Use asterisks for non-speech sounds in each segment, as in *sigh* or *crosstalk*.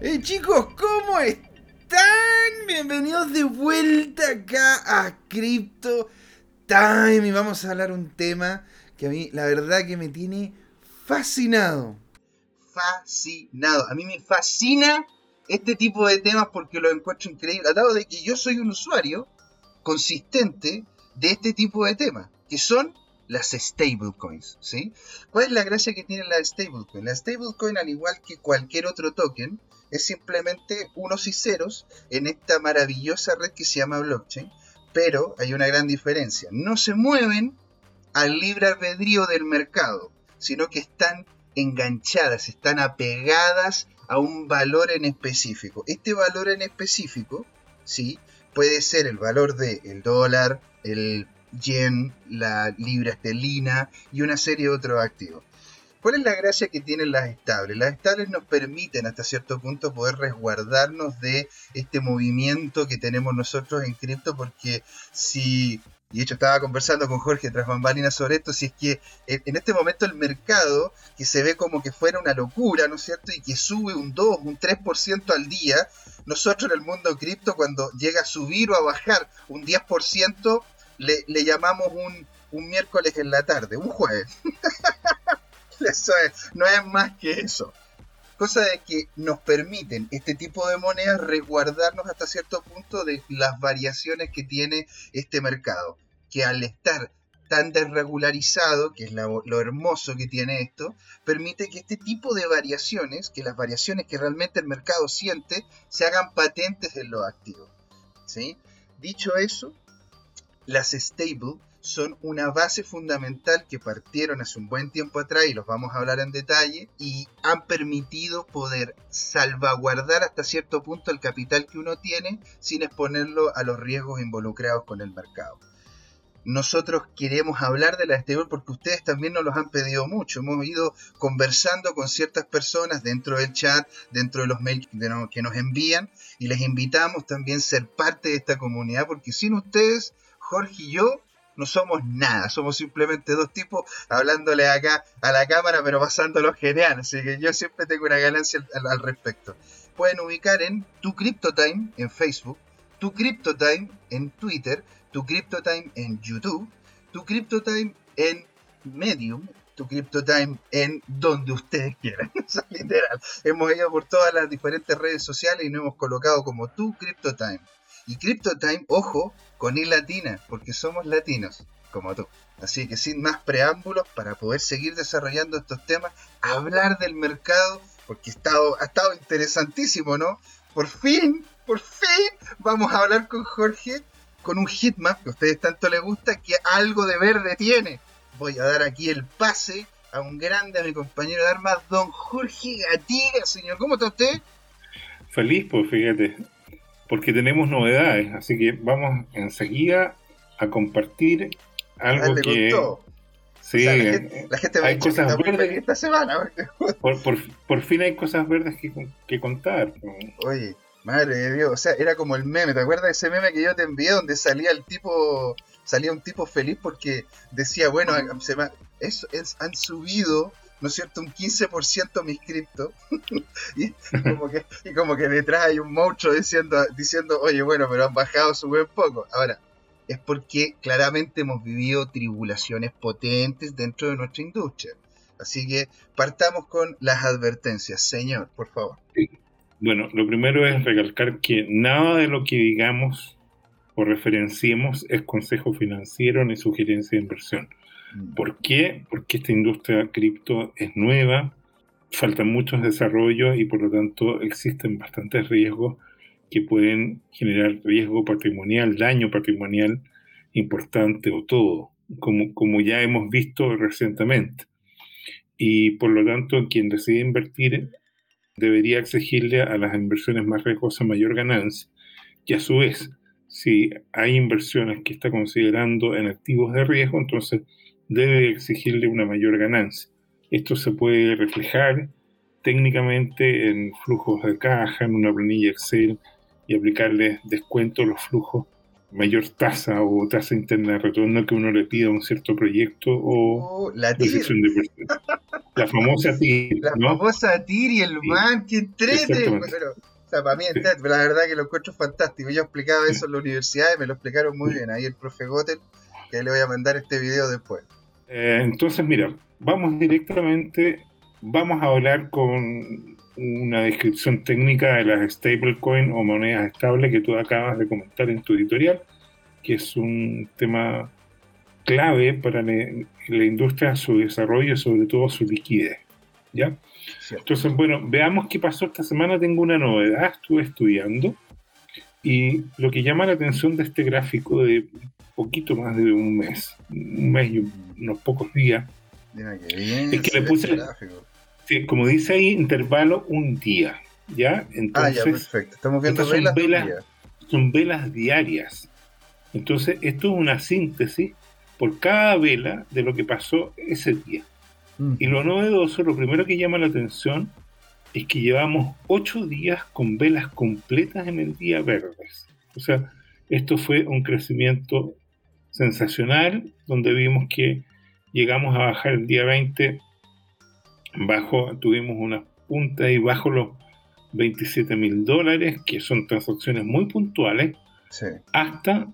Hey chicos, ¿cómo están? Bienvenidos de vuelta acá a Crypto Time y vamos a hablar un tema que a mí la verdad que me tiene fascinado. Fascinado. A mí me fascina este tipo de temas porque lo encuentro increíble. Al lado de que yo soy un usuario consistente de este tipo de temas, que son las stablecoins, ¿sí? ¿Cuál es la gracia que tienen las stablecoins? La stablecoin, al igual que cualquier otro token, es simplemente unos y ceros en esta maravillosa red que se llama blockchain, pero hay una gran diferencia. No se mueven al libre albedrío del mercado, sino que están enganchadas, están apegadas a un valor en específico. Este valor en específico, ¿sí? Puede ser el valor del dólar, el yen, la libra esterlina y una serie de otros activos. ¿Cuál es la gracia que tienen las estables? Las estables nos permiten hasta cierto punto poder resguardarnos de este movimiento que tenemos nosotros en cripto porque si y de hecho estaba conversando con Jorge tras bambalinas sobre esto, si es que en este momento el mercado, que se ve como que fuera una locura, ¿no es cierto? Y que sube un 2, un 3% al día, nosotros en el mundo cripto cuando llega a subir o a bajar un 10%, le, le llamamos un, un miércoles en la tarde, un jueves. *laughs* *laughs* eso no es más que eso. Cosa de que nos permiten este tipo de monedas resguardarnos hasta cierto punto de las variaciones que tiene este mercado. Que al estar tan desregularizado, que es lo hermoso que tiene esto, permite que este tipo de variaciones, que las variaciones que realmente el mercado siente, se hagan patentes en los activos. Dicho eso, las stable son una base fundamental que partieron hace un buen tiempo atrás y los vamos a hablar en detalle y han permitido poder salvaguardar hasta cierto punto el capital que uno tiene sin exponerlo a los riesgos involucrados con el mercado. Nosotros queremos hablar de la stable porque ustedes también nos los han pedido mucho. Hemos ido conversando con ciertas personas dentro del chat, dentro de los mails que nos envían y les invitamos también a ser parte de esta comunidad porque sin ustedes, Jorge y yo, no somos nada, somos simplemente dos tipos hablándole acá a la cámara, pero pasándolo genial. Así que yo siempre tengo una ganancia al, respecto. Pueden ubicar en Tu CryptoTime en Facebook, Tu CryptoTime en Twitter, Tu CryptoTime en YouTube, Tu CryptoTime en Medium, tu CryptoTime en donde ustedes quieran. *laughs* literal. Hemos ido por todas las diferentes redes sociales y nos hemos colocado como tu CryptoTime. Y CryptoTime, ojo, con I latina, porque somos latinos, como tú. Así que sin más preámbulos, para poder seguir desarrollando estos temas, hablar del mercado, porque ha estado, ha estado interesantísimo, ¿no? Por fin, por fin, vamos a hablar con Jorge, con un hitmap que a ustedes tanto les gusta, que algo de verde tiene. Voy a dar aquí el pase a un grande, a mi compañero de armas, don Jorge Gatiga, señor. ¿Cómo está usted? Feliz, pues fíjate porque tenemos novedades, así que vamos enseguida a compartir algo que... Sí, la gente, la gente hay cosas verdes esta semana. *laughs* Por, por, por, fin hay cosas verdes que, que contar. Oye, madre de Dios, o sea, era como el meme, ¿te acuerdas de ese meme que yo te envié donde salía el tipo, salía un tipo feliz porque decía, bueno, se me, eso, es, han subido ¿no es cierto?, un 15% mis cripto. *laughs* y, como que, como que detrás hay un monstruo diciendo, diciendo, oye, bueno, pero han bajado su buen poco. Ahora, es porque claramente hemos vivido tribulaciones potentes dentro de nuestra industria. Así que partamos con las advertencias. Señor, por favor. Bueno, lo primero es recalcar que nada de lo que digamos o referenciemos es consejo financiero ni sugerencia de inversión. ¿Por qué? Porque esta industria cripto es nueva, faltan muchos desarrollos y por lo tanto existen bastantes riesgos que pueden generar riesgo patrimonial, daño patrimonial importante o todo, como, como ya hemos visto recientemente. Y por lo tanto, quien decide invertir debería exigirle a las inversiones más riesgosas mayor ganancia. Y a su vez, si hay inversiones que está considerando en activos de riesgo, entonces debe exigirle una mayor ganancia. Esto se puede reflejar técnicamente en flujos de caja, en una planilla Excel y aplicarle descuento a los flujos, mayor tasa o tasa interna de retorno que uno le pida a un cierto proyecto o oh, decisión de La famosa TIR. La famosa TIR y el man que entrete. o sea, para mí, pero la verdad que lo encuentro fantástico. Yo explicaba eso en la universidad y me lo explicaron muy bien. Ahí el profe Gotel, que le voy a mandar este video después. Eh, entonces, mira, vamos directamente, vamos a hablar con una descripción técnica de las stablecoin o monedas estables que tú acabas de comentar en tu editorial, que es un tema clave para la, industria, su desarrollo y sobre todo su liquidez. ¿ya? Entonces, bueno, veamos qué pasó esta semana. Tengo una novedad, estuve estudiando y lo que llama la atención de este gráfico de poquito más de un mes, un mes y unos pocos días, es que le puse, como dice ahí, intervalo un día. ¿Ya? Entonces, ah, ya, perfecto. Estamos viendo velas, son velas, son velas diarias. Entonces, esto es una síntesis por cada vela de lo que pasó ese día. Mm. Y lo novedoso, lo primero que llama la atención es que llevamos ocho días con velas completas en el día verdes. O sea, esto fue un crecimiento sensacional, donde vimos que llegamos a bajar el día 20, bajo, tuvimos una punta y bajo los 27 mil dólares, que son transacciones muy puntuales, hasta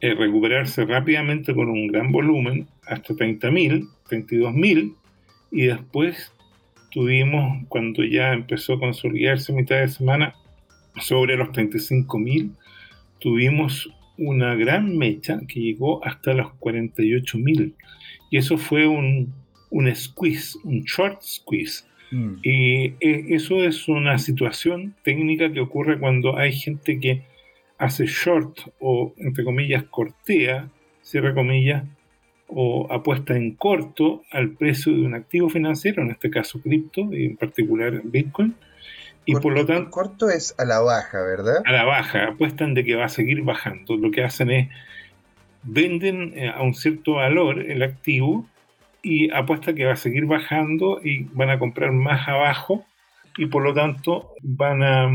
eh, recuperarse rápidamente con un gran volumen hasta 30.000, 32.000 y después tuvimos, cuando ya empezó a consolidarse mitad de semana, sobre los 35.000, tuvimos una gran mecha que llegó hasta los 48.000 y eso fue un, un squeeze, un short squeeze. Mm. Y eh, eso es una situación técnica que ocurre cuando hay gente que hace short o, entre comillas, cortea, cierra comillas, o apuesta en corto al precio de un activo financiero, en este caso cripto, y en particular Bitcoin. Y por lo tanto... Corto es a la baja, ¿verdad? A la baja, apuestan de que va a seguir bajando. Lo que hacen es venden eh, a un cierto valor el activo y apuesta que va a seguir bajando y van a comprar más abajo y por lo tanto van a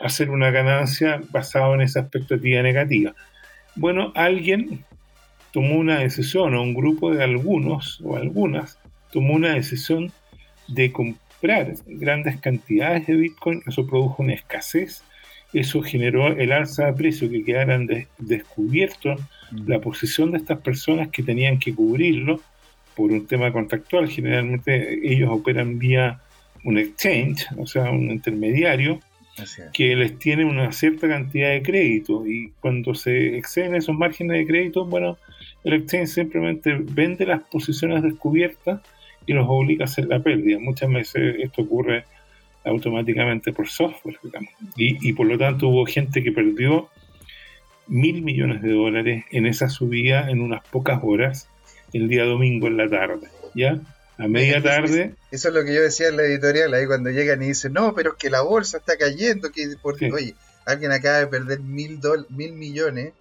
hacer una ganancia basada en esa expectativa negativa. Bueno, alguien tomó una decisión, o un grupo de algunos o algunas, tomó una decisión de comprar grandes cantidades de Bitcoin, eso produjo una escasez, eso generó el alza de precio, que quedaran descubiertos mm. la posición de estas personas que tenían que cubrirlo por un tema contractual. Generalmente ellos operan vía un exchange, o sea, un intermediario, que les tiene una cierta cantidad de crédito y cuando se exceden esos márgenes de crédito, bueno, el exchange simplemente vende las posiciones descubiertas y los obliga a hacer la pérdida. Muchas veces esto ocurre automáticamente por software, digamos. Y, y por lo tanto hubo gente que perdió mil millones de dólares en esa subida en unas pocas horas el día domingo en la tarde, ¿ya? a media tarde. Eso es lo que yo decía en la editorial, ahí cuando llegan y dicen, no, pero es que la bolsa está cayendo, que porque, oye, alguien acaba de perder mil, mil millones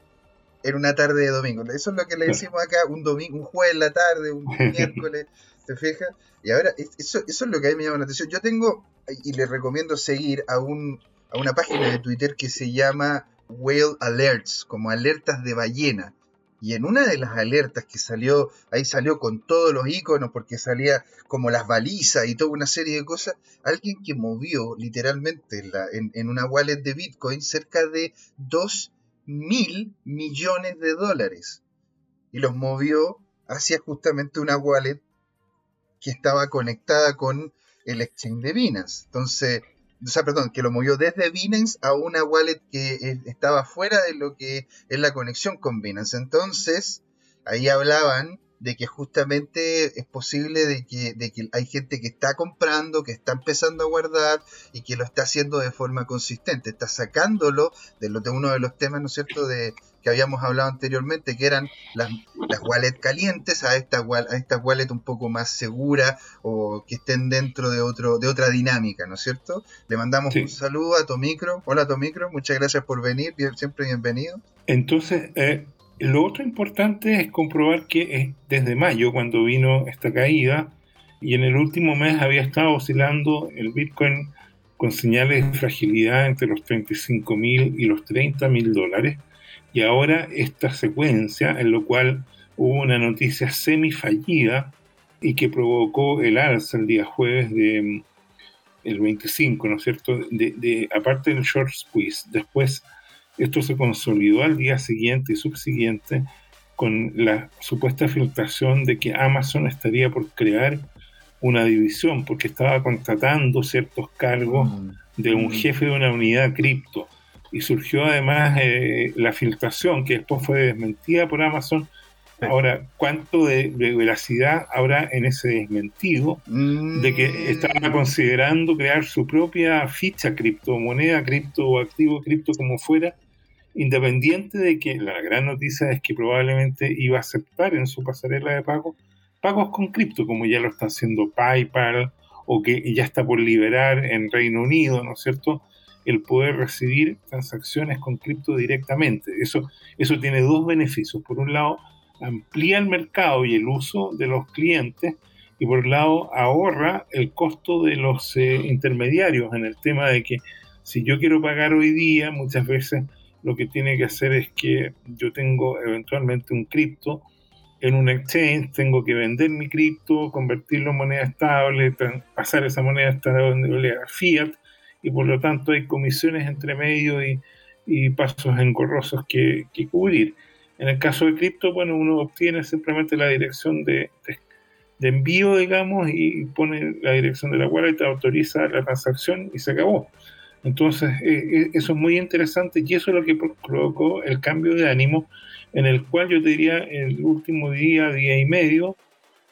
en una tarde de domingo. Eso es lo que le decimos acá, un domingo, un jueves en la tarde, un *laughs* miércoles, ¿te fijas? Y ahora, eso, es lo que a mí me llama la atención. Yo tengo, y les recomiendo seguir a, un, a una página de Twitter que se llama Whale Alerts, como alertas de ballena. Y en una de las alertas que salió, ahí salió con todos los iconos, porque salía como las balizas y toda una serie de cosas, alguien que movió literalmente en, en, una wallet de Bitcoin cerca de 2 mil millones de dólares. Y los movió hacia justamente una wallet que estaba conectada con el exchange de Binance. Entonces, o sea, perdón, que lo movió desde Binance a una wallet que estaba fuera de lo que es la conexión con Binance. Entonces, ahí hablaban de que justamente es posible de que, de que hay gente que está comprando, que está empezando a guardar y que lo está haciendo de forma consistente, está sacándolo de, de uno de los temas, ¿no es cierto?, de, que habíamos hablado anteriormente, que eran las, las wallets calientes a esta, a esta wallet un poco más segura o que estén dentro de, otro, de otra dinámica, ¿no es cierto? Le mandamos un saludo a Tomicro. Hola Tomicro, muchas gracias por venir, siempre bienvenido. Entonces, eh, lo otro importante es comprobar que desde mayo, cuando vino esta caída, y en el último mes había estado oscilando el Bitcoin con señales de fragilidad entre los 35 mil y los 30 mil dólares, y ahora esta secuencia en lo cual hubo una noticia semi fallida y que provocó el alza el día jueves de mm, el 25, ¿no es cierto? De, aparte del short squeeze, después esto se consolidó al día siguiente y subsiguiente con la supuesta filtración de que Amazon estaría por crear una división porque estaba contratando ciertos cargos mm. de un mm. jefe de una unidad cripto. Y surgió además eh, la filtración que después fue desmentida por Amazon. Ahora, ¿cuánto de, veracidad habrá en ese desmentido de que mm. estaba considerando crear su propia ficha criptomoneda, cripto o activo cripto como fuera, independiente de que la gran noticia es que probablemente iba a aceptar en su pasarela de pago pagos con cripto, como ya lo está haciendo PayPal o que ya está por liberar en Reino Unido, ¿no es cierto? El poder recibir transacciones con cripto directamente. Eso, eso tiene dos beneficios. Por un lado, amplía el mercado y el uso de los clientes y por otro lado ahorra el costo de los eh, intermediarios en el tema de que si yo quiero pagar hoy día, muchas veces lo que tiene que hacer es que yo tengo eventualmente un cripto en un exchange, tengo que vender mi cripto, convertirlo en moneda estable, pasar esa moneda estable a fiat, y por lo tanto hay comisiones entre medio y, pasos engorrosos que, cubrir. En el caso de cripto, bueno, uno obtiene simplemente la dirección de, de, envío, digamos, y pone la dirección de la wallet, autoriza la transacción y se acabó. Entonces, eh, eh, eso es muy interesante y eso es lo que provocó el cambio de ánimo en el cual yo te diría el último día, día y medio,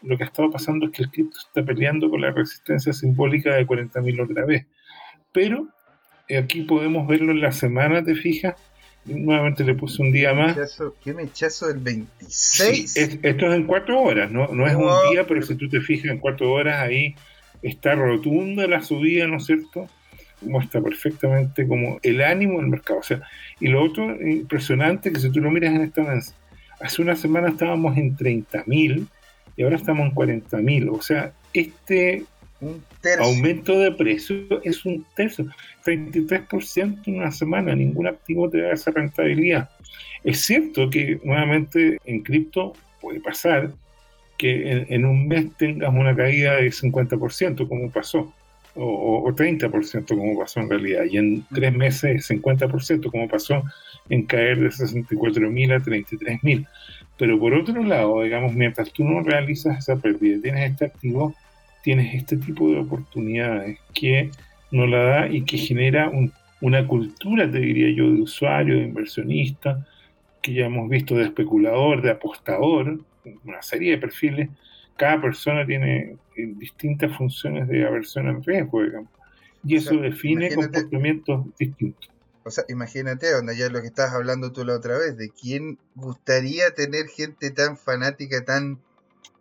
lo que ha estado pasando es que el cripto está peleando con la resistencia simbólica de 40.000 otra vez. Pero aquí podemos verlo en la semana, ¿te fijas? Nuevamente le puse un día más. ¿Qué mechazo del 26? esto es en cuatro horas, no, no es un día, pero si tú te fijas en cuatro horas ahí está rotunda la subida, ¿no es cierto? muestra perfectamente como el ánimo del mercado. O sea, y lo otro impresionante que si tú lo miras en esta hace una semana estábamos en 30.000 y ahora estamos en 40.000. O sea, este aumento de precio es un tercio, 33% en una semana. Ningún activo te da esa rentabilidad. Es cierto que nuevamente en cripto puede pasar que en, en un mes tengas una caída de 50%, como pasó o, 30% como pasó en realidad, y en tres meses 50% como pasó en caer de 64.000 a 33.000. Pero por otro lado, digamos, mientras tú no realizas esa pérdida, tienes este activo, tienes este tipo de oportunidades que no la da y que genera una cultura, te diría yo, de usuario, de inversionista, que ya hemos visto de especulador, de apostador, una serie de perfiles cada persona tiene eh, distintas funciones de aversión al riesgo, digamos. Y eso define comportamientos distintos. O sea, imagínate, donde ya lo que estabas hablando tú la otra vez, de quién gustaría tener gente tan fanática, tan,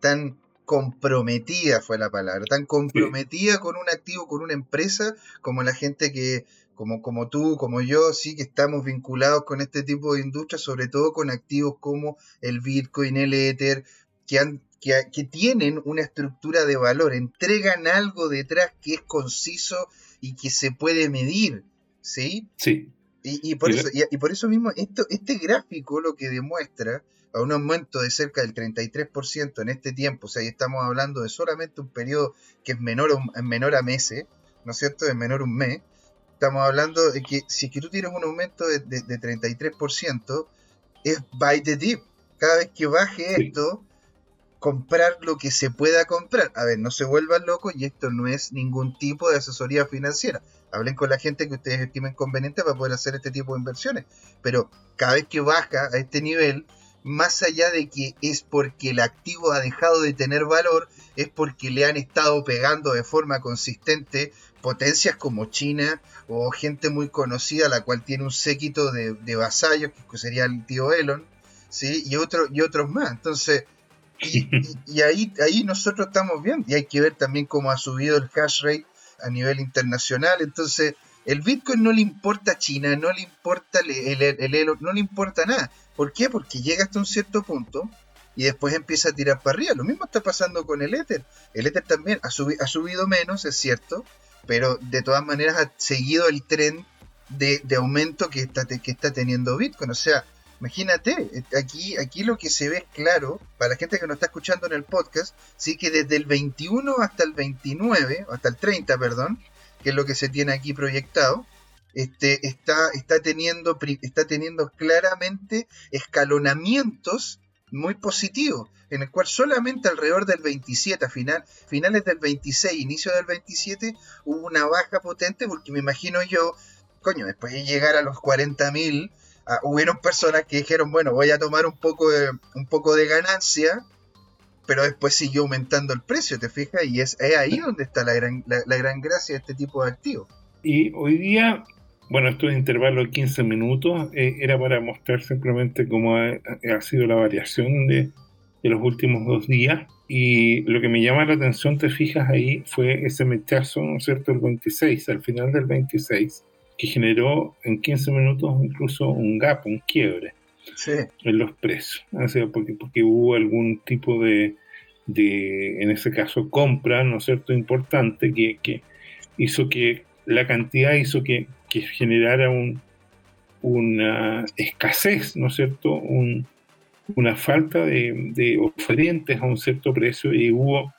tan comprometida fue la palabra, tan comprometida con un activo, con una empresa, como la gente que, como, como tú, como yo, sí que estamos vinculados con este tipo de industria, sobre todo con activos como el Bitcoin, el Ether, que han que, tienen una estructura de valor, entregan algo detrás que es conciso y que se puede medir, ¿sí? Sí. Y, por, eso, y, por eso mismo, esto, este gráfico lo que demuestra a un aumento de cerca del 33% en este tiempo, o sea, ahí estamos hablando de solamente un periodo que es menor, a, menor a meses, ¿no es cierto? Es menor a un mes. Estamos hablando de que si es que tú tienes un aumento de, de, 33%, es by the dip. Cada vez que baje esto, comprar lo que se pueda comprar. A ver, no se vuelvan locos y esto no es ningún tipo de asesoría financiera. Hablen con la gente que ustedes estimen conveniente para poder hacer este tipo de inversiones. Pero cada vez que baja a este nivel, más allá de que es porque el activo ha dejado de tener valor, es porque le han estado pegando de forma consistente potencias como China o gente muy conocida, la cual tiene un séquito de, vasallos, que sería el tío Elon, ¿sí? y, otro, y otros más. Entonces, y, ahí, ahí nosotros estamos bien. Y hay que ver también cómo ha subido el hash rate a nivel internacional. Entonces, el Bitcoin no le importa a China, no le importa el, el, no le importa nada. ¿Por qué? Porque llega hasta un cierto punto y después empieza a tirar para arriba. Lo mismo está pasando con el Ether. El Ether también ha, subido menos, es cierto, pero de todas maneras ha seguido el tren de, aumento que está, que está teniendo Bitcoin. O sea, Imagínate, aquí, aquí lo que se ve claro, para la gente que nos está escuchando en el podcast, sí que desde el 21 hasta el 29, hasta el 30, perdón, que es lo que se tiene aquí proyectado, este, está, está, teniendo, está teniendo claramente escalonamientos muy positivos, en el cual solamente alrededor del 27, a final, finales del 26, inicio del 27, hubo una baja potente, porque me imagino yo, coño, después de llegar a los 40.000, uh, hubieron personas que dijeron, bueno, voy a tomar un poco de, un poco de ganancia, pero después siguió aumentando el precio, ¿te fijas? Y es, ahí donde está la gran, la gran gracia de este tipo de activos. Y hoy día bueno, esto es intervalo de 15 minutos, eh, era para mostrar simplemente cómo ha, sido la variación de, los últimos dos días. Y lo que me llama la atención, te fijas ahí, fue ese mechazo, ¿no es cierto?, el 26, al final del 26, que generó en 15 minutos incluso un gap, un quiebre en los precios. O sea, porque, porque hubo algún tipo de, de, en ese caso, compra, ¿no es cierto?, importante que, que hizo que la cantidad hizo que, que generara un, una escasez, ¿no es cierto? Un, una falta de, de, oferentes a un cierto precio y hubo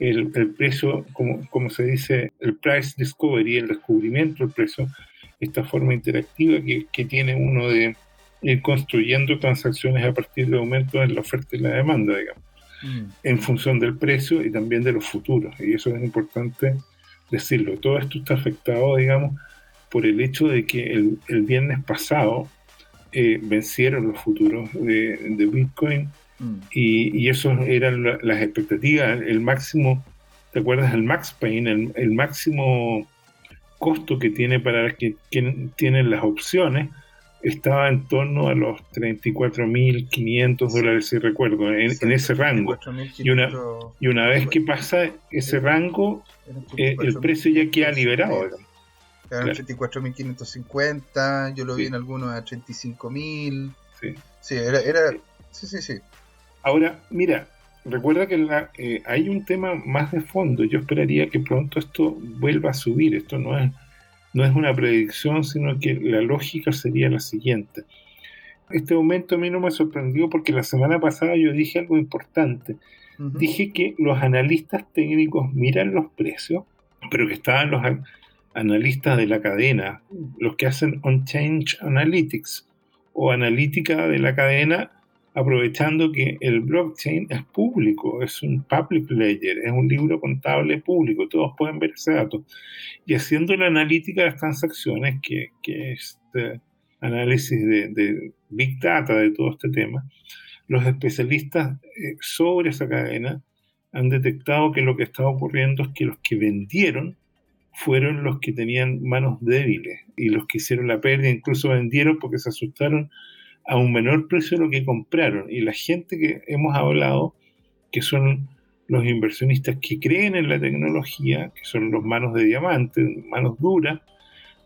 el, el precio, como, como, se dice, el price discovery, el descubrimiento del precio, esta forma interactiva que, que tiene uno de ir construyendo transacciones a partir de aumentos en la oferta y la demanda, digamos, mm. en función del precio y también de los futuros. Y eso es importante decirlo. Todo esto está afectado, digamos, por el hecho de que el, el viernes pasado eh, vencieron los futuros de, de Bitcoin mm. y, y eso eran las expectativas. El máximo, ¿te acuerdas? El Max Payne, el, el máximo costo que tiene para que, quien tienen las opciones estaba en torno a los 34.500 dólares, si recuerdo, en, en ese rango. Y una, y una vez que pasa ese rango, eh, el precio ya queda liberado. Quedaron 34.550, yo lo vi en algunos a 35.000. Sí. Sí, era, era, sí, sí, sí. Ahora, mira, recuerda que eh, hay un tema más de fondo. Yo esperaría que pronto esto vuelva a subir. Esto no es, no es una predicción, sino que la lógica sería la siguiente. Este aumento a mí no me sorprendió porque la semana pasada yo dije algo importante. Dije que los analistas técnicos miran los precios, pero que estaban los analistas de la cadena, los que hacen on-change analytics o analítica de la cadena, aprovechando que el blockchain es público, es un public ledger, es un libro contable público, todos pueden ver ese dato. Y haciendo la analítica de las transacciones, que, que es este análisis de, big data de todo este tema, los especialistas eh, sobre esa cadena han detectado que lo que está ocurriendo es que los que vendieron fueron los que tenían manos débiles y los que hicieron la pérdida, incluso vendieron porque se asustaron a un menor precio de lo que compraron. Y la gente que hemos hablado, que son los inversionistas que creen en la tecnología, que son los manos de diamante, manos duras,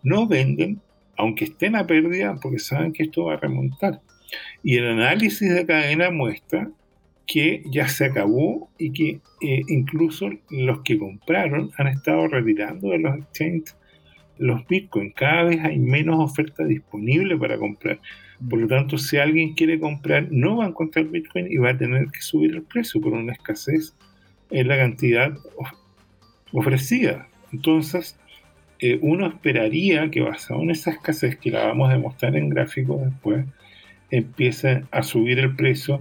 no venden, aunque estén a pérdida, porque saben que esto va a remontar. Y el análisis de cadena muestra que ya se acabó y que eh, incluso los que compraron han estado retirando de los exchanges los bitcoins. Cada vez hay menos oferta disponible para comprar. Por lo tanto, si alguien quiere comprar, no va a encontrar bitcoin y va a tener que subir el precio por una escasez en la cantidad ofrecida. Entonces, eh, uno esperaría que basado en esa escasez que la vamos a demostrar en gráficos después, empiece a subir el precio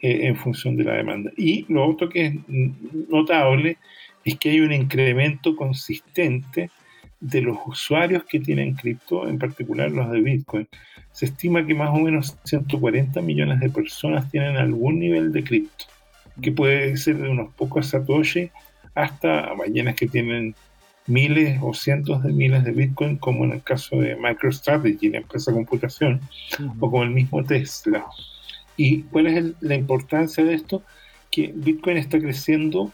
eh, en función de la demanda. Y lo otro que es notable es que hay un incremento consistente de los usuarios que tienen cripto, en particular los de Bitcoin. Se estima que más o menos 140 millones de personas tienen algún nivel de cripto, que puede ser de unos pocos satoshi hasta ballenas que tienen miles o cientos de miles de Bitcoin, como en el caso de MicroStrategy, la empresa de computación, o como el mismo Tesla. ¿Y cuál es la importancia de esto? Que Bitcoin está creciendo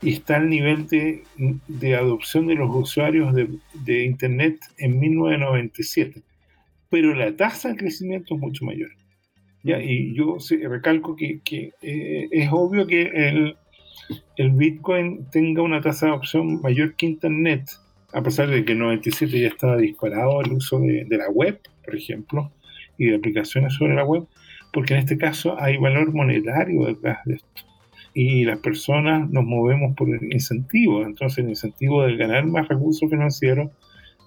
y está al nivel de, de adopción de los usuarios de, Internet en 1997. Pero la tasa de crecimiento es mucho mayor. Y yo recalco que, eh, es obvio que el, Bitcoin tenga una tasa de adopción mayor que Internet, a pesar de que en 97 ya estaba disparado el uso de la web, por ejemplo y de aplicaciones sobre la web, porque en este caso hay valor monetario detrás de esto. Y las personas nos movemos por incentivos, entonces el incentivo de ganar más recursos financieros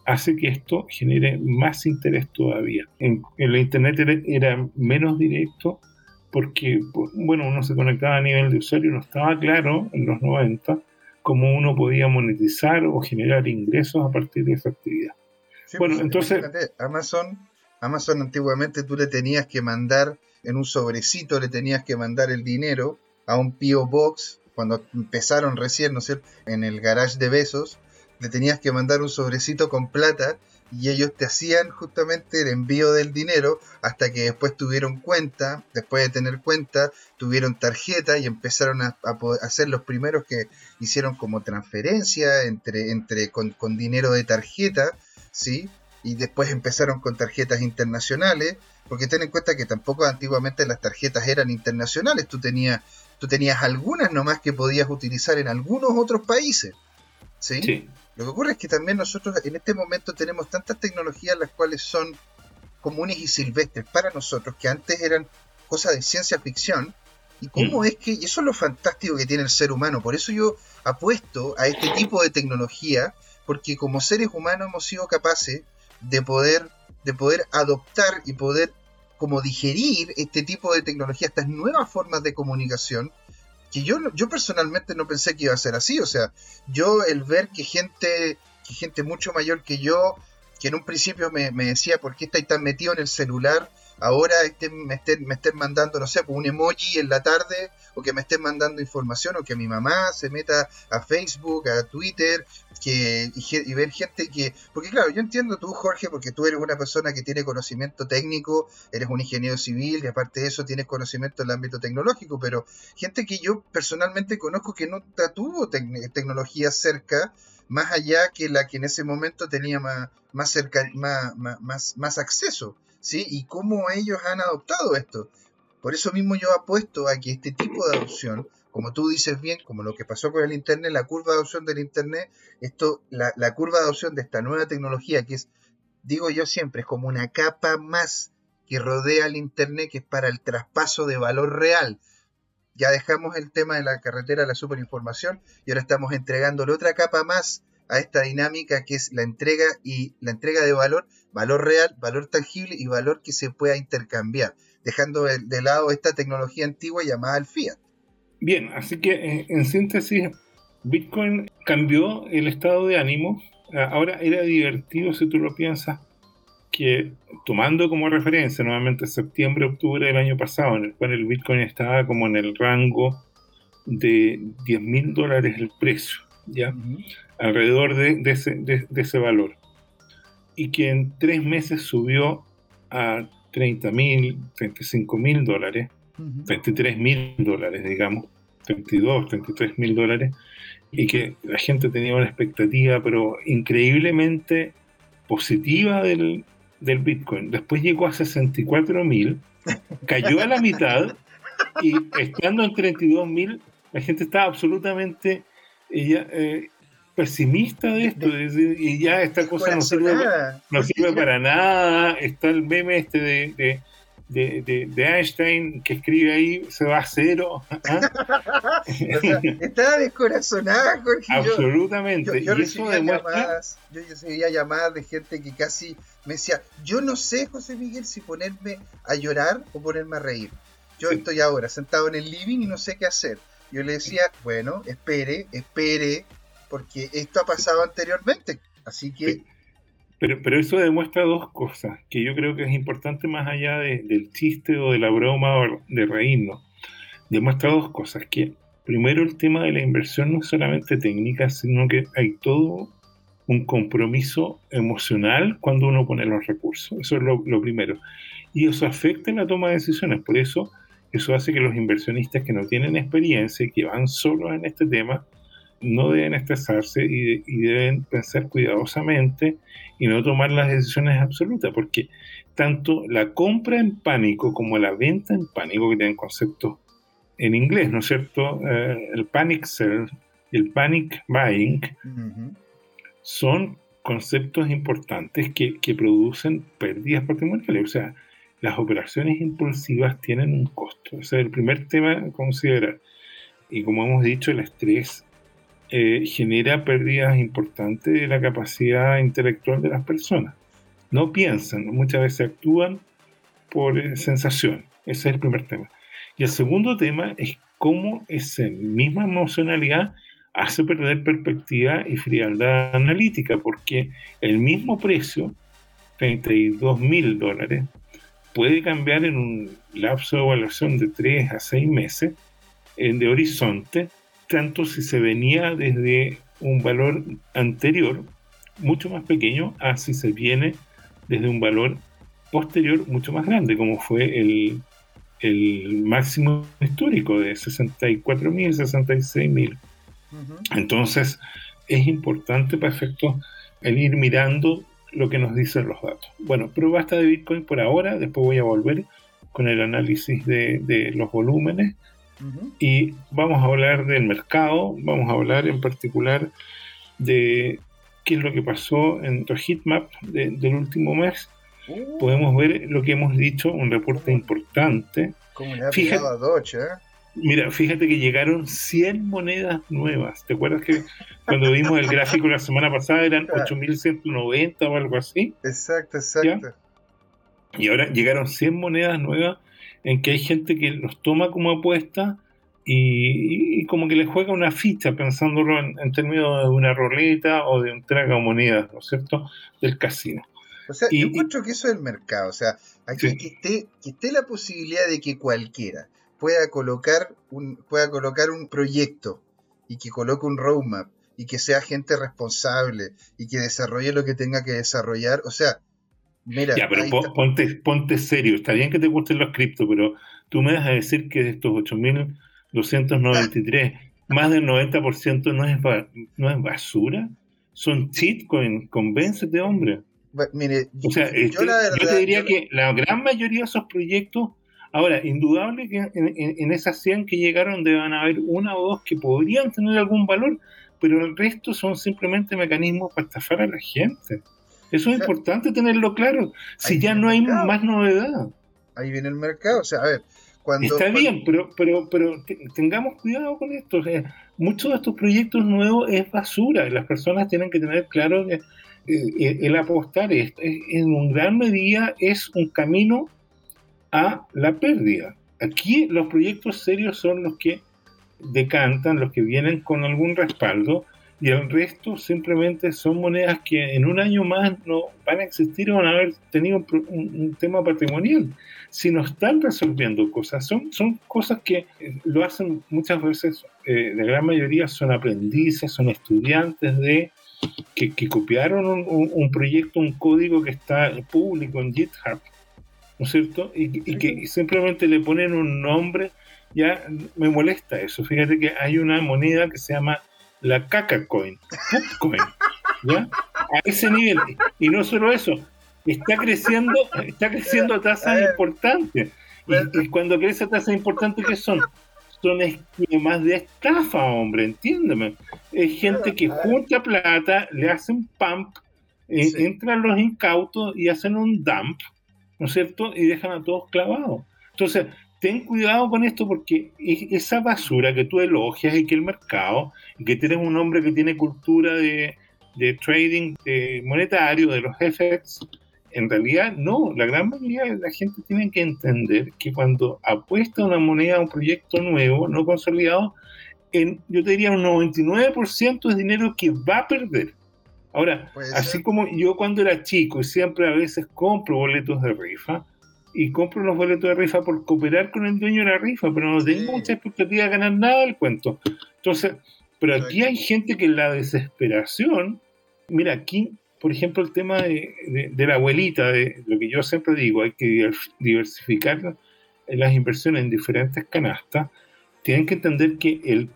hace que esto genere más interés todavía. En, la Internet era, menos directo porque, bueno, uno se conectaba a nivel de usuario, no estaba claro en los 90 cómo uno podía monetizar o generar ingresos a partir de esa actividad. bueno, pues, entonces... Amazon, Amazon antiguamente tú le tenías que mandar en un sobrecito, le tenías que mandar el dinero a un P.O. Box, cuando empezaron recién, ¿no sé, en el garage de Besos, le tenías que mandar un sobrecito con plata y ellos te hacían justamente el envío del dinero hasta que después tuvieron cuenta, después de tener cuenta, tuvieron tarjeta y empezaron a, a, ser los primeros que hicieron como transferencia entre, entre con, con, dinero de tarjeta, ¿sí? Y después empezaron con tarjetas internacionales, porque ten en cuenta que tampoco antiguamente las tarjetas eran internacionales, tú tenías, tú tenías algunas nomás que podías utilizar en algunos otros países, ¿sí? sí lo que ocurre es que también nosotros en este momento tenemos tantas tecnologías las cuales son comunes y silvestres para nosotros, que antes eran cosas de ciencia ficción. Y cómo mm. es que, y eso es lo fantástico que tiene el ser humano, por eso yo apuesto a este tipo de tecnología, porque como seres humanos hemos sido capaces de poder, de poder adoptar y poder como digerir este tipo de tecnología, estas nuevas formas de comunicación, que yo, yo personalmente no pensé que iba a ser así. O sea, yo el ver que gente, que gente mucho mayor que yo, que en un principio me, me decía, ¿por qué estáis tan metido en el celular? Ahora me, estén, me estén mandando, no sé, pues, un emoji en la tarde, o que me estén mandando información, o que mi mamá se meta a Facebook, a Twitter, que, y, ver gente que... Porque claro, yo entiendo tú, Jorge, porque tú eres una persona que tiene conocimiento técnico, eres un ingeniero civil, y aparte de eso tienes conocimiento en el ámbito tecnológico, pero gente que yo personalmente conozco que no tuvo tecnología cerca, más allá que la que en ese momento tenía más, más, cerca, más, más acceso. ¿Sí? Y cómo ellos han adoptado esto. Por eso mismo yo apuesto a que este tipo de adopción, como tú dices bien, como lo que pasó con el Internet, la curva de adopción del Internet, esto, la, curva de adopción de esta nueva tecnología, que es, digo yo siempre, es como una capa más que rodea el Internet, que es para el traspaso de valor real. Ya dejamos el tema de la carretera la superinformación y ahora estamos entregándole otra capa más a esta dinámica que es la entrega y la entrega de valor, valor real, valor tangible y valor que se pueda intercambiar, dejando de lado esta tecnología antigua llamada el fiat. Bien, así que eh, en síntesis, Bitcoin cambió el estado de ánimo. Ahora era divertido si tú lo piensas que tomando como referencia nuevamente septiembre, octubre del año pasado, en el cual el Bitcoin estaba como en el rango de 10 mil dólares el precio, ¿ya? Alrededor de, ese, valor. Y que en tres meses subió a 30 mil, 35 mil dólares, 33 mil dólares, digamos, 32, 33 mil dólares, y que la gente tenía una expectativa, pero increíblemente positiva del, del Bitcoin. Después llegó a 64 mil, cayó a la mitad, y estando en 32 mil, la gente estaba absolutamente ella, eh, pesimista de esto, y ya esta cosa no sirve, no sirve para nada, está el meme este de, de, de, Einstein que escribe ahí, se va a cero. ¿ah? *laughs* estaba descorazonada, Jorge. Absolutamente. Yo, recibía llamadas, yo, recibía llamadas de gente que casi me decía, yo no sé, José Miguel, si ponerme a llorar o ponerme a reír. Yo estoy ahora sentado en el living y no sé qué hacer. Yo le decía, bueno, espere, espere, porque esto ha pasado anteriormente. Así que... Pero, pero eso demuestra dos cosas, que yo creo que es importante más allá del chiste o de la broma o de reírnos. Demuestra dos cosas, que primero el tema de la inversión no es solamente técnica, sino que hay todo un compromiso emocional cuando uno pone los recursos. Eso es lo, primero. Y eso afecta en la toma de decisiones. Por eso, eso hace que los inversionistas que no tienen experiencia y que van solos en este tema, no deben estresarse y, deben pensar cuidadosamente y no tomar las decisiones absolutas, porque tanto la compra en pánico como la venta en pánico, que tienen conceptos en inglés, ¿no es cierto? Eh, el panic sell, el panic buying, son conceptos importantes que, que, producen pérdidas patrimoniales. O sea, las operaciones impulsivas tienen un costo. Ese es el primer tema a considerar. Y como hemos dicho, el estrés eh, genera pérdidas importantes de la capacidad intelectual de las personas. No piensan, muchas veces actúan por eh, sensación. Ese es el primer tema. Y el segundo tema es cómo esa misma emocionalidad hace perder perspectiva y frialdad analítica, porque el mismo precio, 32 mil dólares, puede cambiar en un lapso de evaluación de 3 a 6 meses de horizonte, tanto si se venía desde un valor anterior, mucho más pequeño, a si se viene desde un valor posterior, mucho más grande, como fue el, el máximo histórico de 64 mil, 66 mil. Entonces, es importante para efecto el ir mirando lo que nos dicen los datos. Bueno, pero basta de Bitcoin por ahora, después voy a volver con el análisis de, los volúmenes y vamos a hablar del mercado, vamos a hablar en particular de qué es lo que pasó en tu heatmap del último mes. Uh. Podemos ver lo que hemos dicho, un reporte importante. Fíjate, a Doge, ¿eh? Mira, fíjate que llegaron 100 monedas nuevas. ¿Te acuerdas que cuando vimos el gráfico la semana pasada eran 8.190 o algo así? Exacto, exacto. Y ahora llegaron 100 monedas nuevas en que hay gente que los toma como apuesta y, como que le juega una ficha pensándolo en, términos de una roleta o de un traga monedas, ¿no es cierto?, del casino. O sea, yo encuentro que eso es el mercado. O sea, aquí que, esté, que esté la posibilidad de que cualquiera pueda colocar un, pueda colocar un proyecto y que coloque un roadmap y que sea gente responsable y que desarrolle lo que tenga que desarrollar. O sea, mira. Ya, pero ponte, ponte serio. Está bien que te gusten los criptos, pero tú me vas a decir que de estos 8.293, más del 90% no es, no es basura. Son shitcoins. Convéncete, hombre. Mire, o sea, yo, este, yo te diría que la gran mayoría de esos proyectos Ahora, indudable que en, esas 100 que llegaron deben haber una o dos que podrían tener algún valor, pero el resto son simplemente mecanismos para estafar a la gente. Eso es importante tenerlo claro, si ya no hay más novedad. Ahí viene el mercado, o sea, a ver, cuando... Está bien, pero, pero, pero tengamos cuidado con esto. muchos de estos proyectos nuevos es basura y las personas tienen que tener claro que eh, el apostar es, en un gran medida es un camino a la pérdida. Aquí los proyectos serios son los que decantan, los que vienen con algún respaldo, y el resto simplemente son monedas que en un año más no van a existir o van a haber tenido un, tema patrimonial. Si no están resolviendo cosas, son, son cosas que eh, lo hacen muchas veces, eh, de gran mayoría son aprendices, son estudiantes de que, copiaron un, un, proyecto, un código que está público en GitHub ¿no es cierto? Y, que simplemente le ponen un nombre, ya me molesta eso. Fíjate que hay una moneda que se llama la caca coin, coin, ¿ya? A ese nivel. Y no solo eso, está creciendo, está creciendo a tasas importantes. Y, cuando crece a tasas importantes, ¿qué son? Son esquemas de estafa, hombre, entiéndeme. Es gente que junta plata, le hacen pump, eh, entran los incautos y hacen un dump ¿no es cierto? Y dejan a todos clavados. Entonces, ten cuidado con esto porque esa basura que tú elogias y que el mercado, y que tienes un hombre que tiene cultura de, trading monetario, de los FX, en realidad no, la gran mayoría de la gente tiene que entender que cuando apuesta una moneda a un proyecto nuevo, no consolidado, en, yo te diría un 99% es dinero que va a perder. Ahora, así como yo cuando era chico y siempre a veces compro boletos de rifa, y compro los boletos de rifa por cooperar con el dueño de la rifa, pero no tengo mucha expectativa de ganar nada del cuento. Entonces, pero aquí hay gente que la desesperación, mira, aquí, por ejemplo, el tema de, de la abuelita, de lo que yo siempre digo, hay que diversificar las inversiones en diferentes canastas, tienen que entender que el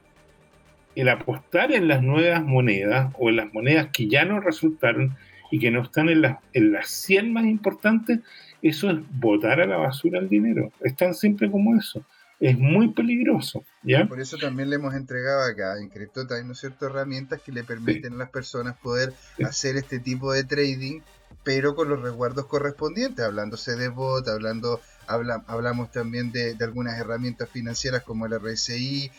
el apostar en las nuevas monedas o en las monedas que ya no resultaron y que no están en las, en las 100 más importantes, eso es botar a la basura el dinero. Es tan simple como eso. Es muy peligroso. ¿ya? Por eso también le hemos entregado acá en CryptoTime, ¿no es cierto?, herramientas que le permiten a las personas poder hacer este tipo de trading pero con los resguardos correspondientes, hablándose de bot, hablando, hablamos también de, algunas herramientas financieras como el RSI.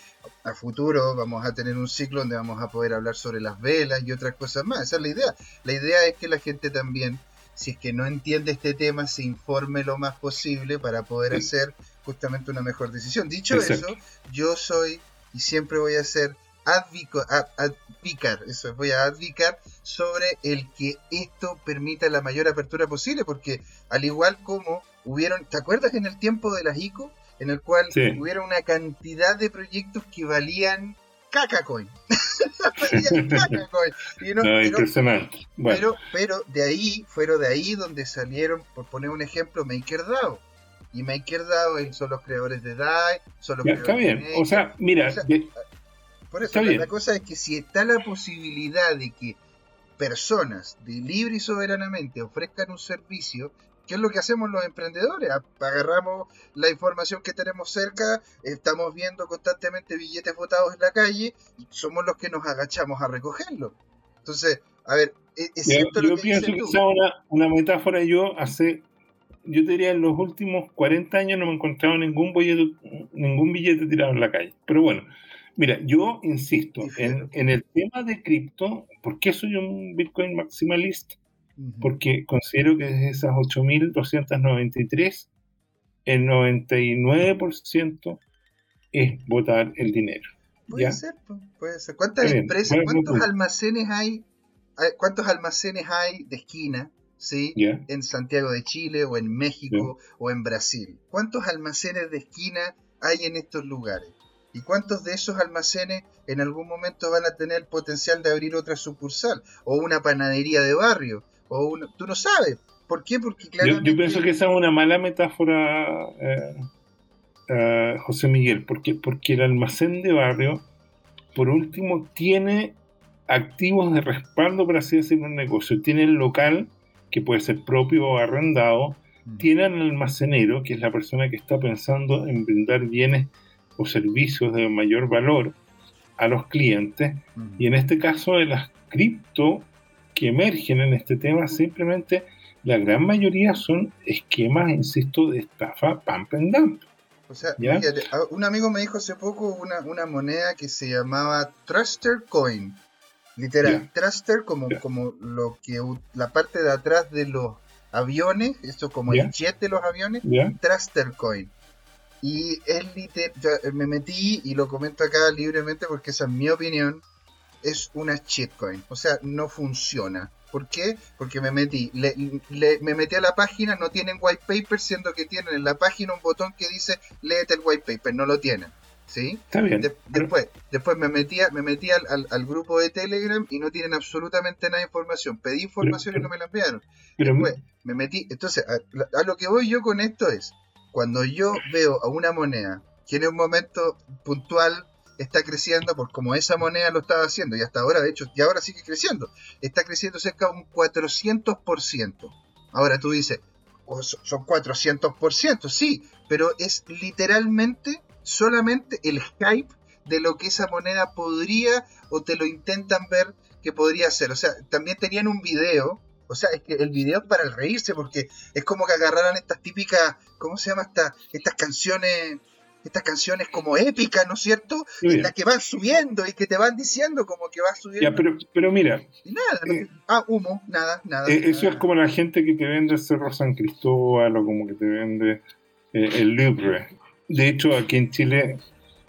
A futuro vamos a tener un ciclo donde vamos a poder hablar sobre las velas y otras cosas más. Esa es la idea. La idea es que la gente también, si es que no entiende este tema, se informe lo más posible para poder hacer justamente una mejor decisión. Dicho eso, yo soy y siempre voy a ser advicar, eso voy a advicar sobre el que esto permita la mayor apertura posible, porque al igual como hubieron, ¿te acuerdas en el tiempo de las ICO? En el cual hubiera una cantidad de proyectos que valían caca coin. *laughs* no, impresionante. Pero, pero de ahí, fueron de ahí donde salieron, por poner un ejemplo, MakerDAO. Y MakerDAO son los creadores de DAI, son los Está bien, o sea, mira, por eso la, cosa es que si está la posibilidad de que personas de libre y soberanamente ofrezcan un servicio, ¿qué es lo que hacemos los emprendedores? Agarramos la información que tenemos cerca, estamos viendo constantemente billetes botados en la calle y somos los que nos agachamos a recogerlo. Entonces, a ver, e, es cierto yo, lo que pienso que sea una, una metáfora. Yo hace yo diría en los últimos 40 años no me he encontrado ningún billete, ningún billete tirado en la calle. Pero bueno, Mira, yo insisto, en, el tema de cripto, ¿por qué soy un Bitcoin maximalista? Porque considero que de esas 8.293, el 99% es votar el dinero. Puede ser, puede ser. ¿Cuántas empresas, cuántos almacenes hay, cuántos almacenes hay de esquina, sí, en Santiago de Chile o en México o en Brasil? ¿Cuántos almacenes de esquina hay en estos lugares? ¿Y cuántos de esos almacenes en algún momento van a tener el potencial de abrir otra sucursal? O una panadería de barrio. O una... Tú no sabes. ¿Por qué? Porque claramente... yo, pienso que esa es una mala metáfora, eh, eh, José Miguel, porque, porque el almacén de barrio, por último, tiene activos de respaldo para así decirlo un negocio. Tiene el local, que puede ser propio o arrendado, mm. tiene el almacenero, que es la persona que está pensando en brindar bienes o servicios de mayor valor a los clientes. Y en este caso de las cripto que emergen en este tema, simplemente la gran mayoría son esquemas, insisto, de estafa pump and dump. O sea, un amigo me dijo hace poco una, una moneda que se llamaba Truster Coin. Literal, Truster como, como lo que la parte de atrás de los aviones, esto como el jet de los aviones, Truster Coin. Y es literal, me metí y lo comento acá libremente porque esa es mi opinión, es una shitcoin. O sea, no funciona. ¿Por qué? Porque me metí, me metí a la página, no tienen white paper, siendo que tienen en la página un botón que dice léete el white paper, no lo tienen. ¿Sí? Está bien. después, después me metí, me metí al, grupo de Telegram y no tienen absolutamente nada de información. Pedí información y no me la enviaron. después me metí. Entonces, a, lo que voy yo con esto es, cuando yo veo a una moneda que en un momento puntual está creciendo por como esa moneda lo estaba haciendo y hasta ahora de hecho y ahora sigue creciendo está creciendo cerca de un 400% ahora tú dices oh, son 400% sí pero es literalmente solamente el hype de lo que esa moneda podría o te lo intentan ver que podría ser o sea también tenían un video o sea, es que el video es para el reírse, porque es como que agarraran estas típicas, ¿cómo se llama? Esta, estas canciones, estas canciones como épicas, ¿no es cierto? En las que van subiendo y que te van diciendo como que vas subiendo. Ya, pero, pero mira. Y nada, eh, ah, humo, nada, nada. Eh, eso es como la gente que te vende el Cerro San Cristóbal o como que te vende eh, el Louvre. De hecho, aquí en Chile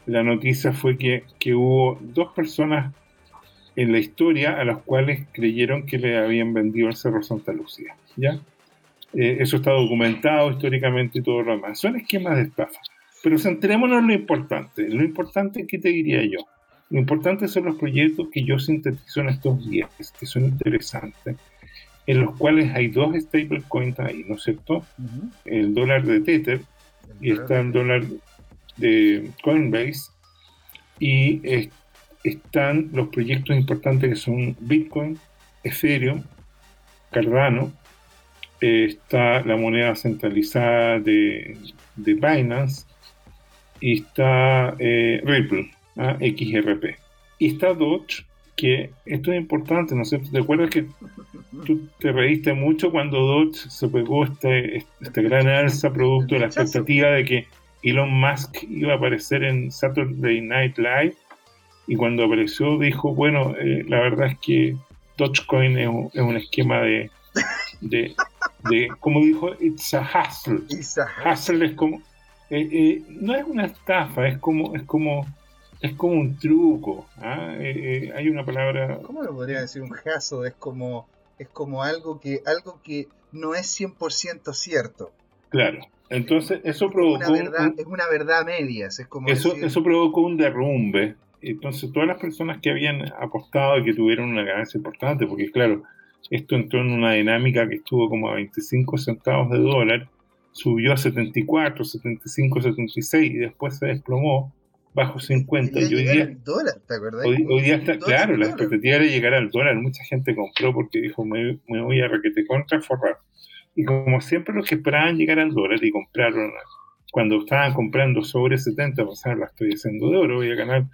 la noticia fue que, que hubo dos personas en la historia a las cuales creyeron que le habían vendido el Cerro Santa Lucía. ¿ya? Eh, eso está documentado históricamente y todo lo demás. Son esquemas de estafa. Pero centrémonos en lo importante. Lo importante, ¿qué te diría yo? Lo importante son los proyectos que yo sintetizo en estos días, que son interesantes, en los cuales hay dos stablecoins ahí, ¿no es cierto? El dólar de Tether y está el dólar de Coinbase y están los proyectos importantes que son Bitcoin, Ethereum, Cardano, eh, está la moneda centralizada de, Binance y está eh, Ripple, ¿ah? XRP. Y está Doge, que esto es importante, ¿no sé ¿Te acuerdas que tú te reíste mucho cuando Dodge se pegó este, este gran alza producto de la expectativa de que Elon Musk iba a aparecer en Saturday Night Live y cuando apareció dijo, bueno, eh, la verdad es que Dogecoin es un, es un esquema de, de, de, como dijo, it's a hustle. It's a Hustle es como, eh, eh, no es una estafa, es como, es como, es como un truco. ¿ah? Eh, hay una palabra, ¿Cómo lo podría decir? Un jazo es como, es como algo que, algo que no es 100% cierto. claro. Entonces eso Una provocó, un- verdad, un- es una verdad a medias. Es como eso, decir, eso provocó un derrumbe. Entonces todas las personas que habían apostado y que tuvieron una ganancia importante, porque claro, esto entró en una dinámica que estuvo como a 25 centavos de dólar, subió a 74, 75, 76 y después se desplomó bajo 50. quería Y hoy día, al dólar, ¿te acordás? hoy, hoy día está, claro, la expectativa era llegar al dólar. Mucha gente compró porque dijo, me, me voy a requete contra forrar. Y como siempre los que esperaban llegar al dólar y compraron, cuando estaban comprando sobre 70, pensaron, la estoy haciendo de oro, voy a ganar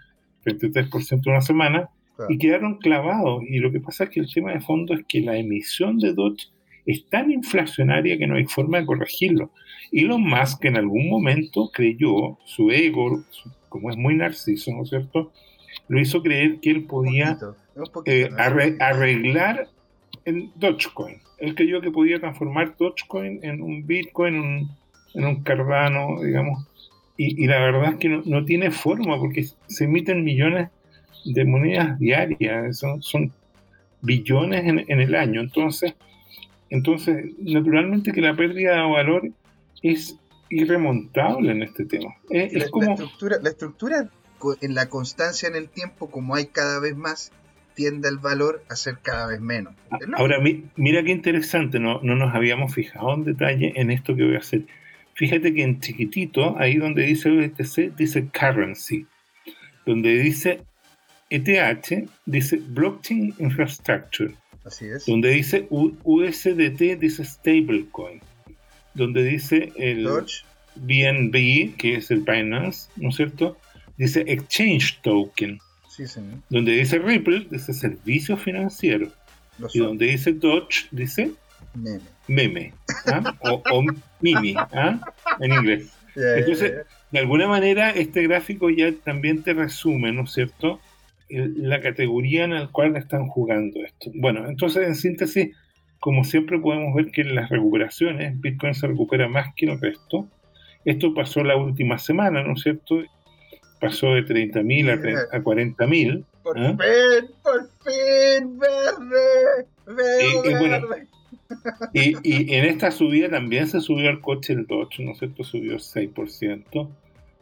33% en una semana, Claro. y quedaron clavados. Y lo que pasa es que el tema de fondo es que la emisión de Dodge es tan inflacionaria que no hay forma de corregirlo. Elon Musk en algún momento creyó, su ego, su- como es muy narciso, ¿no es cierto? Lo hizo creer que él podía poquito, eh, arre- arreglar el Dogecoin. Él creyó que podía transformar Dogecoin en un Bitcoin, un, en un Cardano, digamos. Y, y la verdad es que no, no tiene forma porque se emiten millones de monedas diarias, son, son billones en, en el año. Entonces, entonces, naturalmente que la pérdida de valor es irremontable en este tema. Es, la, es la como... estructura, la estructura en la constancia en el tiempo, como hay cada vez más, tiende el valor a ser cada vez menos. Lógico. Ahora, mi- mira qué interesante, no, no nos habíamos fijado en detalle en esto que voy a hacer. Fíjate que en chiquitito, ahí donde dice BTC, dice currency. Donde dice ETH, dice blockchain infrastructure. Así es. Donde dice USDT, dice stablecoin. Donde dice el BNB, que es el Binance, ¿no es cierto? Dice exchange token. sí, señor. Donde dice Ripple, dice servicio financiero. Los Y donde dice Dodge, dice meme. meme ¿ah? o, o mimi ¿ah? en inglés. Entonces. De alguna manera, este gráfico ya también te resume, ¿no es cierto?, El- la categoría en la cual están jugando esto. Bueno, entonces, en síntesis, como siempre podemos ver que en las recuperaciones, Bitcoin se recupera más que el resto. Esto pasó la última semana, ¿no es cierto? Pasó de 30.000 a, tre- a 40.000. Por ¿ah? fin, por fin, verde. Veo Y- y bueno, verde. Y, y en esta subida también se subió el coche el Dodge, ¿no es cierto? Subió 6%.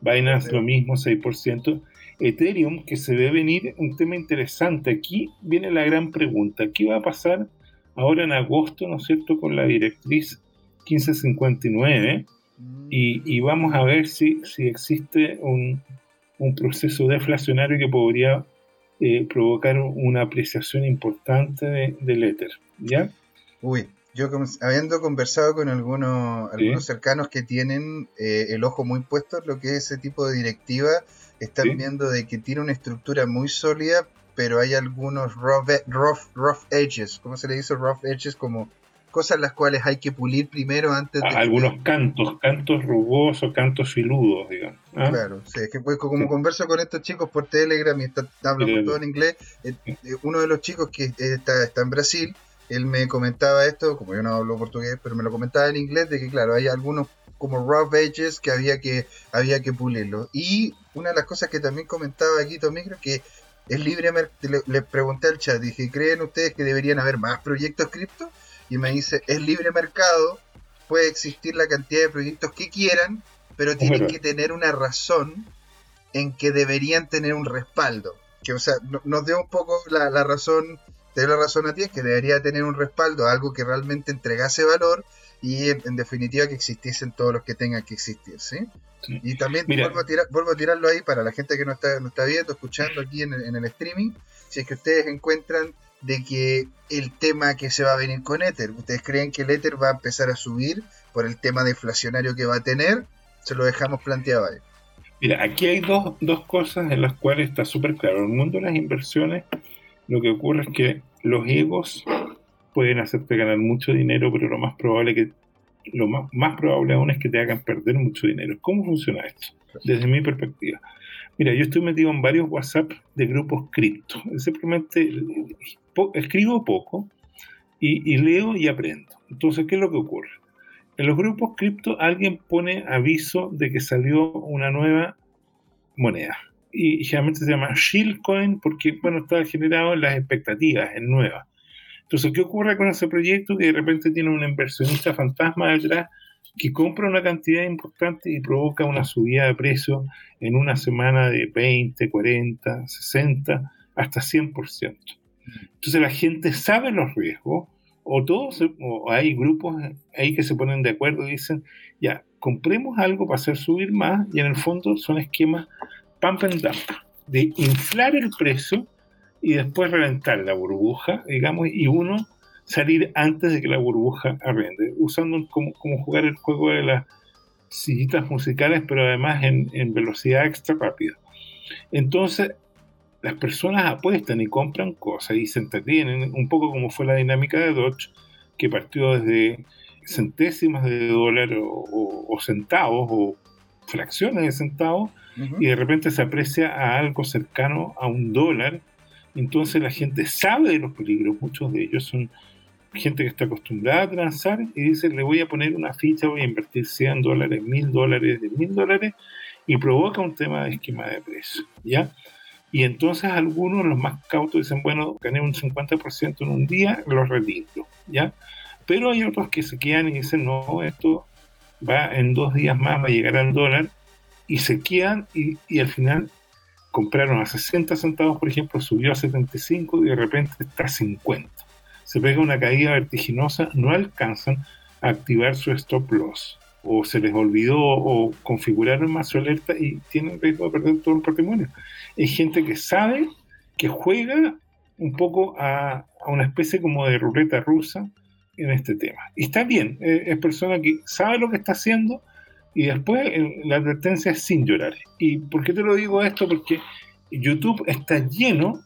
Binance lo mismo, 6%. Ethereum, que se ve venir un tema interesante. Aquí viene la gran pregunta. ¿Qué va a pasar ahora en agosto, ¿no es cierto?, con la directriz 1559. Y, y vamos a ver si, si existe un, un proceso deflacionario que podría eh, provocar una apreciación importante de- del Ether. ¿Ya? Uy, yo habiendo conversado con algunos, Sí. algunos cercanos que tienen eh, el ojo muy puesto en lo que es ese tipo de directiva, están Sí. viendo de que tiene una estructura muy sólida, pero hay algunos rough, rough, rough edges, ¿cómo se le dice rough edges? Como cosas las cuales hay que pulir primero antes de... a- algunos cantos, cantos rugosos, cantos filudos, digamos. ¿ah? Claro, sí, es que pues, como Sí. converso con estos chicos por Telegram y está, hablamos Sí. todo en inglés, eh, eh, uno de los chicos que está, está en Brasil, él me comentaba esto, como yo no hablo portugués, pero me lo comentaba en inglés, de que claro, hay algunos como rough edges que había que, había que pulirlo. Y una de las cosas que también comentaba aquí Tomicro, que es libre, le, le pregunté al chat, dije, ¿creen ustedes que deberían haber más proyectos cripto? Y me dice, es libre mercado, puede existir la cantidad de proyectos que quieran, pero tienen que tener una razón en que deberían tener un respaldo. Que, o sea, no- nos dio un poco la, la razón, te la razón a ti, es que debería tener un respaldo, algo que realmente entregase valor y en, en definitiva que existiesen todos los que tengan que existir, ¿sí? Sí. Y también vuelvo a, tirar, vuelvo a tirarlo ahí para la gente que no está, no está viendo, escuchando aquí en el, en el streaming, si es que ustedes encuentran de que el tema que se va a venir con Ether, ustedes creen que el Ether va a empezar a subir por el tema deflacionario que va a tener, se lo dejamos planteado ahí. Mira, aquí hay dos, dos cosas en las cuales está súper claro. El mundo de las inversiones, lo que ocurre es que los egos pueden hacerte ganar mucho dinero, pero lo más probable que lo más, más probable aún es que te hagan perder mucho dinero. ¿Cómo funciona esto? Desde mi perspectiva. Mira, yo estoy metido en varios WhatsApp de grupos cripto. Simplemente escribo poco y, leo y aprendo. Entonces, ¿qué es lo que ocurre? En los grupos cripto alguien pone aviso de que salió una nueva moneda. Y generalmente se llama Shieldcoin porque, bueno, está generado en las expectativas, en nueva. Entonces, ¿qué ocurre con ese proyecto? Que de repente tiene un inversionista fantasma detrás que compra una cantidad importante y provoca una subida de precio en una semana de 20, 40, 60, hasta 100%. Entonces la gente sabe los riesgos, o todos, o hay grupos ahí que se ponen de acuerdo y dicen, ya, compremos algo para hacer subir más, y en el fondo son esquemas pump and dump, de inflar el precio y después reventar la burbuja, digamos, y uno salir antes de que la burbuja arrende, usando como, jugar el juego de las sillitas musicales, pero además en, en velocidad extra rápida. Entonces, las personas apuestan y compran cosas y se entretienen, un poco como fue la dinámica de Dodge, que partió desde centésimas de dólar o, centavos o fracciones de centavos y de repente se aprecia a algo cercano a un dólar. Entonces la gente sabe de los peligros, muchos de ellos son gente que está acostumbrada a transar y dice, le voy a poner una ficha, voy a invertir 100 dólares, 1000 dólares, 1000 dólares, y provoca un tema de esquema de precio, ¿ya? Y entonces algunos, los más cautos, dicen, bueno, gané un 50% en un día, lo retiro, ¿ya? Pero hay otros que se quedan y dicen, no, esto va en dos días más, va a llegar al dólar, y se quedan y, y al final compraron a 60 centavos, por ejemplo, subió a 75 y de repente está a 50 se pega una caída vertiginosa, no alcanzan a activar su stop loss o se les olvidó o configuraron más su alerta y tienen riesgo de perder todo el patrimonio. Hay gente que sabe que juega un poco a, una especie como de ruleta rusa en este tema. Y está bien, eh, es persona que sabe lo que está haciendo y después la advertencia es sin llorar. ¿Y por qué te lo digo esto? Porque YouTube está lleno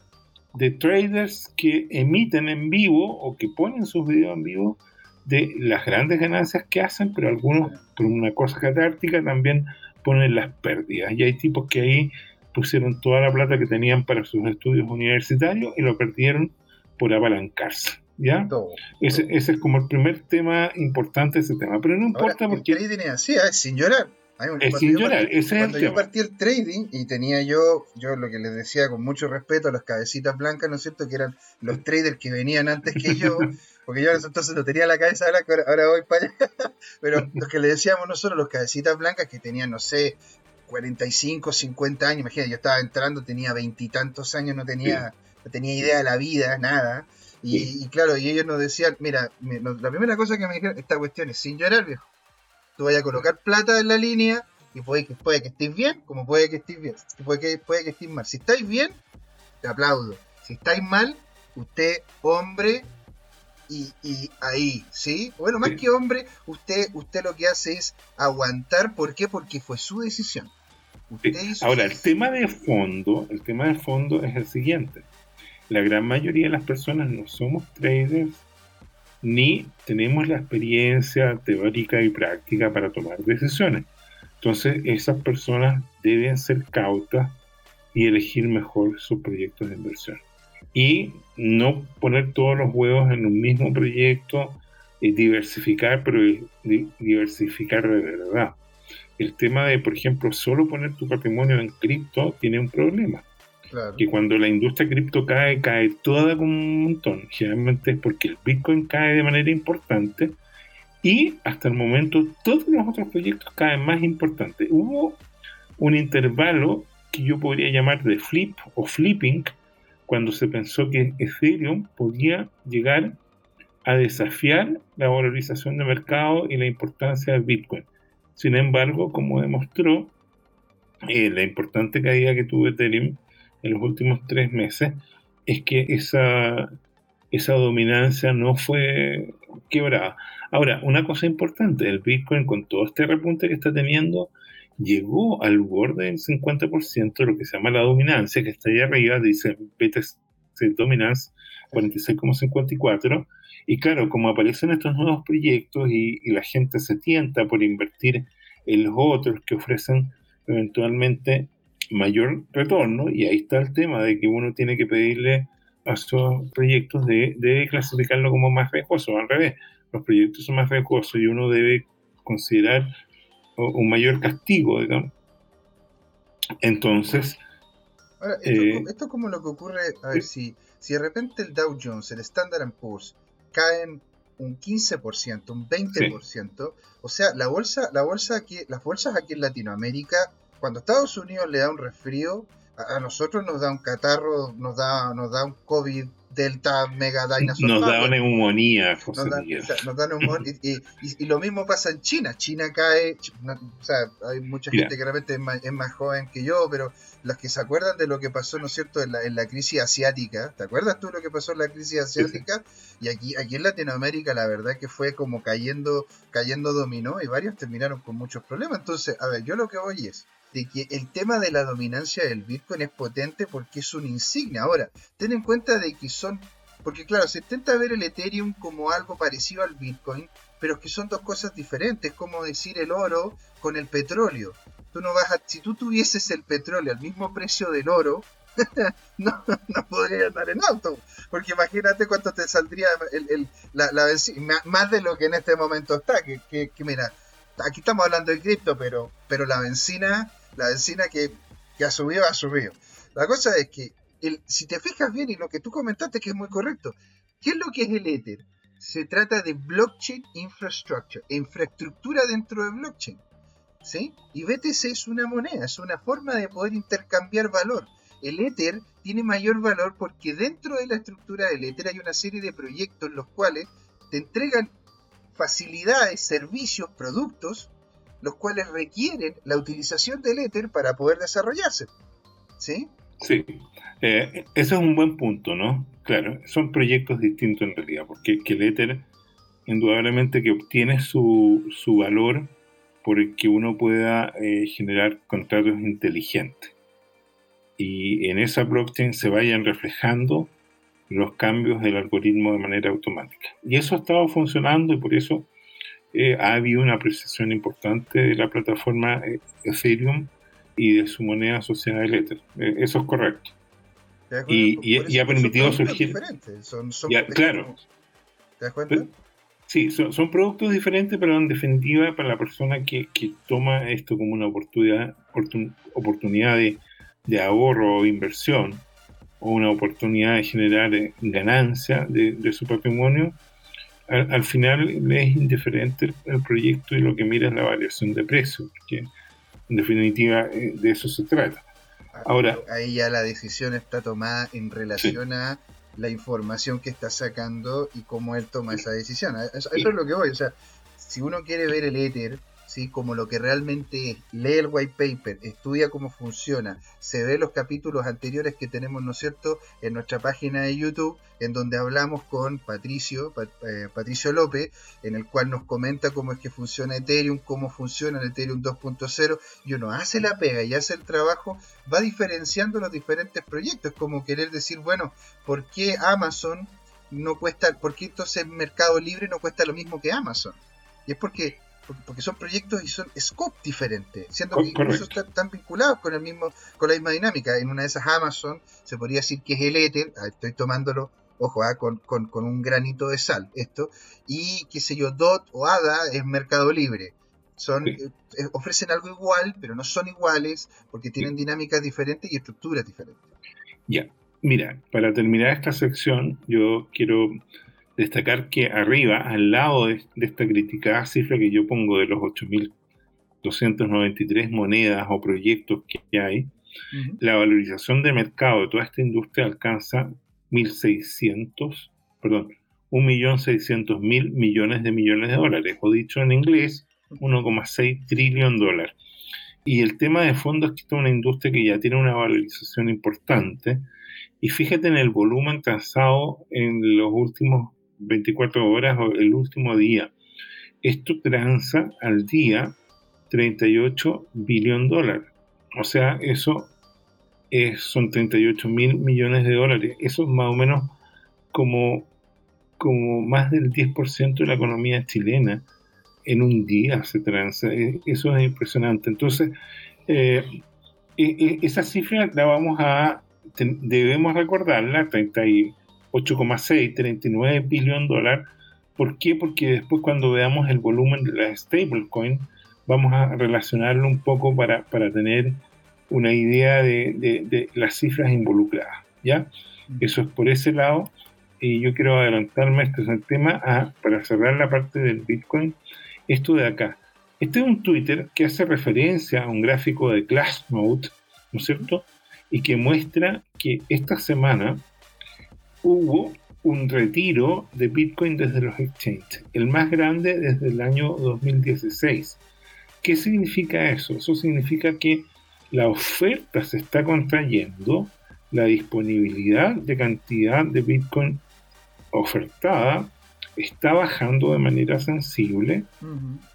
de traders que emiten en vivo o que ponen sus videos en vivo de las grandes ganancias que hacen, pero algunos, por una cosa catártica, también ponen las pérdidas. Y hay tipos que ahí pusieron toda la plata que tenían para sus estudios universitarios y lo perdieron por apalancarse. ¿Ya? Ese, ese, es como el primer tema importante de ese tema. Pero no importa porque. El trading así, ¿eh? sin llorar. Es sin llorar, cuando yo partí el trading y tenía yo, yo lo que les decía con mucho respeto a los cabecitas blancas, ¿no es cierto? Que eran los traders que venían antes que yo, *laughs* porque yo entonces no tenía la cabeza blanca, ahora, voy para allá. *laughs* Pero los que le decíamos nosotros, los cabecitas blancas que tenían, no sé, 45, 50 años, imagínate, yo estaba entrando, tenía veintitantos años, no tenía, no tenía idea de la vida, nada. Y, claro, y ellos nos decían, mira, la primera cosa que me dijeron, esta cuestión es sin llorar, viejo tú vayas a colocar plata en la línea y puede que, puede que estés bien, como puede que estés bien, puede que, puede que estés mal. Si estáis bien, te aplaudo. Si estáis mal, usted, hombre, y, ahí, ¿sí? Bueno, más que hombre, usted, usted lo que hace es aguantar. ¿Por qué? Porque fue su decisión. Ahora, el tema de fondo, el tema de fondo es el siguiente. La gran mayoría de las personas no somos traders ni tenemos la experiencia teórica y práctica para tomar decisiones. Entonces, esas personas deben ser cautas y elegir mejor sus proyectos de inversión. Y no poner todos los huevos en un mismo proyecto y diversificar, pero diversificar de verdad. El tema de, por ejemplo, solo poner tu patrimonio en cripto tiene un problema que cuando la industria cripto cae, cae toda como un montón. Generalmente es porque el Bitcoin cae de manera importante y hasta el momento todos los otros proyectos caen más importantes. Hubo un intervalo que yo podría llamar de flip o flipping cuando se pensó que Ethereum podía llegar a desafiar la valorización de mercado y la importancia del Bitcoin. Sin embargo, como demostró, eh, la importante caída que tuvo Ethereum en los últimos tres meses es que esa, esa dominancia no fue quebrada. Ahora, una cosa importante, el Bitcoin con todo este repunte que está teniendo, llegó al borde del 50% de lo que se llama la dominancia, que está ahí arriba, dice BTC Dominance, 46,54. Y claro, como aparecen estos nuevos proyectos y, y, la gente se tienta por invertir en los otros que ofrecen eventualmente mayor retorno, y ahí está el tema de que uno tiene que pedirle a esos proyectos de, de clasificarlo como más riesgoso, al revés, los proyectos son más riesgosos y uno debe considerar un mayor castigo, digamos. Entonces... Ahora, esto, es eh, como lo que ocurre, a ver, si, si de repente el Dow Jones, el Standard Poor's, caen un 15%, un 20%, o sea, la bolsa, la bolsa aquí, las bolsas aquí en Latinoamérica, cuando Estados Unidos le da un resfrío, a, nosotros nos da un catarro, nos da, nos da un COVID Delta Mega Dinosaur. Nos da neumonía, José nos, da, nos da neumonía. Y, y, lo mismo pasa en China. China cae. o sea, hay mucha gente que realmente es más, es más, joven que yo, pero los que se acuerdan de lo que pasó, ¿no es cierto?, en la, en la crisis asiática. ¿Te acuerdas tú lo que pasó en la crisis asiática? Y aquí, aquí en Latinoamérica, la verdad que fue como cayendo, cayendo dominó y varios terminaron con muchos problemas. Entonces, a ver, yo lo que voy es de que el tema de la dominancia del Bitcoin es potente porque es una insignia. Ahora, ten en cuenta de que son, porque claro, se intenta ver el Ethereum como algo parecido al Bitcoin, pero es que son dos cosas diferentes, como decir el oro con el petróleo. Tú no vas si tú tuvieses el petróleo al mismo precio del oro, *laughs* no, no podrías andar en auto. Porque imagínate cuánto te saldría el, la, la más de lo que en este momento está. Que, que, que, mira, aquí estamos hablando de cripto, pero, pero la benzina la benzina que, subido, ha subido. La cosa es que, el, si te fijas bien y lo que tú comentaste que es muy correcto, ¿qué es lo que es el Ether? Se trata de blockchain infrastructure, infraestructura dentro de blockchain. ¿Sí? Y BTC es una moneda, es una forma de poder intercambiar valor. El Ether tiene mayor valor porque dentro de la estructura del Ether hay una serie de proyectos los cuales te entregan facilidades, servicios, productos los cuales requieren la utilización del éter para poder desarrollarse. ¿Sí? Sí, eh, ese es un buen punto, ¿no? Claro, son proyectos distintos en realidad, porque el éter indudablemente que obtiene su, su valor por el que uno pueda eh, generar contratos inteligentes. Y en esa blockchain se vayan reflejando los cambios del algoritmo de manera automática. Y eso ha estado funcionando y por eso eh, ha habido una apreciación importante de la plataforma eh, Ethereum y de su moneda asociada al Ether. Eh, eso es correcto. Y, ha permitido surgir. Son, son claro. ¿Te das cuenta? Sí, son, productos diferentes, pero en definitiva, para la persona que, toma esto como una oportunidad, oportunidad de, de ahorro o inversión, o una oportunidad de generar ganancia de, de su patrimonio, al, final es indiferente el, proyecto y lo que mira es la variación de precio, porque en definitiva eh, de eso se trata. Ahora, ahí ya la decisión está tomada en relación a la información que está sacando y cómo él toma esa decisión. Eso, eso, es lo que voy. O sea, si uno quiere ver el Ether ¿sí? como lo que realmente es, lee el white paper, estudia cómo funciona, se ve los capítulos anteriores que tenemos, ¿no es cierto?, en nuestra página de YouTube, en donde hablamos con Patricio, eh, Patricio López, en el cual nos comenta cómo es que funciona Ethereum, cómo funciona el Ethereum 2.0, y uno hace la pega y hace el trabajo, va diferenciando los diferentes proyectos, como querer decir, bueno, ¿por qué Amazon no cuesta, por qué entonces Mercado Libre no cuesta lo mismo que Amazon? Y es porque porque son proyectos y son scope diferentes, siendo que incluso están, vinculados con el mismo, con la misma dinámica. En una de esas Amazon se podría decir que es el Ether, ah, estoy tomándolo, ojo, ah, con, un granito de sal, esto, y qué sé yo, DOT o ADA es Mercado Libre. Son, eh, eh, ofrecen algo igual, pero no son iguales, porque tienen dinámicas diferentes y estructuras diferentes. Ya, mira, para terminar esta sección, yo quiero destacar que arriba, al lado de, esta criticada cifra que yo pongo de los 8.293 monedas o proyectos que hay, la valorización de mercado de toda esta industria alcanza 1.600, perdón, 1.600.000 millones de millones de dólares, o dicho en inglés, 1,6 trillón de dólares. Y el tema de fondo es que esta es una industria que ya tiene una valorización importante. Y fíjate en el volumen transado en los últimos 24 horas o el último día. Esto transa al día 38 billón dólares. O sea, eso es, son 38 mil millones de dólares. Eso es más o menos como, como más del 10% de la economía chilena en un día se transa. E, eso es impresionante. Entonces, eh, e, e, esa cifra la vamos a, debemos recordarla, 38,6, 39 billones de dólares. ¿Por qué? Porque después cuando veamos el volumen de la stablecoin, vamos a relacionarlo un poco para, para tener una idea de, de, las cifras involucradas. ¿ya? Eso es por ese lado. Y yo quiero adelantarme, este es el tema, a, para cerrar la parte del Bitcoin, esto de acá. Este es un Twitter que hace referencia a un gráfico de Glassnode, ¿no es cierto? Y que muestra que esta semana hubo un retiro de Bitcoin desde los exchanges, el más grande desde el año 2016. ¿Qué significa eso? Eso significa que la oferta se está contrayendo, la disponibilidad de cantidad de Bitcoin ofertada está bajando de manera sensible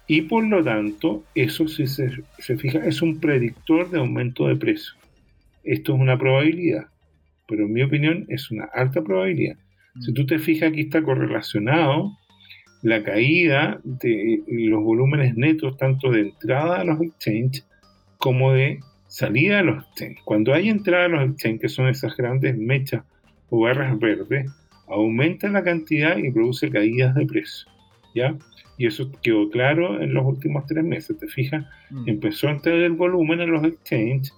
y por lo tanto eso si se, fija es un predictor de aumento de precio. Esto es una probabilidad, pero en mi opinión es una alta probabilidad. Si tú te fijas aquí está correlacionado la caída de los volúmenes netos tanto de entrada a los exchanges como de salida a los exchanges. Cuando hay entrada a los exchanges, que son esas grandes mechas o barras verdes, aumenta la cantidad y produce caídas de precio. ¿Ya? Y eso quedó claro en los últimos tres meses. ¿Te fijas? Mm. Empezó a entrar el volumen en los exchanges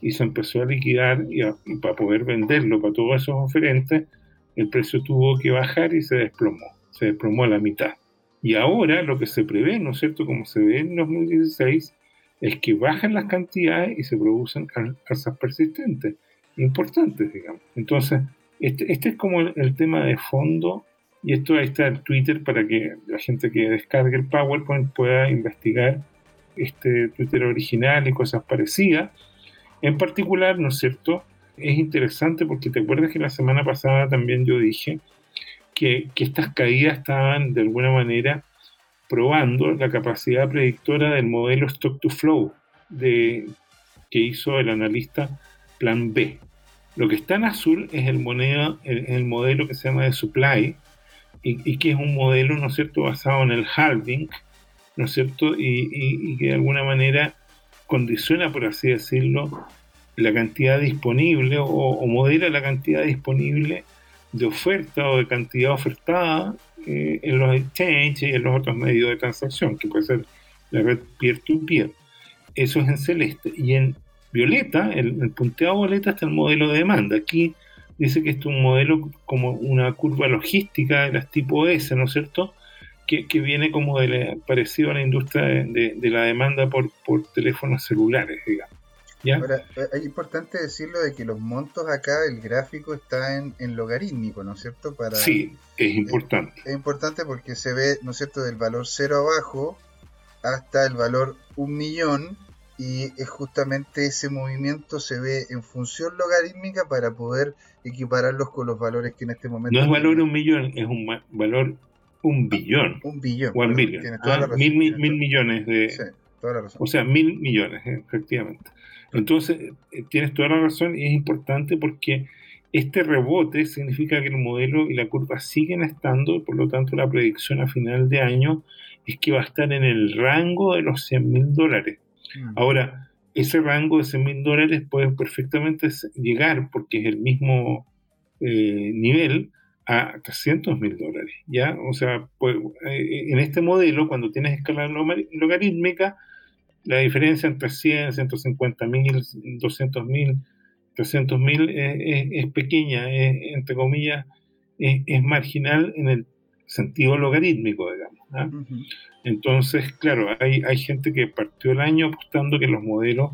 y se empezó a liquidar y, para poder venderlo para todos esos oferentes, el precio tuvo que bajar y se desplomó. Se desplomó a la mitad. Y ahora lo que se prevé, ¿no es cierto? Como se ve en 2016, es que bajan las cantidades y se producen alzas persistentes, importantes, digamos. Entonces, este, este, es como el, tema de fondo, y esto ahí está el Twitter para que la gente que descargue el PowerPoint pueda investigar este Twitter original y cosas parecidas. En particular, ¿no es cierto? Es interesante porque te acuerdas que la semana pasada también yo dije que, estas caídas estaban de alguna manera probando la capacidad predictora del modelo Stock to Flow de, que hizo el analista Plan B. Lo que está en azul es el, moneda, el, modelo que se llama de supply y, que es un modelo, ¿no es cierto?, basado en el halving, ¿no es cierto?, y, que de alguna manera condiciona, por así decirlo, la cantidad disponible o, modera la cantidad disponible de oferta o de cantidad ofertada eh, en los exchanges y en los otros medios de transacción, que puede ser la red peer-to-peer. Eso es en celeste. Y en violeta, el, el punteado violeta está el modelo de demanda. Aquí dice que esto es un modelo como una curva logística de las tipo S, ¿no es cierto? Que, viene como parecido a la industria de, la demanda por, por teléfonos celulares, digamos. Ahora, eh, es importante decirlo de que los montos acá, el gráfico está en, logarítmico, ¿no es cierto? Para, sí, es importante. Es, importante porque se ve, ¿no es cierto?, del valor cero abajo hasta el valor un millón y es justamente ese movimiento se ve en función logarítmica para poder equipararlos con los valores que en este momento... No es valor un millón, es un valor un billón. Un billón. One billion. Ah, mil, mil, millones de... Sí, toda la razón. O sea, mil millones, efectivamente. Entonces, eh, tienes toda la razón y es importante porque este rebote significa que el modelo y la curva siguen estando, por lo tanto la predicción a final de año es que va a estar en el rango de los 100 mil dólares. Mm. Ahora, ese rango de 100 mil dólares puede perfectamente llegar, porque es el mismo eh, nivel, a 300 mil dólares. ¿ya? O sea, pues, eh, en este modelo, cuando tienes escala logarítmica, la diferencia entre 100, 150 mil, 200 mil, 300 mil es, pequeña, es, entre comillas, es, marginal en el sentido logarítmico, digamos. ¿ah? Entonces, claro, hay, hay gente que partió el año apostando que los modelos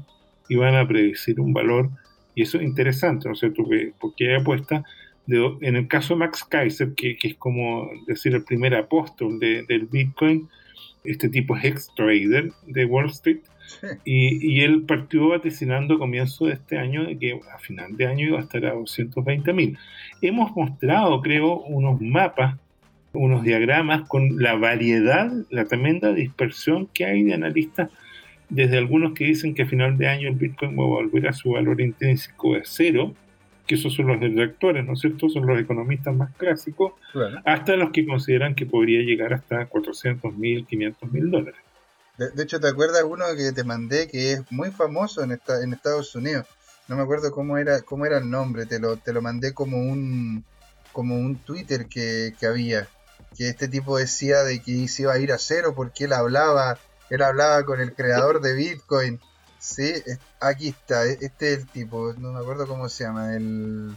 iban a predecir un valor, y eso es interesante, ¿no es cierto? Porque, hay apuesta, de, en el caso de Max Kaiser, que, es como decir el primer apóstol del Bitcoin, este tipo es ex-trader de Wall Street, y, y, él partió vaticinando a comienzo de este año de que a final de año iba a estar a 220 mil. Hemos mostrado, creo, unos mapas unos diagramas con la variedad, la tremenda dispersión que hay de analistas, desde algunos que dicen que a final de año el Bitcoin va a volver a su valor intrínseco de cero, que esos son los detractores, ¿no es cierto? Son los economistas más clásicos, hasta los que consideran que podría llegar hasta 400 mil, 500 mil dólares. De, hecho, ¿te acuerdas uno que te mandé que es muy famoso en, esta, en Estados Unidos? No me acuerdo cómo era, cómo era el nombre, te lo, te lo mandé como un, como un Twitter que, que había, que este tipo decía de que se iba a ir a cero porque él hablaba, él hablaba con el creador de Bitcoin. Sí, aquí está, e, este es el tipo, no me acuerdo cómo se llama, el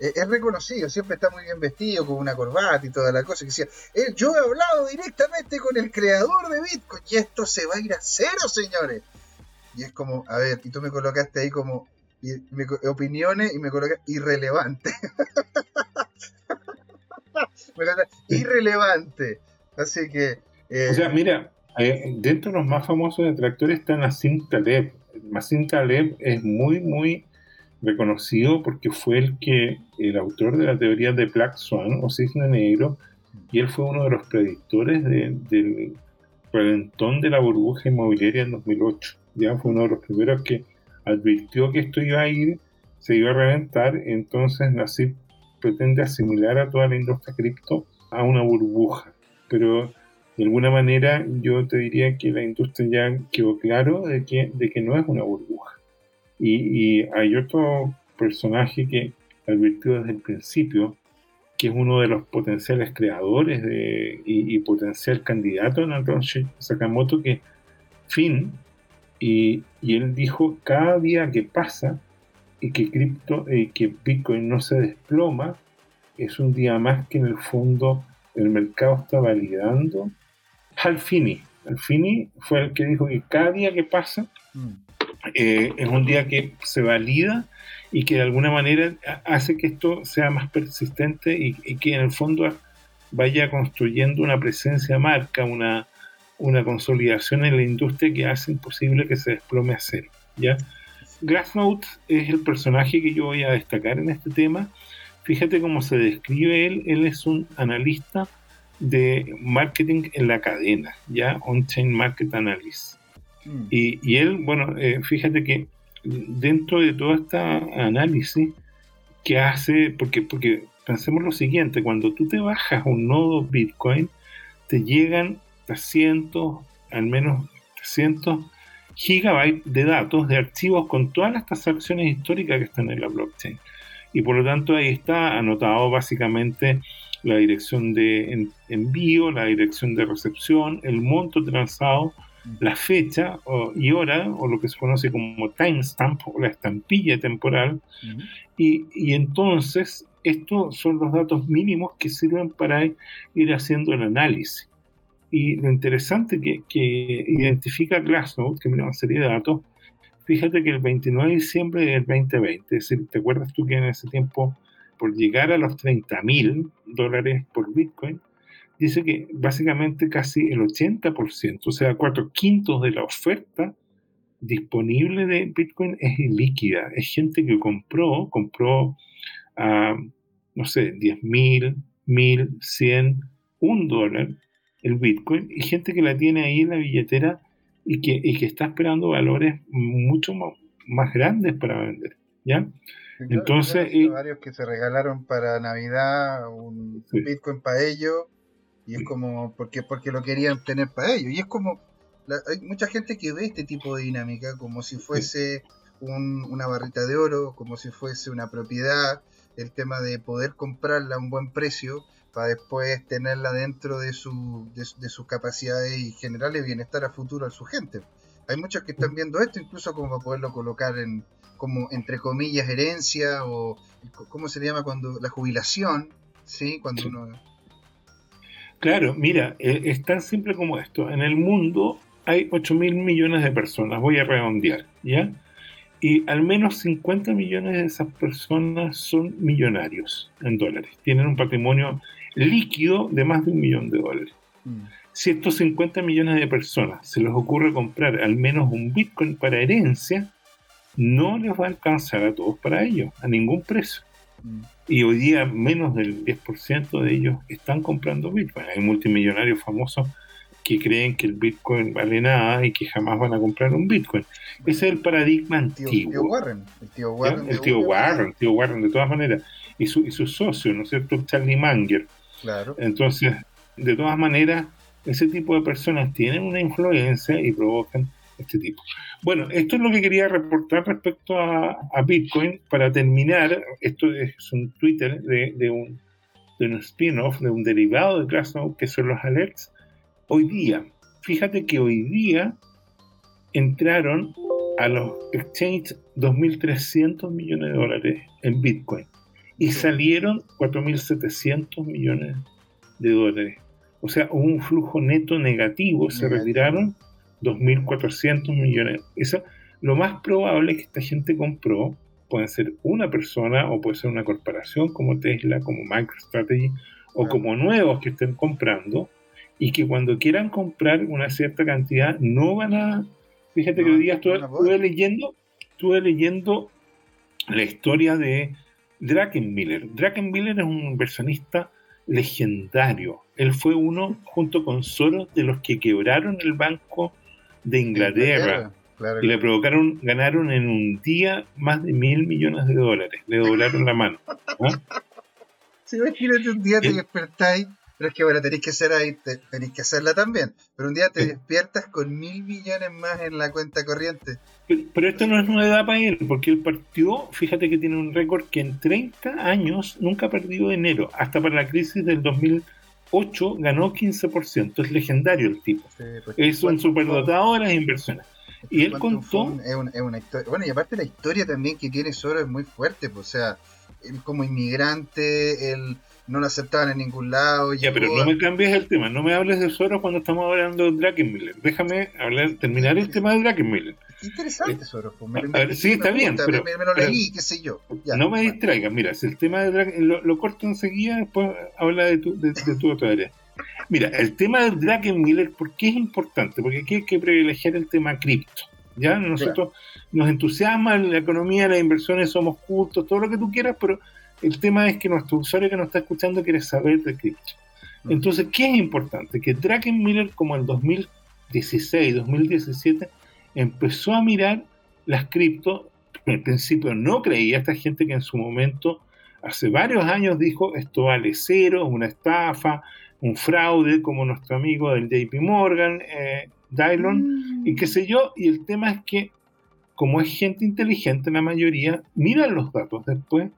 e, es reconocido, siempre está muy bien vestido, con una corbata y toda la cosa. Que decía, eh, yo he hablado directamente con el creador de Bitcoin y esto se va a ir a cero, señores. Y es como, a ver, y tú me colocaste ahí como opiniones y me colocaste irrelevante. *laughs* irrelevante. Así que. Eh, o sea, mira, eh, dentro de los más famosos detractores está Nassim Taleb. Nassim Taleb es muy, muy reconocido porque fue el que el autor de la teoría de Black Swan o Cisne Negro y él fue uno de los predictores del reventón de la burbuja inmobiliaria en 2008. Ya fue uno de los primeros que advirtió que esto iba a ir, se iba a reventar, entonces Nassim pretende asimilar a toda la industria cripto a una burbuja. Pero de alguna manera yo te diría que la industria ya quedó claro de que, de que no es una burbuja. Y, hay otro personaje que advirtió desde el principio, que es uno de los potenciales creadores de, y, potencial candidato en Natoshi Sakamoto, que Finn, y, y, él dijo, cada día que pasa y que, cripto, y que Bitcoin no se desploma, es un día más que en el fondo el mercado está validando Alfini. Alfini fue el que dijo que cada día que pasa mm. eh, es un día que se valida y que de alguna manera hace que esto sea más persistente y, que en el fondo vaya construyendo una presencia marca, una, una consolidación en la industria que hace imposible que se desplome a cero. ¿ya? Glassnote es el personaje que yo voy a destacar en este tema. Fíjate cómo se describe él. Él es un analista de marketing en la cadena, ya on-chain market analysis. Mm. Y, él, bueno, eh, fíjate que dentro de todo este análisis que hace, porque, porque pensemos lo siguiente, cuando tú te bajas un nodo Bitcoin, te llegan 300, al menos 300 gigabytes de datos, de archivos con todas las transacciones históricas que están en la blockchain. Y por lo tanto ahí está anotado básicamente la dirección de envío, la dirección de recepción, el monto transado, la fecha y hora, o lo que se conoce como timestamp, o la estampilla temporal, y, entonces estos son los datos mínimos que sirven para ir haciendo el análisis. Y lo interesante que, que identifica Glassnode, que mira una serie de datos, fíjate que el 29 de diciembre del 2020, es decir, ¿te acuerdas tú que en ese tiempo por llegar a los 30 mil dólares por Bitcoin, dice que básicamente casi el 80%, o sea, cuatro quintos de la oferta disponible de Bitcoin es líquida. Es gente que compró, compró a, no sé, 10 mil, 1000, 100, un dólar el Bitcoin y gente que la tiene ahí en la billetera y que, y que está esperando valores mucho más grandes para vender. ¿Ya? Entonces, hay varios que se regalaron para Navidad un Bitcoin para ellos y es como porque porque lo querían tener para ellos y es como hay mucha gente que ve este tipo de dinámica como si fuese una barrita de oro, como si fuese una propiedad, el tema de poder comprarla a un buen precio para después tenerla dentro de, su, de, de sus capacidades y generarle bienestar a futuro a su gente. Hay muchos que están viendo esto incluso como para poderlo colocar en, como entre comillas herencia o cómo se llama cuando la jubilación, ¿sí? Cuando uno Claro, mira, eh, es tan simple como esto. En el mundo hay 8 mil millones de personas, voy a redondear, ¿ya? Y al menos 50 millones de esas personas son millonarios en dólares. Tienen un patrimonio líquido de más de un millón de dólares. Mm. Si estos 50 millones de personas se les ocurre comprar al menos un Bitcoin para herencia, no les va a alcanzar a todos para ello, a ningún precio. Mm. Y hoy día menos del 10% de ellos están comprando Bitcoin. Hay multimillonarios famosos que creen que el Bitcoin vale nada y que jamás van a comprar un Bitcoin. Ese es el paradigma antiguo. El tío Warren. El tío Warren, el tío Warren, el tío Warren, de todas maneras. Y su, y su socio, ¿no es cierto? Charlie Manger. Claro. Entonces, de todas maneras, ese tipo de personas tienen una influencia y provocan este tipo. Bueno, esto es lo que quería reportar respecto a, Bitcoin. Para terminar, esto es un Twitter de, de un, de un spin-off, de un derivado de Glassnode, que son los alerts. Hoy día, fíjate que hoy día entraron a los exchanges 2.300 millones de dólares en Bitcoin y salieron 4.700 millones de dólares. O sea, hubo un flujo neto negativo, se retiraron 2.400 millones. Eso, lo más probable es que esta gente compró, puede ser una persona o puede ser una corporación como Tesla, como MicroStrategy o como nuevos que estén comprando y que cuando quieran comprar una cierta cantidad no van a... Fíjate que hoy día estuve, leyendo, estuve leyendo la historia de Drakenmiller. Drakenmiller es un inversionista legendario. Él fue uno, junto con Soros, de los que quebraron el Banco de Inglaterra. y le provocaron, ganaron en un día más de mil millones de dólares. Le doblaron la mano. Si *laughs* imagínate un día te despertáis pero es que bueno, tenéis que ser ahí, tenéis que hacerla también. Pero un día te despiertas con mil millones más en la cuenta corriente. Pero, esto no es novedad para él, porque él partió, fíjate que tiene un récord que en 30 años nunca ha perdido dinero. Hasta para la crisis del 2008 ganó 15%. Es legendario el tipo. Pues, es un superdotado de las inversiones. Y él contó. es, una, historia. Bueno, y aparte la historia también que tiene Soro es muy fuerte. Pues, o sea, él como inmigrante, él no lo aceptaban en ningún lado. Ya, pero no me cambies el tema, no me hables de Soros cuando estamos hablando de Drakenmiller. Déjame hablar, terminar el tema de Drakenmiller. Qué interesante, eh, Soros. Pues, sí, está bien. pero, me, lo leí, qué sé yo. no me distraigas, mira, si el tema de Drakenmiller lo, corto enseguida, después habla de tu, de, tu otra área. Mira, el tema de Drakenmiller, ¿por qué es importante? Porque aquí hay que privilegiar el tema cripto. ¿ya? Nosotros nos entusiasma la economía, las inversiones, somos justos, todo lo que tú quieras, pero el tema es que nuestro usuario que nos está escuchando quiere saber de cripto. Entonces, ¿qué es importante? Que Miller como en 2016, 2017, empezó a mirar las cripto. En principio no creía esta gente que en su momento, hace varios años, dijo esto vale cero, una estafa, un fraude, como nuestro amigo del JP Morgan, eh, Dylon, y qué sé yo. Y el tema es que, como es gente inteligente, la mayoría miran los datos después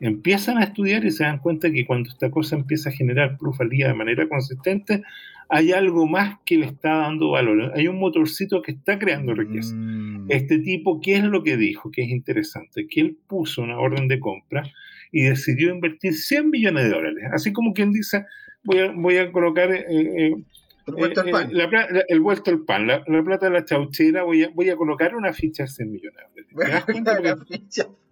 empiezan a estudiar y se dan cuenta que cuando esta cosa empieza a generar plusvalía de manera consistente, hay algo más que le está dando valor. Hay un motorcito que está creando riqueza. Mm. Este tipo, ¿qué es lo que dijo? Que es interesante, que él puso una orden de compra y decidió invertir 100 millones de dólares. Así como quien dice, voy a, voy a colocar... Eh, eh, el vuelto al eh, pan. La, el vuelto al pan, la, plata de la chauchera, voy a, voy a colocar una ficha de 100 millones de dólares. ¿Te *laughs*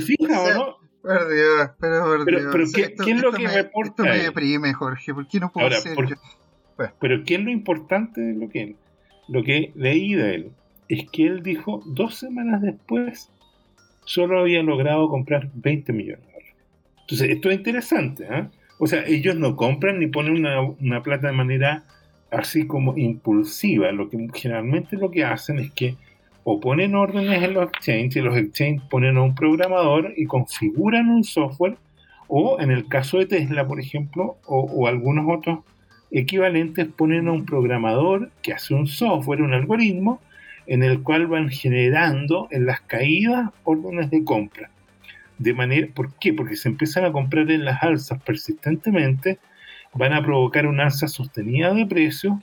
fijas o no? Por Dios, pero por pero, Pero ¿qué, es lo que reporta? Esto me deprime, Jorge. ¿Por qué no puedo Ahora, ser Pero ¿qué es lo importante de lo que, lo que leí de él? Es que él dijo dos semanas después solo había logrado comprar 20 millones de dólares. Entonces, esto es interesante. ¿eh? O sea, ellos no compran ni ponen una, una plata de manera así como impulsiva. Lo que generalmente lo que hacen es que o ponen órdenes en los exchanges y los exchanges ponen a un programador y configuran un software o en el caso de Tesla, por ejemplo, o, algunos otros equivalentes ponen a un programador que hace un software, un algoritmo, en el cual van generando en las caídas órdenes de compra. De manera, ¿Por qué? Porque se empiezan a comprar en las alzas persistentemente, van a provocar una alza sostenida de precios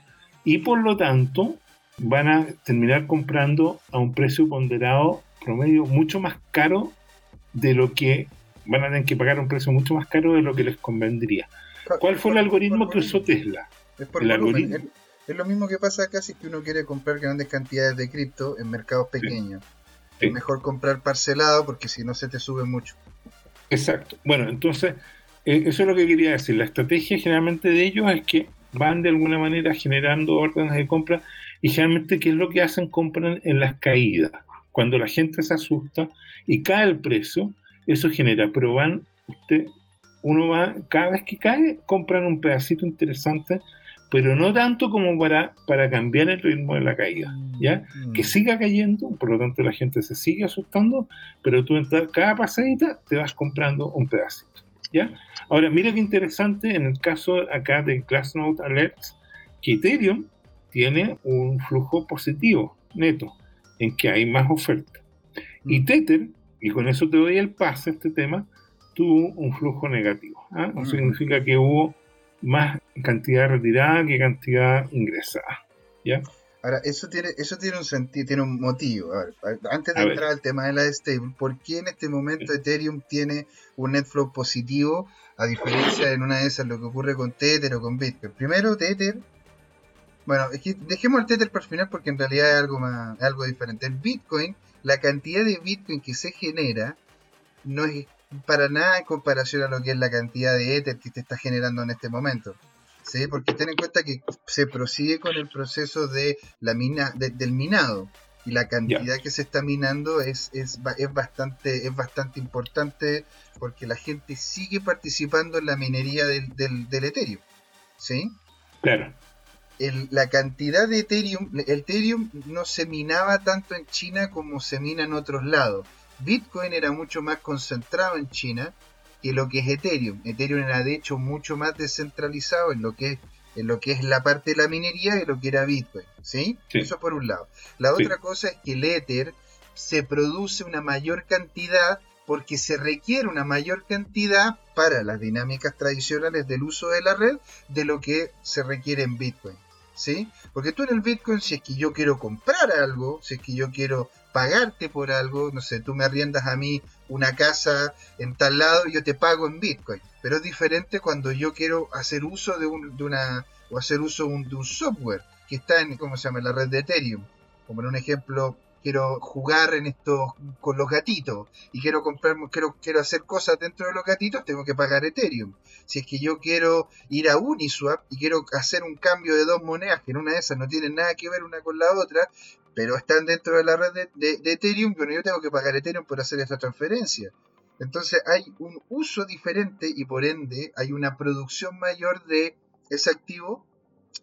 y por lo tanto van a terminar comprando a un precio ponderado promedio mucho más caro de lo que van a tener que pagar un precio mucho más caro de lo que les convendría. ¿Cuál fue el algoritmo que usó Tesla? Es, por el algoritmo... es, lo mismo que pasa acá si uno quiere comprar grandes cantidades de cripto en mercados pequeños. Es mejor comprar parcelado porque si no se te sube mucho. Exacto. Bueno, entonces, eh, eso es lo que quería decir. La estrategia generalmente de ellos es que van de alguna manera generando órdenes de compra y generalmente, ¿qué es lo que hacen? Compran en las caídas. Cuando la gente se asusta y cae el precio, eso genera, pero van, usted, uno va, cada vez que cae, compran un pedacito interesante pero no tanto como para, para cambiar el ritmo de la caída, ¿ya? Mm. Que siga cayendo, por lo tanto la gente se sigue asustando, pero tú en cada pasadita te vas comprando un pedacito, ¿ya? Ahora, mira qué interesante en el caso acá de Glassnode Alerts, que Ethereum tiene un flujo positivo, neto, en que hay más oferta. Y Mm. Tether, y con eso te doy el pase a este tema, tuvo un flujo negativo. ¿ah? Mm. significa que hubo más cantidad retirada que cantidad ingresada. ¿ya? Ahora, eso tiene, eso tiene un sentido, tiene un motivo. A ver, antes de A ver. entrar al tema de la stable, ¿por qué en este momento Ethereum tiene un net flow positivo? A diferencia de en una de esas lo que ocurre con Tether o con Bitcoin. Primero, Tether. Bueno, es que dejemos el Tether para el final porque en realidad es algo más, algo diferente. El Bitcoin, la cantidad de Bitcoin que se genera no es para nada en comparación a lo que es la cantidad de Ether que te está generando en este momento. ¿sí? Porque ten en cuenta que se prosigue con el proceso de la mina, de- del minado y la cantidad que se está minando es, es, es bastante es bastante importante porque la gente sigue participando en la minería del, del, del Ethereum. ¿sí? Claro. El- la cantidad de Ethereum, el Ethereum no se minaba tanto en China como se mina en otros lados. Bitcoin era mucho más concentrado en China que lo que es Ethereum. Ethereum era de hecho mucho más descentralizado en lo que es, en lo que es la parte de la minería que lo que era Bitcoin. ¿sí? Sí. Eso por un lado. La Sí. otra cosa es que el Ether se produce una mayor cantidad porque se requiere una mayor cantidad para las dinámicas tradicionales del uso de la red de lo que se requiere en Bitcoin. ¿Sí? Porque tú en el Bitcoin, si es que yo quiero comprar algo, si es que yo quiero pagarte por algo, no sé, tú me arriendas a mí una casa en tal lado y yo te pago en Bitcoin. Pero es diferente cuando yo quiero hacer uso de, un- de una o hacer uso un- de un software que está en, ¿cómo se llama?, en la red de Ethereum. Como en un ejemplo, quiero jugar en estos con los gatitos y quiero comprar, quiero, quiero hacer cosas dentro de los gatitos, tengo que pagar Ethereum. Si es que yo quiero ir a Uniswap y quiero hacer un cambio de dos monedas, que en una de esas no tienen nada que ver una con la otra, pero están dentro de la red de, de- de Ethereum, bueno, yo tengo que pagar Ethereum por hacer esta transferencia. Entonces hay un uso diferente y por ende hay una producción mayor de ese activo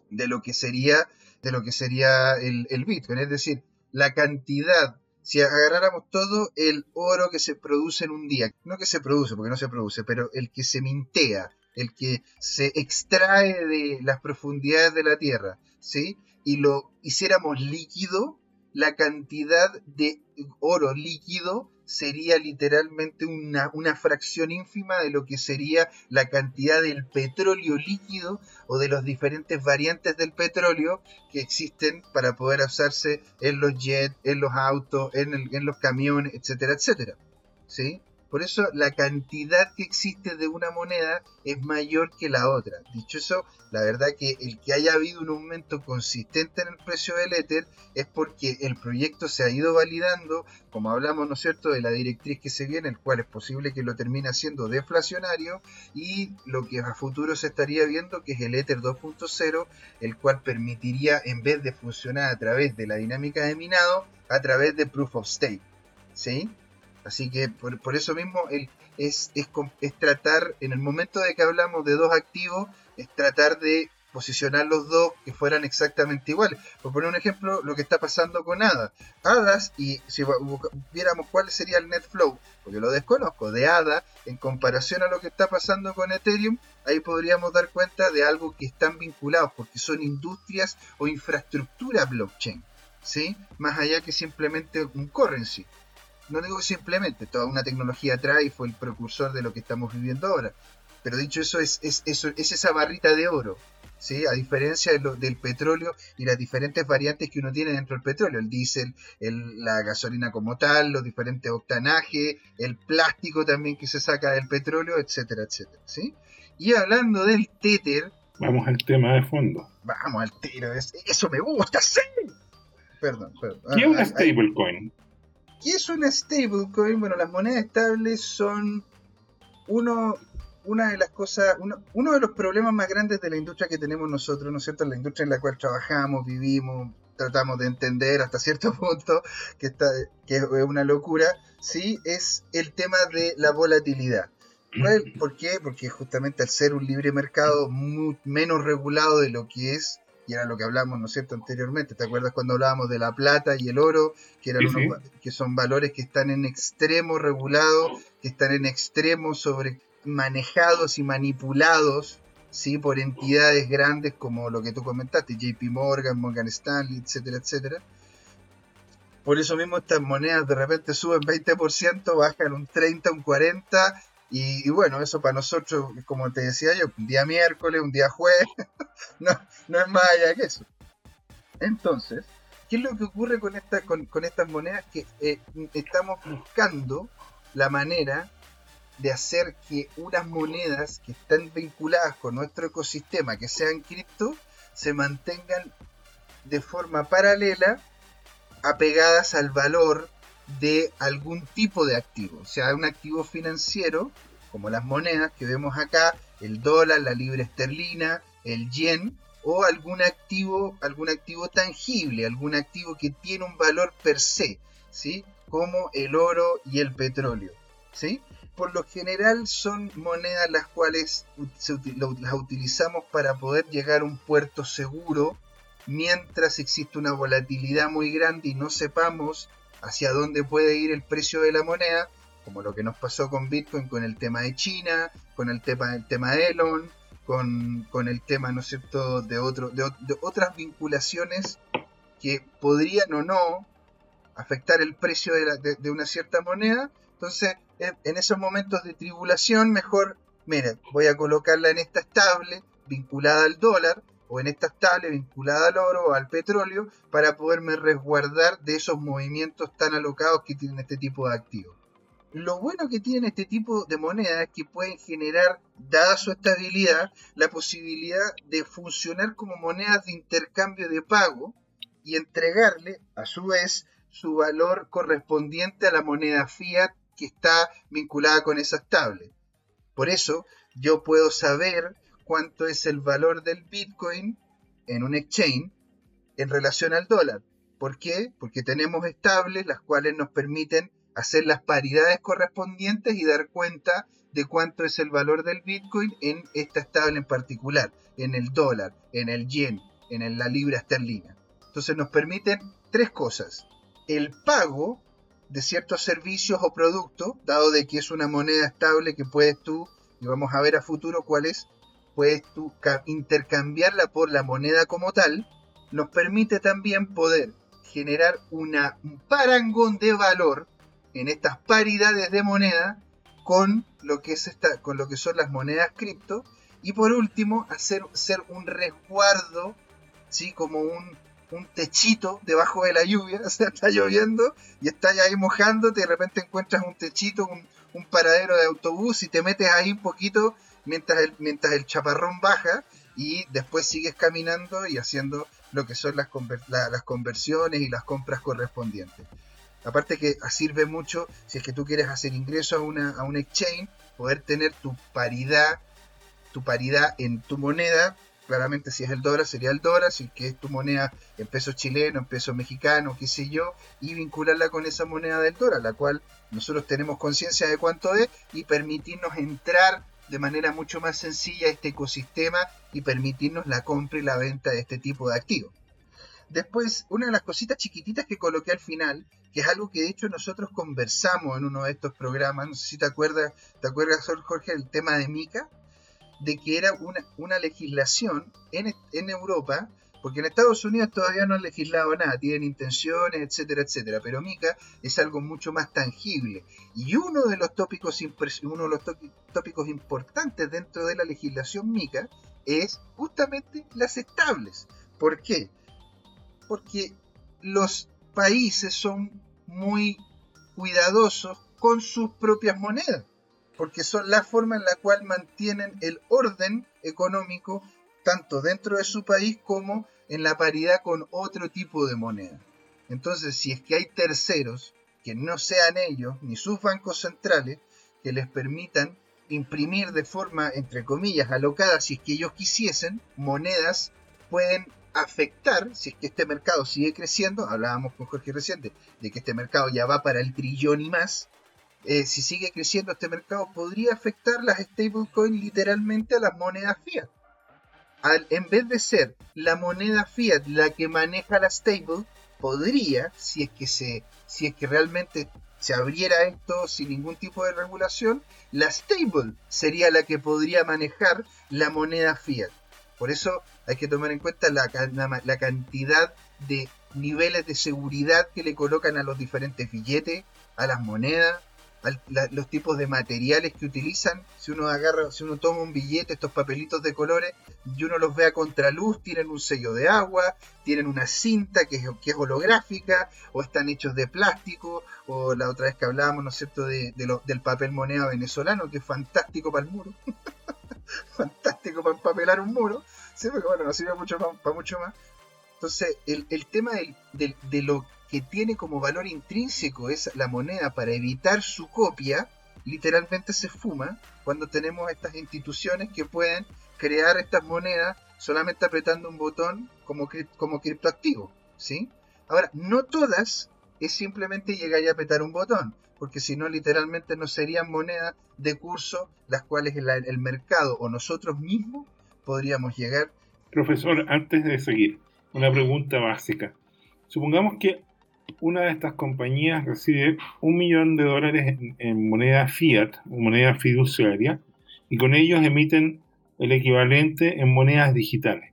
de lo que sería, de lo que sería el, el Bitcoin. Es decir, la cantidad, si agarráramos todo el oro que se produce en un día, no que se produce, porque no se produce, pero el que se mintea, el que se extrae de las profundidades de la Tierra, ¿sí? Y lo hiciéramos líquido, la cantidad de oro líquido sería literalmente una, una fracción ínfima de lo que sería la cantidad del petróleo líquido o de las diferentes variantes del petróleo que existen para poder usarse en los jets, en los autos, en, el- en los camiones, etcétera, etcétera. ¿Sí? Por eso la cantidad que existe de una moneda es mayor que la otra. Dicho eso, la verdad que el que haya habido un aumento consistente en el precio del Ether es porque el proyecto se ha ido validando, como hablamos, ¿no es cierto?, de la directriz que se viene, el cual es posible que lo termine siendo deflacionario, y lo que a futuro se estaría viendo, que es el Ether 2.0, el cual permitiría, en vez de funcionar a través de la dinámica de minado, a través de Proof of Stake. ¿Sí? Así que por, por eso mismo es, es, tratar, en el momento de que hablamos de dos activos, es tratar de posicionar los dos que fueran exactamente iguales. Por poner un ejemplo, lo que está pasando con ADA. ADAS, y si viéramos cuál sería el net flow, porque lo desconozco, de ADA en comparación a lo que está pasando con Ethereum, ahí podríamos dar cuenta de algo que están vinculados, porque son industrias o infraestructura blockchain, ¿sí? Más allá que simplemente un currency. No digo simplemente, toda una tecnología atrás y fue el precursor de lo que estamos viviendo ahora. Pero dicho eso, es, es, eso, es esa barrita de oro, ¿sí? A diferencia de lo- del petróleo y las diferentes variantes que uno tiene dentro del petróleo, el diésel, el- la gasolina como tal, los diferentes octanajes, el plástico también que se saca del petróleo, etcétera, etcétera, ¿sí? Y hablando del Tether, Vamos al tema de fondo. vamos al tiro, es- eso me gusta, sí. Perdón, perdón. ¿Qué es Ah, una ah, ah, stablecoin? ¿Qué es una stablecoin? Bueno, las monedas estables son uno, una de las cosas, uno, de los problemas más grandes de la industria que tenemos nosotros, ¿no es cierto? La industria en la cual trabajamos, vivimos, tratamos de entender hasta cierto *laughs* punto, que es una locura, sí, es el tema de la volatilidad. ¿Por qué? Porque justamente al ser un libre mercado menos regulado de lo que es, y era lo que hablamos, ¿no es cierto?, anteriormente. ¿Te acuerdas cuando hablábamos de la plata y el oro, que, eran que son valores que están en extremo regulados, que están en extremo sobre manejados y manipulados ¿sí? por entidades grandes como lo que tú comentaste, JP Morgan, Morgan Stanley, etcétera, etcétera. Por eso mismo estas monedas de repente suben 20%, bajan un 30, un 40, y, bueno, eso para nosotros, como te decía yo, un día miércoles, un día jueves, *laughs* no, no es más allá que eso. Entonces, ¿qué es lo que ocurre con, esta, con, estas monedas? Que eh, estamos buscando la manera de hacer que unas monedas que están vinculadas con nuestro ecosistema, que sean cripto, se mantengan de forma paralela apegadas al valor de algún tipo de activo, o sea, un activo financiero, como las monedas que vemos acá, el dólar, la libra esterlina, el yen, o algún activo, algún activo tangible, algún activo que tiene un valor per se, ¿sí? como el oro y el petróleo. ¿sí? Por lo general son monedas las cuales las utilizamos para poder llegar a un puerto seguro mientras existe una volatilidad muy grande y no sepamos hacia dónde puede ir el precio de la moneda, como lo que nos pasó con Bitcoin con el tema de China, con el tema, el tema de Elon, con, el tema, ¿no cierto?, de, otro, de, otras vinculaciones que podrían o no afectar el precio de una cierta moneda. Entonces, en esos momentos de tribulación, mejor, mira, voy a colocarla en esta estable vinculada al dólar o en esta estable vinculada al oro o al petróleo para poderme resguardar de esos movimientos tan alocados que tienen este tipo de activos. Lo bueno que tiene este tipo de monedas es que pueden generar, dada su estabilidad, la posibilidad de funcionar como monedas de intercambio de pago y entregarle, a su vez, su valor correspondiente a la moneda fiat que está vinculada con esa estable. Por eso, yo puedo saber cuánto es el valor del Bitcoin en un exchange en relación al dólar. ¿Por qué? Porque tenemos estables las cuales nos permiten hacer las paridades correspondientes y dar cuenta de cuánto es el valor del Bitcoin en esta estable en particular, en el dólar, en el yen, en la libra esterlina. Entonces nos permiten tres cosas. El pago de ciertos servicios o productos, dado de que es una moneda estable que puedes tú, y vamos a ver a futuro cuál es, puedes tú intercambiarla por la moneda como tal, nos permite también poder generar una, un parangón de valor en estas paridades de moneda con lo que, es esta, con lo que son las monedas cripto y por último hacer ser un resguardo, ¿sí? como un, un techito debajo de la lluvia, *laughs* o sea, está lloviendo y estás ahí mojándote de repente encuentras un techito, un, un paradero de autobús y te metes ahí un poquito mientras el, mientras el chaparrón baja y después sigues caminando y haciendo lo que son las, las conversiones y las compras correspondientes. Aparte que sirve mucho si es que tú quieres hacer ingreso a una, a un exchange, poder tener tu paridad, tu paridad en tu moneda. Claramente si es el dólar sería el dólar, si es que es tu moneda en peso chileno, en peso mexicano, qué sé yo, y vincularla con esa moneda del dólar, la cual nosotros tenemos conciencia de cuánto es y permitirnos entrar de manera mucho más sencilla este ecosistema y permitirnos la compra y la venta de este tipo de activos. Después, una de las cositas chiquititas que coloqué al final, que es algo que de hecho nosotros conversamos en uno de estos programas, no sé si te acuerdas, ¿te acuerdas Jorge el tema de Mica? De que era una, una legislación en, en Europa porque en Estados Unidos todavía no han legislado nada, tienen intenciones, etcétera, etcétera. Pero Mica es algo mucho más tangible. Y uno de los tópicos, uno de los tópicos importantes dentro de la legislación Mica es justamente las estables. ¿Por qué? Porque los países son muy cuidadosos con sus propias monedas. Porque son la forma en la cual mantienen el orden económico tanto dentro de su país como en la paridad con otro tipo de moneda. Entonces, si es que hay terceros que no sean ellos ni sus bancos centrales que les permitan imprimir de forma, entre comillas, alocada, si es que ellos quisiesen, monedas pueden afectar, si es que este mercado sigue creciendo, hablábamos con Jorge reciente, de que este mercado ya va para el trillón y más, eh, si sigue creciendo este mercado, podría afectar las stablecoins literalmente a las monedas fiat. En vez de ser la moneda fiat la que maneja la stable, podría, si es que se, si es que realmente se abriera esto sin ningún tipo de regulación, la stable sería la que podría manejar la moneda fiat. Por eso hay que tomar en cuenta la, la cantidad de niveles de seguridad que le colocan a los diferentes billetes, a las monedas, los tipos de materiales que utilizan. Si uno agarra, si uno toma un billete, estos papelitos de colores, y uno los ve a contraluz, tienen un sello de agua, tienen una cinta que es, que es holográfica, o están hechos de plástico, o la otra vez que hablábamos, ¿no es cierto?, de, del papel moneda venezolano, que es fantástico para el muro. *laughs* fantástico para empapelar un muro. Sí, bueno, no sirve mucho para mucho más. Entonces, el, el tema del, de lo que tiene como valor intrínseco es la moneda para evitar su copia, literalmente se fuma cuando tenemos estas instituciones que pueden crear estas monedas solamente apretando un botón como, como criptoactivo. ¿sí? Ahora, no todas es simplemente llegar y apretar un botón, porque si no, literalmente no serían monedas de curso las cuales el, el mercado o nosotros mismos podríamos llegar. Profesor, antes de seguir, una pregunta básica. Supongamos que una de estas compañías recibe un millón de dólares en, moneda fiat, moneda fiduciaria, y con ellos emiten el equivalente en monedas digitales.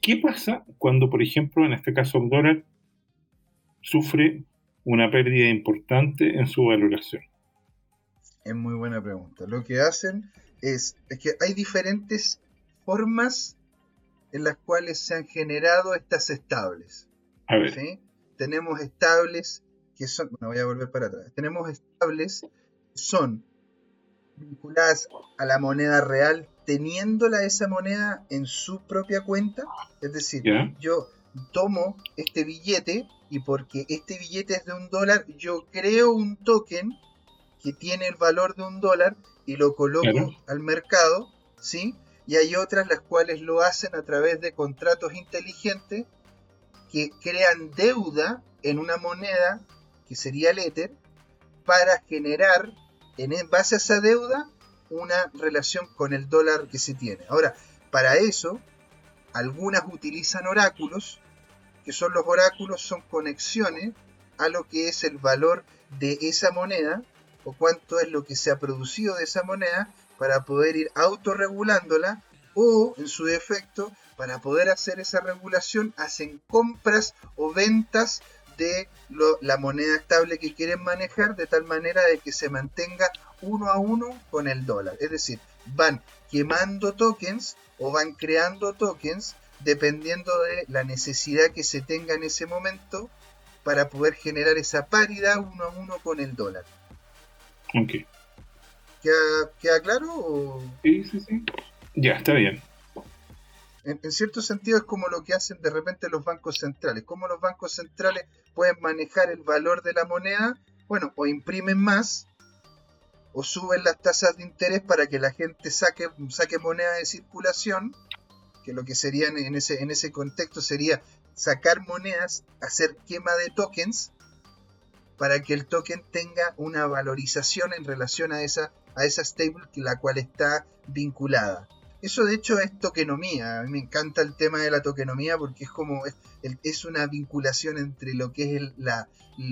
¿Qué pasa cuando, por ejemplo, en este caso el dólar sufre una pérdida importante en su valoración? Es muy buena pregunta. Lo que hacen es, es que hay diferentes formas en las cuales se han generado estas estables. A ver. ¿sí? Tenemos estables que son, bueno, voy a volver para atrás, tenemos estables que son vinculadas a la moneda real, teniéndola esa moneda en su propia cuenta, es decir, yo tomo este billete y porque este billete es de un dólar, yo creo un token que tiene el valor de un dólar y lo coloco al mercado, ¿sí? Y hay otras las cuales lo hacen a través de contratos inteligentes que crean deuda en una moneda que sería el Ether para generar en base a esa deuda una relación con el dólar que se tiene. Ahora, para eso, algunas utilizan oráculos, que son los oráculos, son conexiones a lo que es el valor de esa moneda o cuánto es lo que se ha producido de esa moneda para poder ir autorregulándola o, en su defecto, para poder hacer esa regulación, hacen compras o ventas de la moneda estable que quieren manejar de tal manera de que se mantenga uno a uno con el dólar. Es decir, van quemando tokens o van creando tokens dependiendo de la necesidad que se tenga en ese momento para poder generar esa paridad uno a uno con el dólar. Ok. ¿Queda, claro? Sí, sí, sí. Ya, está bien en, cierto sentido es como lo que hacen de repente los bancos centrales. Como los bancos centrales pueden manejar el valor de la moneda, bueno, o imprimen más o suben las tasas de interés para que la gente saque, saque moneda de circulación, que lo que sería en ese, en ese contexto sería sacar monedas, hacer quema de tokens, para que el token tenga una valorización en relación a esa, a esa stable la cual está vinculada. Eso de hecho es tokenomía. A mí me encanta el tema de la tokenomía porque es como es, es una vinculación entre lo que es el, la,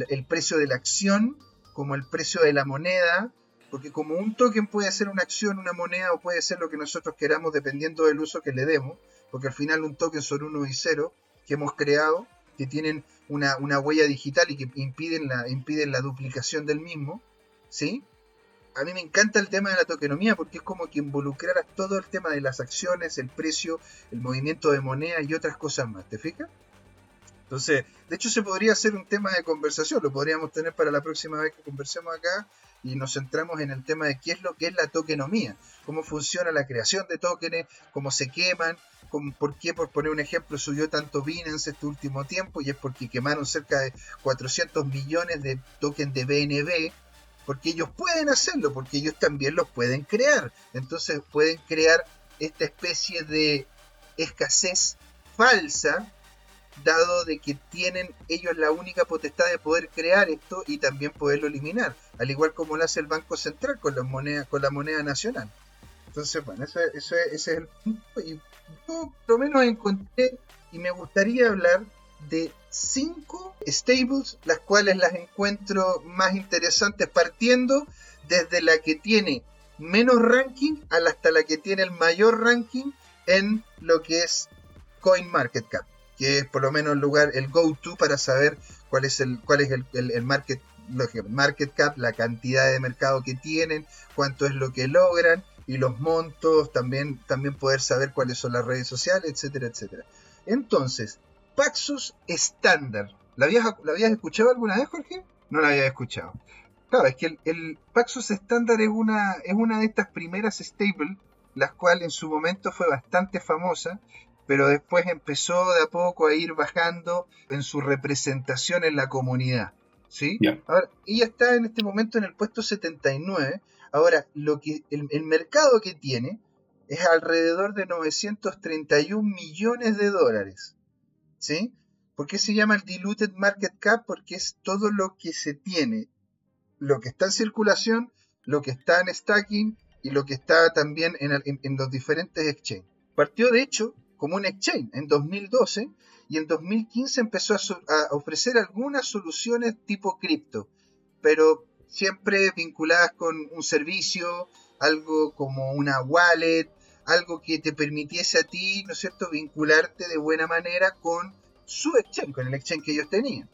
el precio de la acción como el precio de la moneda. Porque como un token puede ser una acción, una moneda o puede ser lo que nosotros queramos dependiendo del uso que le demos. Porque al final un token son uno y cero que hemos creado, que tienen una, una huella digital y que impiden la, impiden la duplicación del mismo. ¿Sí? A mí me encanta el tema de la tokenomía porque es como que involucrara todo el tema de las acciones, el precio, el movimiento de moneda y otras cosas más, ¿te fijas? Entonces, de hecho se podría hacer un tema de conversación, lo podríamos tener para la próxima vez que conversemos acá y nos centramos en el tema de qué es lo que es la tokenomía, cómo funciona la creación de tokens, cómo se queman, por qué, por poner un ejemplo, subió tanto Binance este último tiempo y es porque quemaron cerca de 400 millones de tokens de BNB porque ellos pueden hacerlo, porque ellos también los pueden crear. Entonces pueden crear esta especie de escasez falsa dado de que tienen ellos la única potestad de poder crear esto y también poderlo eliminar, al igual como lo hace el Banco Central con, las monedas, con la moneda nacional. Entonces, bueno, eso, ese es el punto. Y yo por lo menos encontré y me gustaría hablar de cinco stables, las cuales las encuentro más interesantes partiendo desde la que tiene menos ranking hasta la que tiene el mayor ranking en lo que es CoinMarketCap, que es por lo menos el lugar, el go-to para saber cuál es el, cuál es el, market, market cap, la cantidad de mercado que tienen, cuánto es lo que logran y los montos, también, también poder saber cuáles son las redes sociales, etcétera, etcétera. Entonces, Paxos estándar. ¿La habías, ¿La habías escuchado alguna vez, Jorge? No la había escuchado. Claro, es que el, el Paxos estándar es una, es una de estas primeras stables, las cuales en su momento fue bastante famosa, pero después empezó de a poco a ir bajando en su representación en la comunidad. ¿Sí? Ahora, ella está en este momento en el puesto 79. Ahora, lo que, el, el mercado que tiene es alrededor de 931 millones de dólares. ¿Sí? ¿Por qué se llama el Diluted Market Cap? Porque es todo lo que se tiene, lo que está en circulación, lo que está en stacking y lo que está también en, los diferentes exchanges. Partió de hecho como un exchange en 2012 y en 2015 empezó a, a ofrecer algunas soluciones tipo cripto, pero siempre vinculadas con un servicio, algo como una wallet, algo que te permitiese a ti, ¿no es cierto?, vincularte de buena manera con su exchange, con el exchange que ellos tenían.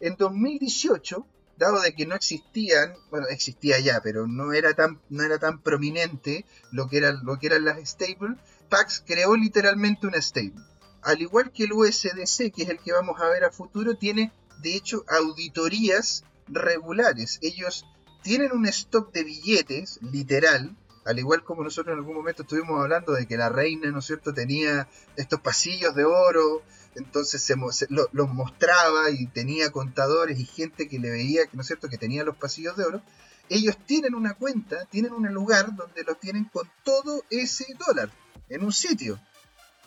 En 2018, dado de que no existían, bueno, existía ya, pero no era tan, no era tan prominente lo que, era, lo que eran las stables, Pax creó literalmente una stable. Al igual que el USDC, que es el que vamos a ver a futuro, tiene de hecho auditorías regulares. Ellos tienen un stock de billetes, literal, al igual como nosotros en algún momento estuvimos hablando de que la reina, ¿no es cierto?, tenía estos pasillos de oro, entonces se, los mostraba y tenía contadores y gente que le veía, ¿no es cierto?, que tenía los pasillos de oro. Ellos tienen una cuenta, tienen un lugar donde lo tienen con todo ese dólar, en un sitio.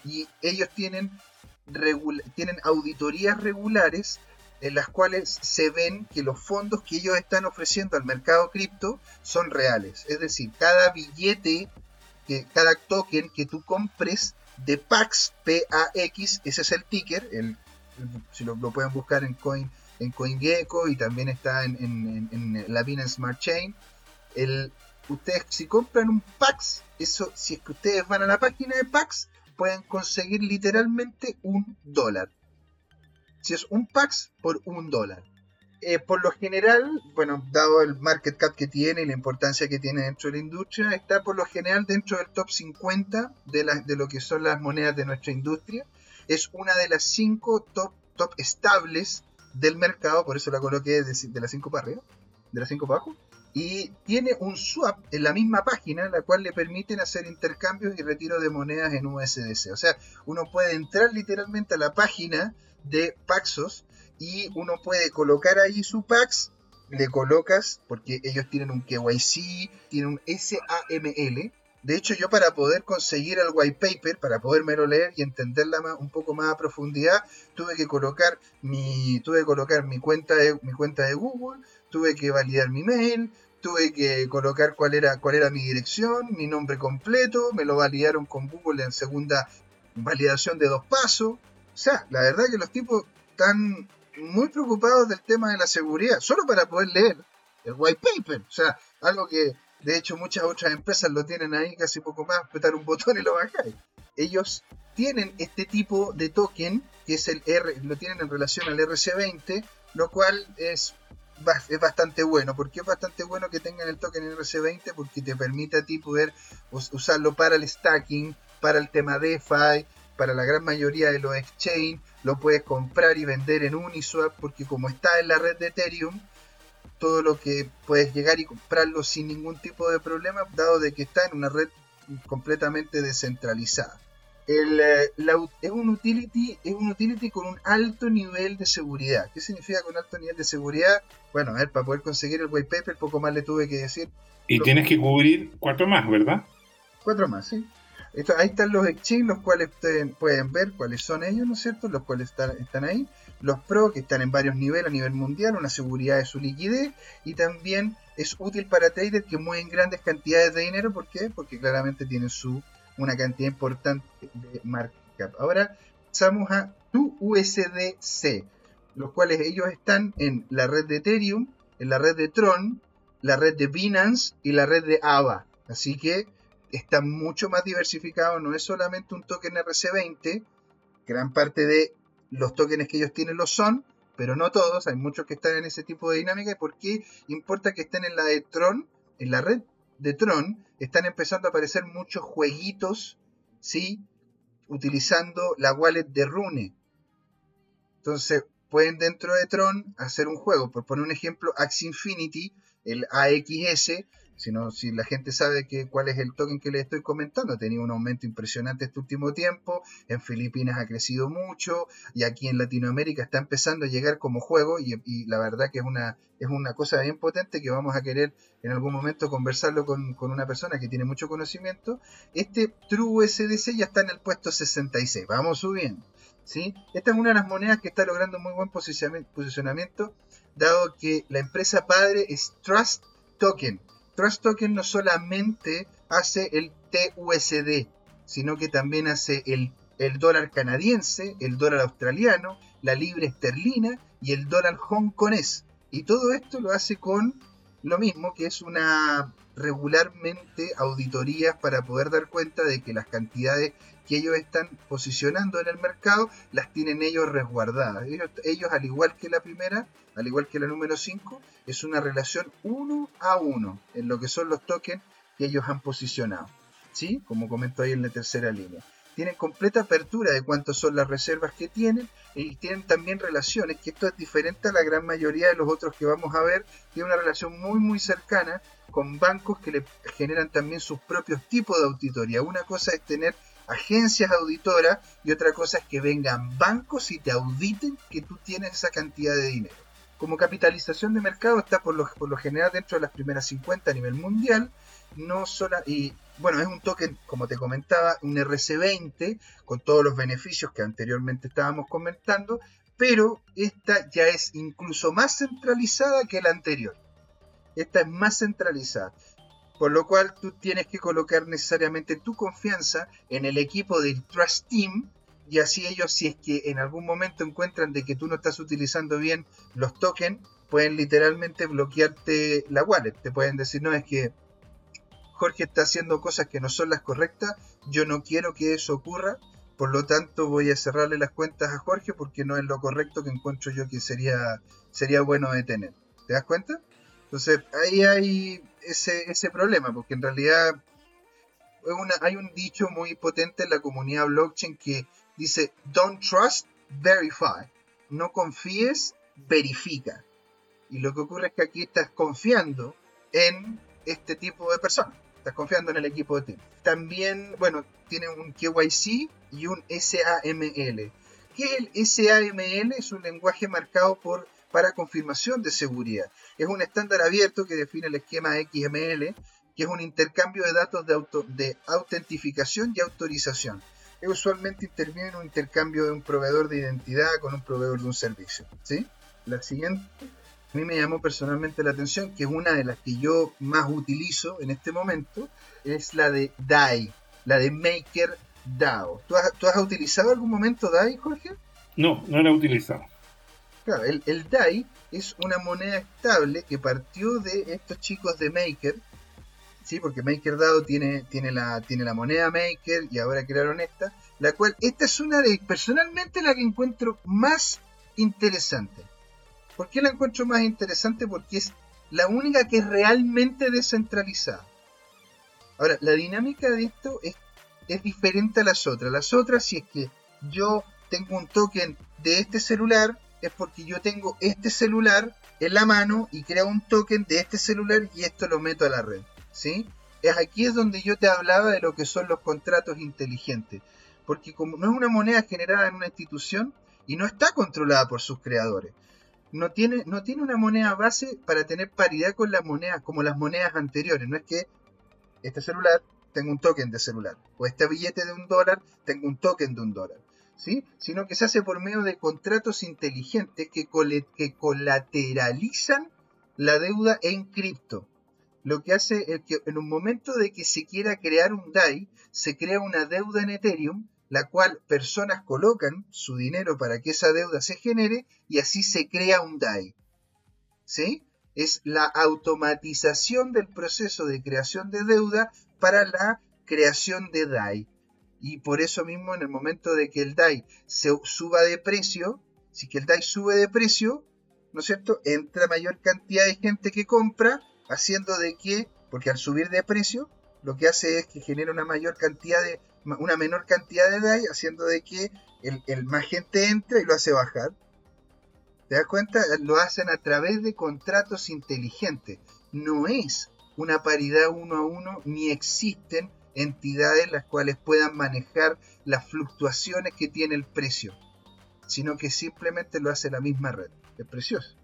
Y ellos tienen, tienen auditorías regulares en las cuales se ven que los fondos que ellos están ofreciendo al mercado cripto son reales. Es decir, cada billete, que, cada token que tú compres de PAX, P-A-X, ese es el ticker, el, si lo, pueden buscar en Coin en CoinGecko y también está en, la Binance Smart Chain. El, ustedes si compran un PAX, eso, si es que ustedes van a la página de PAX, pueden conseguir literalmente un dólar si es un PAX por un dólar. Eh, por lo general, bueno, dado el market cap que tiene y la importancia que tiene dentro de la industria, está por lo general dentro del top 50 de, lo que son las monedas de nuestra industria. Es una de las 5 top, top estables del mercado, por eso la coloqué de, de las 5 para arriba, de las 5 para abajo. Y tiene un swap en la misma página, la cual le permiten hacer intercambios y retiro de monedas en USDC. O sea, uno puede entrar literalmente a la página de Paxos y uno puede colocar ahí su Pax, le colocas, porque ellos tienen un KYC, tienen un SAML. De hecho, yo para poder conseguir el white paper, para podérmelo leer y entenderla un poco más a profundidad, tuve que colocar mi, tuve que colocar mi cuenta de, mi cuenta de Google, tuve que validar mi mail, tuve que colocar cuál era, cuál era mi dirección, mi nombre completo, me lo validaron con Google en segunda validación de dos pasos. O sea, la verdad que los tipos están muy preocupados del tema de la seguridad, solo para poder leer el white paper. O sea, algo que de hecho muchas otras empresas lo tienen ahí casi poco más, apretar un botón y lo bajáis. Ellos tienen este tipo de token, que es el R, lo tienen en relación al RC20, lo cual es, es bastante bueno. ¿Por qué es bastante bueno que tengan el token RC20? Porque te permite a ti poder usarlo para el stacking, para el tema DeFi, para la gran mayoría de los exchange, lo puedes comprar y vender en Uniswap porque como está en la red de Ethereum, todo lo que puedes llegar y comprarlo sin ningún tipo de problema, dado de que está en una red completamente descentralizada. El, eh, es, un utility, es un utility con un alto nivel de seguridad. ¿Qué significa con alto nivel de seguridad? Bueno, a ver, para poder conseguir el white paper, poco más le tuve que decir. Y tienes que cubrir cuatro más, ¿verdad? Cuatro más, sí. Ahí están los exchanges, los cuales ustedes pueden ver cuáles son ellos, ¿no es cierto? Los cuales están, ahí. Los Pro, que están en varios niveles a nivel mundial, una seguridad de su liquidez. Y también es útil para traders que mueven grandes cantidades de dinero. ¿Por qué? Porque claramente tienen su, una cantidad importante de market cap. Ahora pasamos a USDC, los cuales ellos están en la red de Ethereum, en la red de Tron, la red de Binance y la red de AVA. Así que está mucho más diversificado, no es solamente un token RC20, gran parte de los tokens que ellos tienen lo son, pero no todos, hay muchos que están en ese tipo de dinámica. ¿Y por qué importa que estén en la de Tron? En la red de Tron están empezando a aparecer muchos jueguitos, ¿sí? Utilizando la wallet de Rune. Entonces, pueden dentro de Tron hacer un juego. Por poner un ejemplo, Axie Infinity, el AXS, sino si la gente sabe que, cuál es el token que les estoy comentando. Ha tenido un aumento impresionante este último tiempo, en Filipinas ha crecido mucho y aquí en Latinoamérica está empezando a llegar como juego y, la verdad que es una, es una cosa bien potente que vamos a querer en algún momento conversarlo con, una persona que tiene mucho conocimiento. Este True SDC ya está en el puesto 66, vamos subiendo. ¿sí? Esta es una de las monedas que está logrando muy buen posicionamiento, dado que la empresa padre es Trust Token Trust Token no solamente hace el TUSD, sino que también hace el, dólar canadiense, el dólar australiano, la libra esterlina y el dólar hongkonés. Y todo esto lo hace con lo mismo que es una regularmente auditorías para poder dar cuenta de que las cantidades que ellos están posicionando en el mercado las tienen ellos resguardadas. Ellos, al igual que la primera, al igual que la número 5, es una relación uno a uno en lo que son los tokens que ellos han posicionado. ¿Sí? Como comentó ahí en la tercera línea. Tienen completa apertura de cuántas son las reservas que tienen y tienen también relaciones, que esto es diferente a la gran mayoría de los otros que vamos a ver, tiene una relación muy muy cercana con bancos que le generan también sus propios tipos de auditoría. Una cosa es tener agencias auditoras y otra cosa es que vengan bancos y te auditen que tú tienes esa cantidad de dinero. Como capitalización de mercado está por lo, general dentro de las primeras 50 a nivel mundial, no solo, y bueno, es un token, como te comentaba, un RC20 con todos los beneficios que anteriormente estábamos comentando, pero esta ya es incluso más centralizada que la anterior. Esta es más centralizada. Por lo cual tú tienes que colocar necesariamente tu confianza en el equipo del Trust Team y así ellos si es que en algún momento encuentran de que tú no estás utilizando bien los tokens, pueden literalmente bloquearte la wallet. Te pueden decir, no, es que Jorge está haciendo cosas que no son las correctas, yo no quiero que eso ocurra, por lo tanto voy a cerrarle las cuentas a Jorge porque no es lo correcto que encuentro yo que sería, sería bueno de tener. ¿Te das cuenta? Entonces ahí hay ese, ese problema, porque en realidad hay un dicho muy potente en la comunidad blockchain que dice, don't trust, verify. No confíes, verifica. Y lo que ocurre es que aquí estás confiando en este tipo de personas. Estás confiando en el equipo de team. También, bueno, tiene un KYC y un SAML. ¿Qué es el SAML? Es un lenguaje marcado para confirmación de seguridad. Es un estándar abierto que define el esquema XML, que es un intercambio de datos de autentificación y autorización. Usualmente interviene en un intercambio de un proveedor de identidad con un proveedor de un servicio. ¿sí? La siguiente, a mí me llamó personalmente la atención, que es una de las que yo más utilizo en este momento, es la de DAI, la de MakerDAO. ¿Tú has, ¿Tú has utilizado algún momento DAI, Jorge? No, no la he utilizado. Claro, el, DAI es una moneda estable que partió de estos chicos de Maker, ¿sí? porque MakerDAO tiene, tiene, la, tiene la moneda Maker y ahora crearon esta, la cual, esta es una de, personalmente la que encuentro más interesante. ¿Por qué la encuentro más interesante? Porque es la única que es realmente descentralizada. Ahora, la dinámica de esto es, es diferente a las otras. Las otras, si es que yo tengo un token de este celular, es porque yo tengo este celular en la mano y creo un token de este celular y esto lo meto a la red. ¿Sí? Es aquí es donde yo te hablaba de lo que son los contratos inteligentes. Porque como no es una moneda generada en una institución y no está controlada por sus creadores, no tiene, no tiene una moneda base para tener paridad con las monedas, como las monedas anteriores. No es que este celular tengo un token de celular. O este billete de un dólar, tengo un token de un dólar. ¿Sí? Sino que se hace por medio de contratos inteligentes que, que colateralizan la deuda en cripto. Lo que hace es que en un momento de que se quiera crear un DAI, se crea una deuda en Ethereum, la cual personas colocan su dinero para que esa deuda se genere y así se crea un DAI. ¿Sí? Es la automatización del proceso de creación de deuda para la creación de DAI. Y por eso mismo en el momento de que el DAI se suba de precio, si que el DAI sube de precio, ¿no es cierto? Entra mayor cantidad de gente que compra, haciendo de que, porque al subir de precio, lo que hace es que genera una mayor cantidad de, una menor cantidad de DAI, haciendo de que el, el más gente entre y lo hace bajar. ¿Te das cuenta? Lo hacen a través de contratos inteligentes. No es una paridad uno a uno, ni existen entidades las cuales puedan manejar las fluctuaciones que tiene el precio, sino que simplemente lo hace la misma red. Es precioso.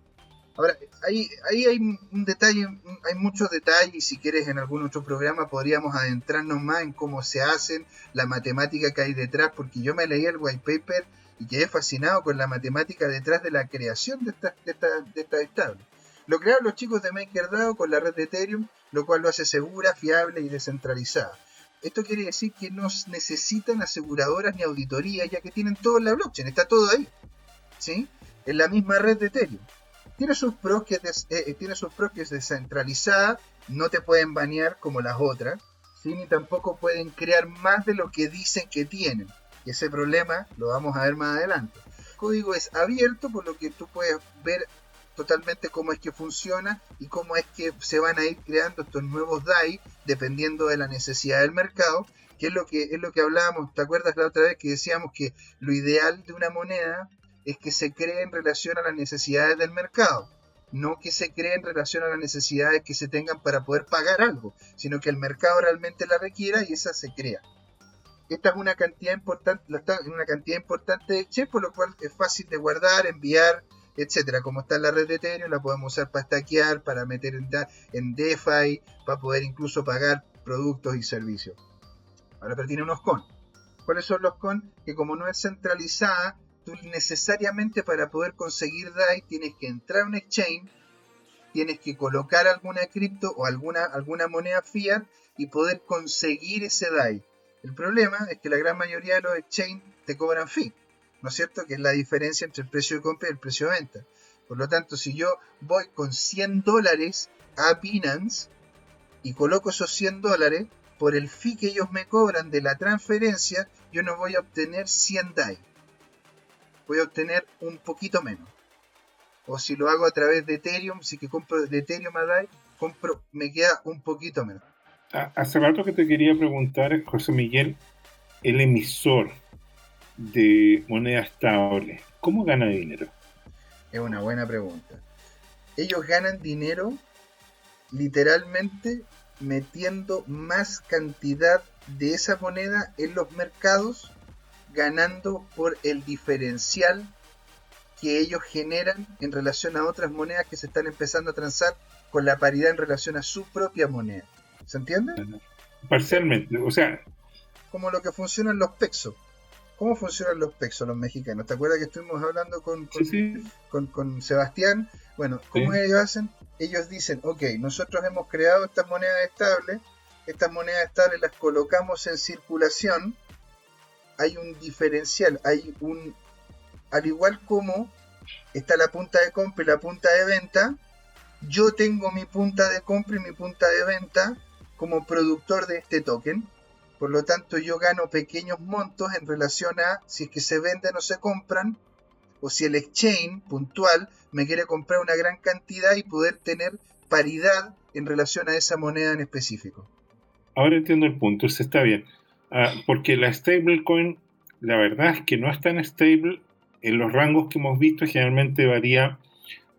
Ahora, ahí, ahí hay un detalle, hay muchos detalles y si quieres en algún otro programa podríamos adentrarnos más en cómo se hacen, la matemática que hay detrás, porque yo me leí el white paper y quedé fascinado con la matemática detrás de la creación de estas de esta, de esta estables. Lo crearon los chicos de MakerDAO con la red de Ethereum, lo cual lo hace segura, fiable y descentralizada. Esto quiere decir que no necesitan aseguradoras ni auditorías, ya que tienen todo en la blockchain, está todo ahí. ¿Sí? En la misma red de Ethereum. Tiene sus pros que eh, eh, tiene sus pros que es descentralizada, no te pueden banear como las otras, ni tampoco pueden crear más de lo que dicen que tienen. Y ese problema lo vamos a ver más adelante. El código es abierto, por lo que tú puedes ver totalmente cómo es que funciona y cómo es que se van a ir creando estos nuevos DAI dependiendo de la necesidad del mercado, que es lo que es lo que hablábamos, ¿te acuerdas la otra vez que decíamos que lo ideal de una moneda es que se cree en relación a las necesidades del mercado, no que se cree en relación a las necesidades que se tengan para poder pagar algo, sino que el mercado realmente la requiera y esa se crea. Esta es una cantidad importante, una cantidad importante de cheques, por lo cual es fácil de guardar, enviar, etcétera. Como está en la red de Ethereum, la podemos usar para stackear, para meter en, en DeFi, para poder incluso pagar productos y servicios. Ahora, pero tiene unos con. ¿Cuáles son los con? Que como no es centralizada, tú necesariamente para poder conseguir DAI tienes que entrar a un exchange, tienes que colocar alguna cripto o alguna, alguna moneda fiat y poder conseguir ese DAI. El problema es que la gran mayoría de los exchanges te cobran fee. ¿no es cierto? Que es la diferencia entre el precio de compra y el precio de venta. Por lo tanto, si yo voy con 100 dólares a Binance y coloco esos 100 dólares, por el fee que ellos me cobran de la transferencia, yo no voy a obtener 100 DAI. Voy a obtener un poquito menos. O si lo hago a través de Ethereum, si que compro de Ethereum a DAI, compro, me queda un poquito menos. Hace rato que te quería preguntar, José Miguel, el emisor, de moneda estable, ¿cómo gana dinero? Es una buena pregunta. Ellos ganan dinero literalmente metiendo más cantidad de esa moneda en los mercados, ganando por el diferencial que ellos generan en relación a otras monedas que se están empezando a transar con la paridad en relación a su propia moneda. ¿Se entiende? Parcialmente, o sea... Como lo que funciona en los pesos. ¿Cómo funcionan los pesos los mexicanos? ¿Te acuerdas que estuvimos hablando con, con, Sebastián? Bueno, ¿cómo ellos hacen? Ellos dicen, ok, nosotros hemos creado estas monedas estables, estas monedas estables las colocamos en circulación, hay un diferencial, hay un, al igual como está la punta de compra y la punta de venta, yo tengo mi punta de compra y mi punta de venta como productor de este token por lo tanto, yo gano pequeños montos en relación a si es que se venden o se compran, o si el exchange puntual me quiere comprar una gran cantidad y poder tener paridad en relación a esa moneda en específico. Ahora entiendo el punto, eso está bien. Ah, porque la stablecoin, la verdad es que no es tan stable. En los rangos que hemos visto, generalmente varía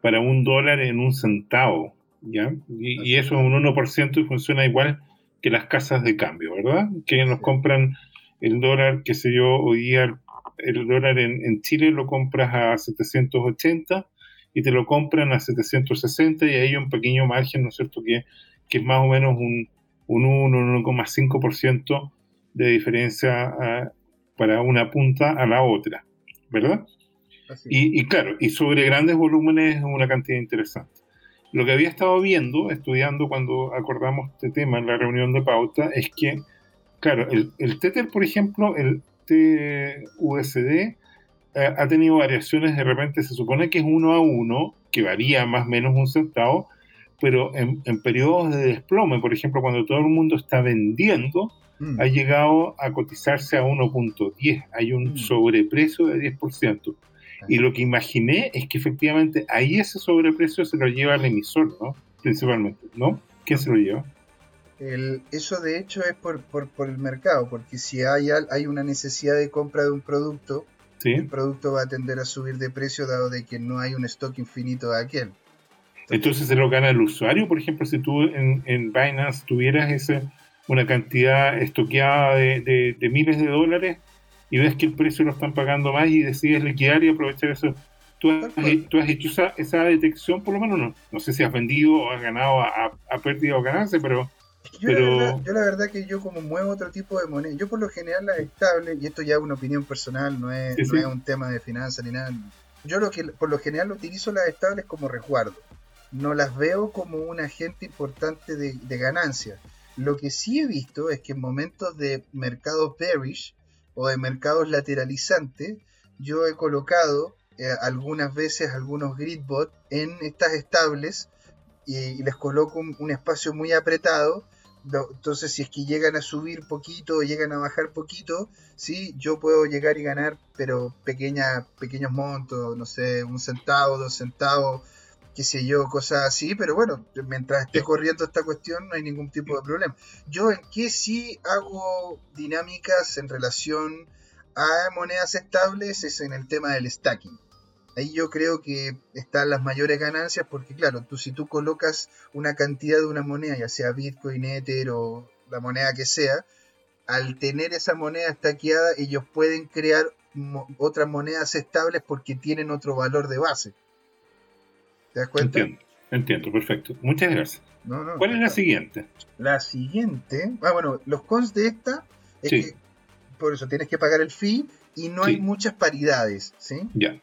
para un dólar en un centavo. ¿ya? Y, y eso es un 1% y funciona igual que las casas de cambio, ¿verdad? Que nos compran el dólar, qué sé yo, hoy día el dólar en, Chile lo compras a 780 y te lo compran a 760 y hay un pequeño margen, ¿no es cierto?, que, que es más o menos un, un 1, 1,5% de diferencia ah, para una punta a la otra, ¿verdad? Y, y, claro, y sobre grandes volúmenes una cantidad interesante. Lo que había estado viendo, estudiando cuando acordamos este tema en la reunión de pauta, es que, claro, el, el Tether, por ejemplo, el TUSD, eh, ha tenido variaciones, de repente se supone que es uno a uno, que varía más o menos un centavo, pero en, periodos de desplome, por ejemplo, cuando todo el mundo está vendiendo, mm. ha llegado a cotizarse a 1.10, hay un mm. sobreprecio de 10%. Y lo que imaginé es que efectivamente ahí ese sobreprecio se lo lleva el emisor, ¿no? Principalmente, ¿no? ¿Quién se lo lleva? El, eso de hecho es por, por, por, el mercado, porque si hay, hay una necesidad de compra de un producto, el producto va a tender a subir de precio dado de que no hay un stock infinito de aquel. Entonces, se lo gana el usuario, por ejemplo, si tú en, en Binance tuvieras ese, una cantidad estoqueada de, de, miles de dólares y ves que el precio lo están pagando más y decides liquidar y aprovechar eso. ¿Tú has, tú has hecho esa, esa, detección, por lo menos? No, no sé si has vendido o has ganado a, a pérdida o ganancia, pero yo, la verdad, que yo como muevo otro tipo de moneda, yo por lo general las estables, y esto ya es una opinión personal, no es, no es un tema de finanzas ni nada, yo lo que por lo general utilizo las estables como resguardo, no las veo como un agente importante de, de ganancia. Lo que sí he visto es que en momentos de mercados bearish o de mercados lateralizantes, yo he colocado eh, algunas veces algunos gridbot en estas estables y, les coloco un, espacio muy apretado. Entonces, si es que llegan a subir poquito o llegan a bajar poquito, sí, yo puedo llegar y ganar, pero pequeña, pequeños montos, no sé, un centavo, dos centavos, qué sé yo, cosas así, pero bueno, mientras esté corriendo esta cuestión no hay ningún tipo de problema. Yo en qué sí hago dinámicas en relación a monedas estables es en el tema del stacking ahí yo creo que están las mayores ganancias porque claro, tú si tú colocas una cantidad de una moneda, ya sea Bitcoin, Ether o la moneda que sea, al tener esa moneda estaqueada, ellos pueden crear otras monedas estables porque tienen otro valor de base. ¿Te das cuenta? Entiendo, entiendo, perfecto. Muchas gracias. ¿Cuál es la siguiente? La siguiente, ah, bueno, los cons de esta es que por eso tienes que pagar el fee y no hay muchas paridades, ¿sí? Ya.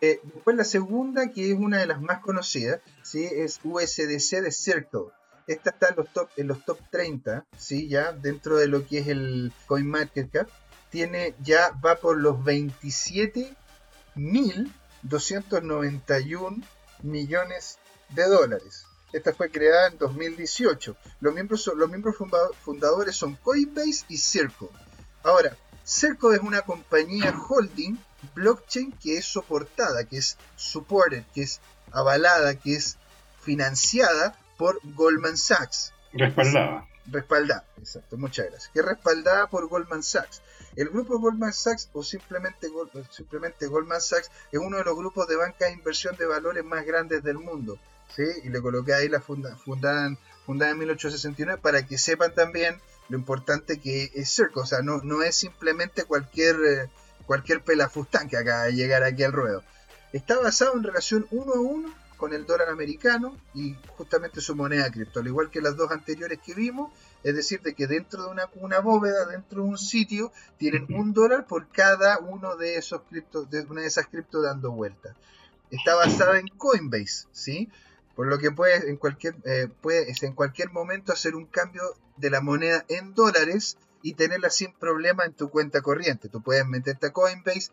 Eh, después la segunda, que es una de las más conocidas, ¿sí? es USDC de Circle. Esta está en los top, en los top 30, ¿sí? ya dentro de lo que es el CoinMarketCap. Tiene, ya va por los 27.291 millones de dólares. Esta fue creada en 2018. Los miembros, los miembros fundadores son Coinbase y Circle. Ahora, Circle es una compañía holding blockchain que es soportada, que es supported, que es avalada, que es financiada por Goldman Sachs. Respaldada. Respaldada, exacto, muchas gracias. Que es respaldada por Goldman Sachs. El grupo Goldman Sachs o simplemente, simplemente Goldman Sachs es uno de los grupos de banca de inversión de valores más grandes del mundo. ¿sí? Y le coloqué ahí la funda, fundada, fundada en 1869 para que sepan también lo importante que es Circle. O sea, no, no es simplemente cualquier... Eh, cualquier pelafustán que acaba de llegar aquí al ruedo. Está basado en relación uno a uno con el dólar americano y justamente su moneda cripto, al igual que las dos anteriores que vimos, es decir, de que dentro de una, una bóveda, dentro de un sitio, tienen un dólar por cada uno de esos criptos, de una de esas cripto dando vuelta. Está basada en Coinbase, ¿sí? Por lo que puedes en cualquier, eh, puedes en cualquier momento hacer un cambio de la moneda en dólares y tenerla sin problema en tu cuenta corriente. Tú puedes meterte a Coinbase,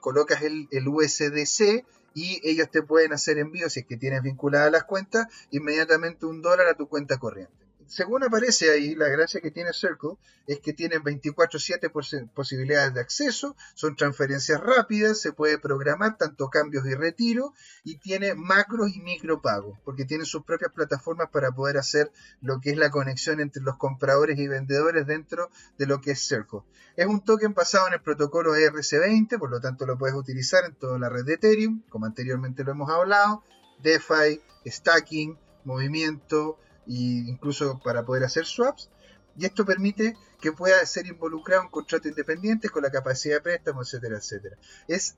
colocas el, el, USDC y ellos te pueden hacer envíos si es que tienes vinculadas las cuentas, inmediatamente un dólar a tu cuenta corriente según aparece ahí, la gracia que tiene Circle es que tiene 24-7 posibilidades de acceso, son transferencias rápidas, se puede programar tanto cambios y retiro, y tiene macros y micropagos, porque tiene sus propias plataformas para poder hacer lo que es la conexión entre los compradores y vendedores dentro de lo que es Circle. Es un token basado en el protocolo ERC20, por lo tanto lo puedes utilizar en toda la red de Ethereum, como anteriormente lo hemos hablado, DeFi, stacking, movimiento, incluso para poder hacer swaps. Y esto permite que pueda ser involucrado en contratos independientes con la capacidad de préstamo, etcétera, etcétera. Es,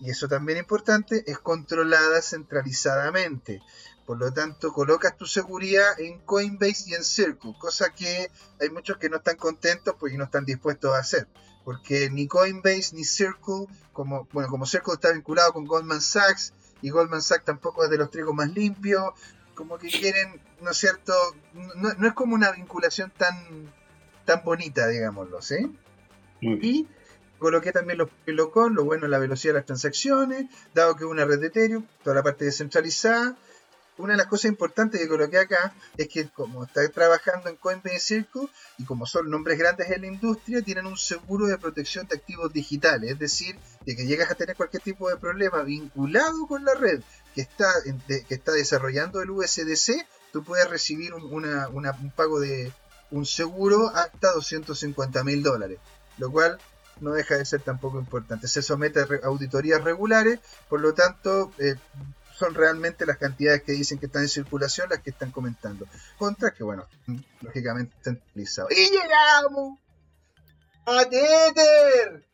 y eso también es importante, es controlada centralizadamente. Por lo tanto, colocas tu seguridad en Coinbase y en Circle, cosa que hay muchos que no están contentos y no están dispuestos a hacer. Porque ni Coinbase ni Circle, como, bueno, como Circle está vinculado con Goldman Sachs, y Goldman Sachs tampoco es de los trigos más limpios, como que quieren, ¿no es cierto? No, es como una vinculación tan, tan bonita, digámoslo, ¿sí? Y coloqué también los con lo bueno es la velocidad de las transacciones, dado que es una red de Ethereum, toda la parte descentralizada. Una de las cosas importantes que coloqué acá es que como está trabajando en Coinbase Circle y como son nombres grandes en la industria, tienen un seguro de protección de activos digitales, es decir, de que llegas a tener cualquier tipo de problema vinculado con la red que está, que está desarrollando el USDC, tú puedes recibir un, pago de un seguro hasta 250 mil dólares, lo cual no deja de ser tampoco importante. Se somete a auditorías regulares, por lo tanto, eh, son realmente las cantidades que dicen que están en circulación las que están comentando. Contra que, bueno, lógicamente están utilizados. ¡Y llegamos! ¡A Tether!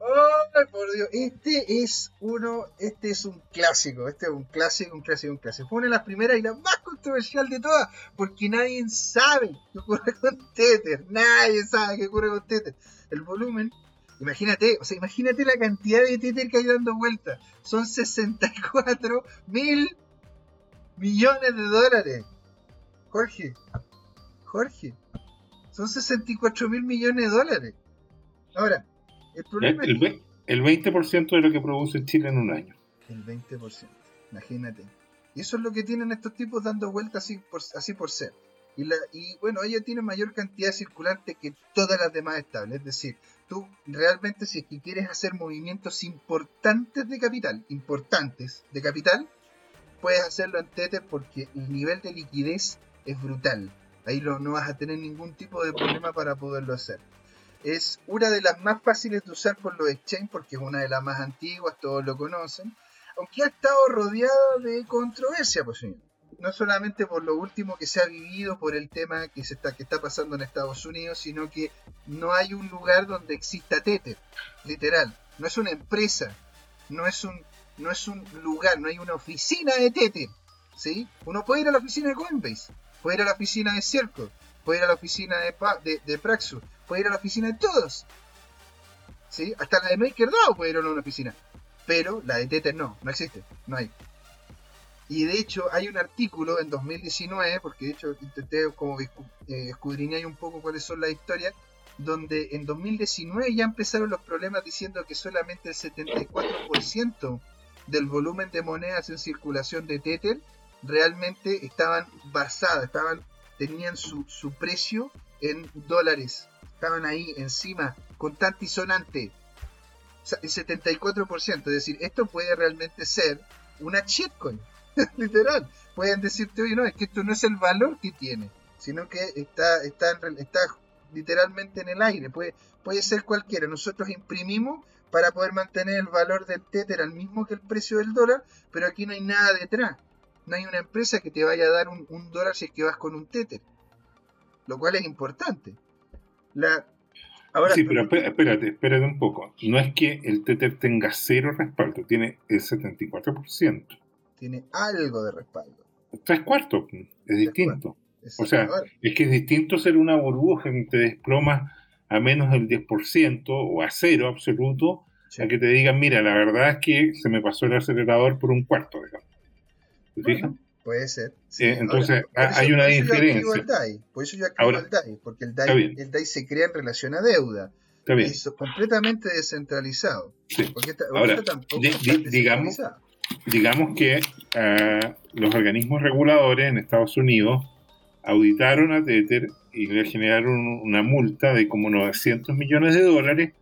¡Oh, por Dios! Este es uno, este es un clásico, este es un clásico, un clásico, un clásico. Fue una de las primeras y la más controversial de todas, porque nadie sabe qué ocurre con Tether. Nadie sabe qué ocurre con Tether. El volumen Imagínate, o sea, imagínate la cantidad de Tether que hay dando vuelta. Son 64 mil millones de dólares. Jorge, Jorge, son 64 mil millones de dólares. Ahora, el problema el, es el 20% de lo que produce Chile en un año. El 20%, imagínate. Y eso es lo que tienen estos tipos dando vueltas así por, así por ser. Y, la, y bueno, ella tiene mayor cantidad circulante que todas las demás estables. Es decir, tú realmente si es que quieres hacer movimientos importantes de capital, importantes de capital, puedes hacerlo en Tether porque el nivel de liquidez es brutal. Ahí no vas a tener ningún tipo de problema para poderlo hacer. Es una de las más fáciles de usar por los exchange porque es una de las más antiguas, todos lo conocen. Aunque ha estado rodeada de controversia, pues señor no solamente por lo último que se ha vivido, por el tema que, se está, que está pasando en Estados Unidos, sino que no hay un lugar donde exista Tether, literal. No es una empresa, no es un, no es un lugar, no hay una oficina de Tether. ¿sí? Uno puede ir a la oficina de Coinbase, puede ir a la oficina de Circle, puede ir a la oficina de, de, de Praxus, puede ir a la oficina de todos. ¿sí? Hasta la de MakerDAO puede ir a una oficina. Pero la de Tether no, no existe, no hay. Y de hecho hay un artículo en 2019, porque de hecho intenté como eh, escudriñar un poco cuáles son las historias, donde en 2019 ya empezaron los problemas diciendo que solamente el 74% del volumen de monedas en circulación de Tether realmente estaban basadas, estaban, tenían su, su precio en dólares, estaban ahí encima, contante y sonante. el 74%, es decir, esto puede realmente ser una shitcoin. *laughs* Literal. Pueden decirte, oye, no, es que esto no es el valor que tiene, sino que está, está, está literalmente en el aire. Puede, puede ser cualquiera. Nosotros imprimimos para poder mantener el valor del Tether al mismo que el precio del dólar, pero aquí no hay nada detrás. No hay una empresa que te vaya a dar un, dólar si es que vas con un Tether. Lo cual es importante. La, Ahora, sí, pero espérate, espérate un poco. No es que el Tether tenga cero respaldo, tiene el 74% tiene algo de respaldo. Tres cuartos, es distinto. O sea, es que es distinto ser una burbuja que te desploma a menos del 10% o a cero absoluto, a que te digan, mira, la verdad es que se me pasó el acelerador por un cuarto, digamos. ¿Te fijas? Puede ser. Eh, entonces, hay una diferencia. por eso yo activo el DAI, porque el DAI, el DAI se crea en relación a deuda. Está bien. Es completamente descentralizado. Sí. Porque Ahora, digamos, digamos que eh, los organismos reguladores en Estados Unidos auditaron a Tether y le generaron una multa de como 900 millones de dólares.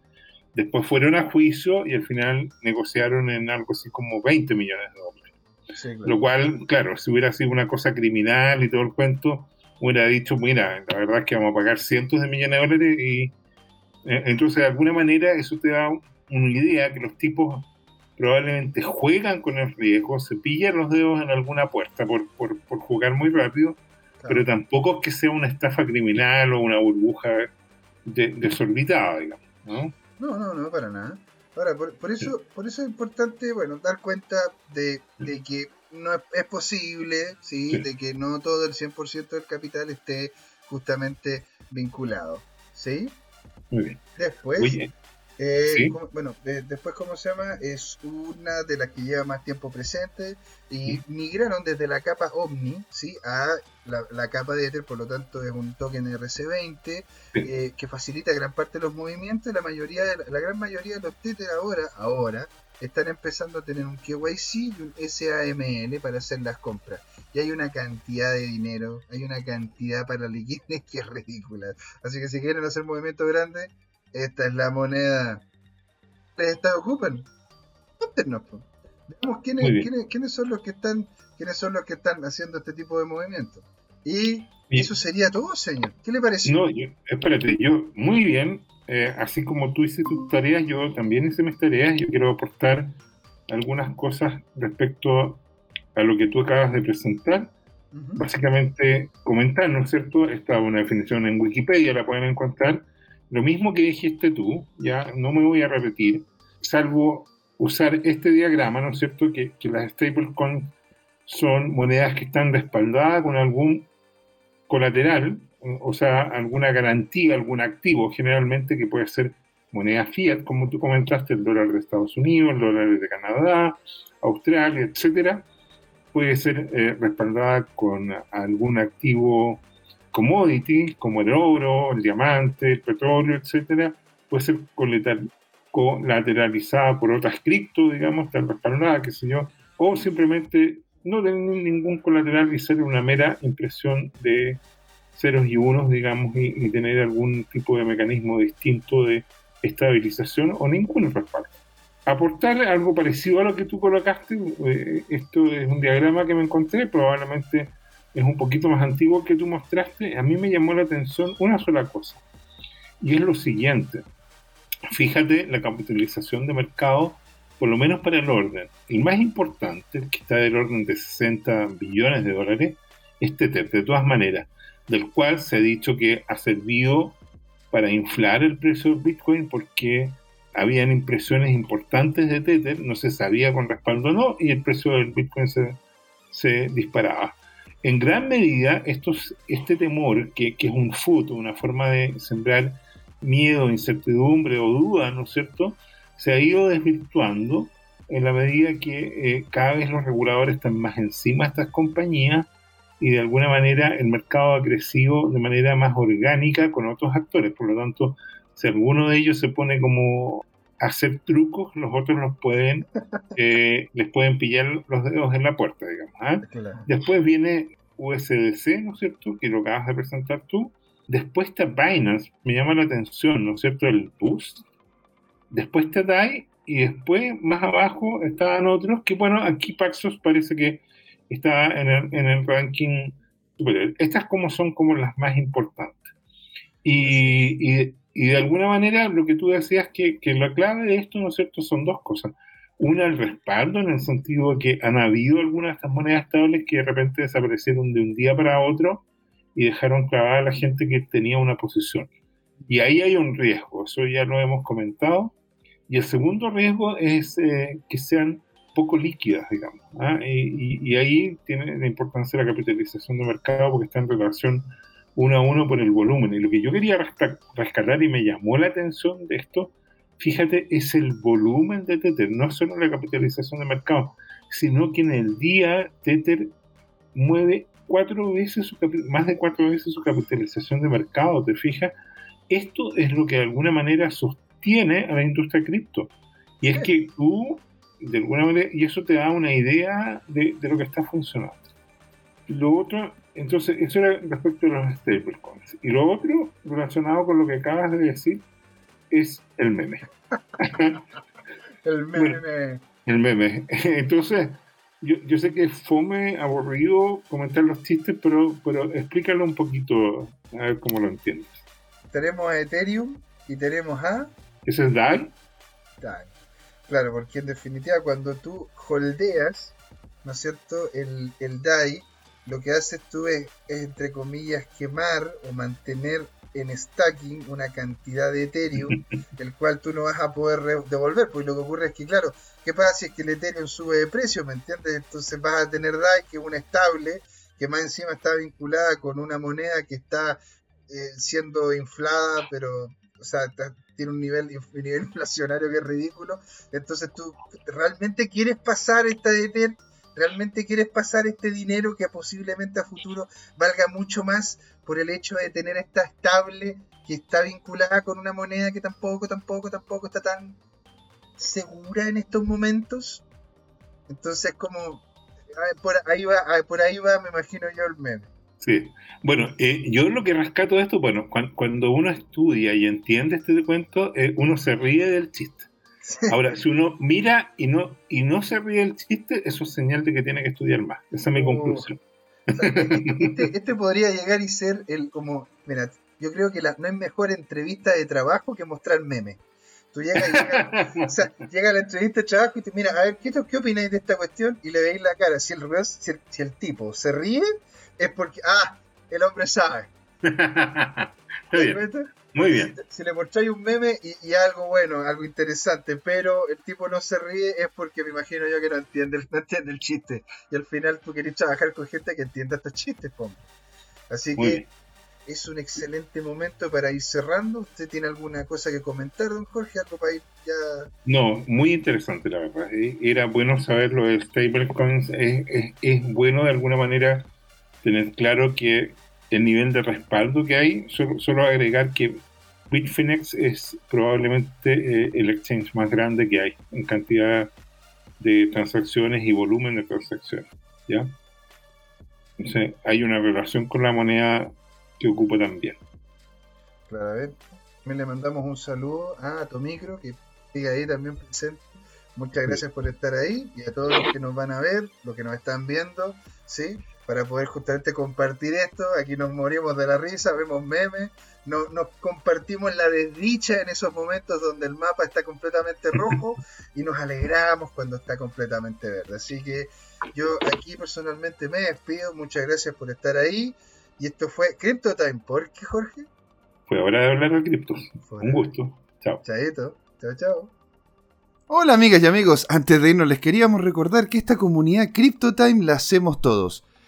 Después fueron a juicio y al final negociaron en algo así como 20 millones de dólares. Lo cual, claro, si hubiera sido una cosa criminal y todo el cuento, hubiera dicho, mira, la verdad es que vamos a pagar cientos de millones de dólares y eh, entonces de alguna manera eso te da una idea que los tipos probablemente juegan con el riesgo, se pillan los dedos en alguna puerta por, por, por jugar muy rápido, pero tampoco es que sea una estafa criminal o una burbuja de, desorbitada, digamos. ¿no? no, no, no, para nada. Ahora, por, por eso, por eso es importante, bueno, dar cuenta de, de, que no es, posible, ¿sí? De que no todo el 100% del capital esté justamente vinculado, ¿sí? Muy bien. Después, eh, bueno, después, ¿cómo se llama? Es una de las que lleva más tiempo presente y migraron desde la capa Omni ¿sí? a la, capa de Ether, por lo tanto es un token RC20 eh, que facilita gran parte de los movimientos. La mayoría, la gran mayoría de los Tether ahora, ahora están empezando a tener un KYC y un SAML para hacer las compras. Y hay una cantidad de dinero, hay una cantidad para liquidez *laughs* que es ridícula. Así que si quieren hacer movimientos grandes, esta es la moneda. Les ocupan. Cuéntenos, Veamos quiénes, quiénes, son los que están, quiénes son los que están haciendo este tipo de movimientos. Y eso sería todo, señor. ¿Qué le parece? No, espérate, yo, muy bien. Eh, así como tú hiciste tus tareas, yo también hice mis tareas. Yo quiero aportar algunas cosas respecto a lo que tú acabas de presentar. Básicamente, comentar, ¿no es cierto? Está una definición en Wikipedia, la pueden encontrar lo mismo que dijiste tú, ya no me voy a repetir, salvo usar este diagrama, ¿no es cierto? Que, que las stablecoins son monedas que están respaldadas con algún colateral, o sea, alguna garantía, algún activo, generalmente que puede ser moneda fiat, como tú comentaste, el dólar de Estados Unidos, el dólar de Canadá, Australia, etcétera, puede ser eh, respaldada con algún activo commodity, como el oro, el diamante, el petróleo, etcétera, puede ser colateralizada por otras cripto, digamos, tal respaldada, qué sé yo, o simplemente no tener ningún colateral y ser una mera impresión de ceros y unos, digamos, y, tener algún tipo de mecanismo distinto de estabilización o ningún respaldo. Aportar algo parecido a lo que tú colocaste, eh, esto es un diagrama que me encontré, probablemente es un poquito más antiguo que tú mostraste, a mí me llamó la atención una sola cosa. Y es lo siguiente. Fíjate la capitalización de mercado, por lo menos para el orden. El más importante, que está del orden de 60 billones de dólares, es Tether, de todas maneras, del cual se ha dicho que ha servido para inflar el precio del Bitcoin porque habían impresiones importantes de Tether, no se sabía con respaldo o no, y el precio del Bitcoin se, se disparaba en gran medida este temor, que, es un fruto, una forma de sembrar miedo, incertidumbre o duda, ¿no es cierto?, se ha ido desvirtuando en la medida que eh, cada vez los reguladores están más encima de estas compañías y de alguna manera el mercado ha crecido de manera más orgánica con otros actores. Por lo tanto, si alguno de ellos se pone como hacer trucos, los otros los pueden, *laughs* eh, les pueden pillar los dedos en la puerta, digamos. ¿ah? Después viene USDC, ¿no es cierto? Que lo acabas de presentar tú. Después está Binance, me llama la atención, ¿no es cierto? El Boost. Después está DAI y después más abajo estaban otros que, bueno, aquí Paxos parece que está en el, ranking superior. Estas como son como las más importantes. Y, de alguna manera lo que tú decías que, que la clave de esto, ¿no es cierto?, son dos cosas. Una, el respaldo, en el sentido de que han habido algunas de estas monedas estables que de repente desaparecieron de un día para otro y dejaron clavada a la gente que tenía una posición. Y ahí hay un riesgo, eso ya lo hemos comentado. Y el segundo riesgo es eh, que sean poco líquidas, digamos. ¿ah? Y, y, ahí tiene la importancia la capitalización de mercado porque está en relación uno a uno por el volumen. Y lo que yo quería rescatar y me llamó la atención de esto fíjate, es el volumen de Tether, no solo la capitalización de mercado, sino que en el día Tether mueve cuatro veces su más de cuatro veces su capitalización de mercado, ¿te fijas? Esto es lo que de alguna manera sostiene a la industria cripto. Y es que tú, de alguna manera, y eso te da una idea de, de lo que está funcionando. Lo otro, entonces, eso era respecto a los stablecoins. Y lo otro, relacionado con lo que acabas de decir, es el meme. *laughs* el meme. el meme. *laughs* Entonces, yo, yo, sé que es fome, aburrido comentar los chistes, pero, pero explícalo un poquito, a ver cómo lo entiendes. Tenemos a Ethereum y tenemos a... ¿Ese es DAI? DAI. Claro, porque en definitiva cuando tú holdeas, ¿no es cierto? El, el DAI, lo que haces tú es, entre comillas, quemar o mantener en stacking una cantidad de Ethereum, *laughs* el cual tú no vas a poder devolver. Pues lo que ocurre es que, claro, ¿qué pasa si es que el Ethereum sube de precio? ¿Me entiendes? Entonces vas a tener DAI, que es una estable, que más encima está vinculada con una moneda que está eh, siendo inflada, pero, o sea, tiene un nivel, un nivel *laughs* inflacionario que es ridículo. Entonces tú realmente quieres pasar esta ¿Realmente quieres pasar este dinero que posiblemente a futuro valga mucho más por el hecho de tener esta estable que está vinculada con una moneda que tampoco, tampoco, tampoco está tan segura en estos momentos? Entonces, como por ahí va, por ahí va, me imagino yo el meme. Sí, bueno, eh, yo lo que rescato de esto, bueno, cuando, uno estudia y entiende este cuento, eh, uno se ríe del chiste. Ahora, si uno mira y no, y no se ríe el chiste, eso es señal de que tiene que estudiar más. Esa es mi oh. conclusión. Este, este, podría llegar y ser el como, mira, yo creo que la, no es mejor entrevista de trabajo que mostrar memes. Tú llegas y llega, o sea, llega a la entrevista de trabajo y te mira, a ver, ¿qué, qué opináis de esta cuestión? Y le veis la cara. Si el, si el, si el tipo se ríe, es porque, ah, el hombre sabe. *laughs* Muy bien. Si le mostráis un meme y, algo bueno, algo interesante, pero el tipo no se ríe es porque me imagino yo que no entiende, *laughs* no entiende el chiste. Y al final tú querés trabajar con gente que entienda estos chistes, pombo. Así que es un excelente momento para ir cerrando. ¿Usted tiene alguna cosa que comentar, don Jorge? ¿Algo para ir ya? No, muy interesante la verdad. Eh, era bueno saber lo de stablecoins. Es, es, es bueno de alguna manera tener claro que el nivel de respaldo que hay, solo, agregar que Bitfinex es probablemente eh, el exchange más grande que hay en cantidad de transacciones y volumen de transacciones. ¿ya? Entonces hay una relación con la moneda que ocupa también. Claro, a ver, le mandamos un saludo a Tomicro, que sigue ahí también presente. Muchas gracias por estar ahí y a todos los que nos van a ver, los que nos están viendo, ¿sí? Para poder justamente compartir esto. Aquí nos morimos de la risa, vemos memes, no, nos compartimos la desdicha en esos momentos donde el mapa está completamente rojo y nos alegramos cuando está completamente verde. Así que yo aquí personalmente me despido, muchas gracias por estar ahí. Y esto fue Crypto Time. ¿Por qué, Jorge? Fue hora de hablar de cripto. Un gusto. Chao. Chaito. Chao, chao. Hola amigas y amigos, antes de irnos les queríamos recordar que esta comunidad CryptoTime la hacemos todos.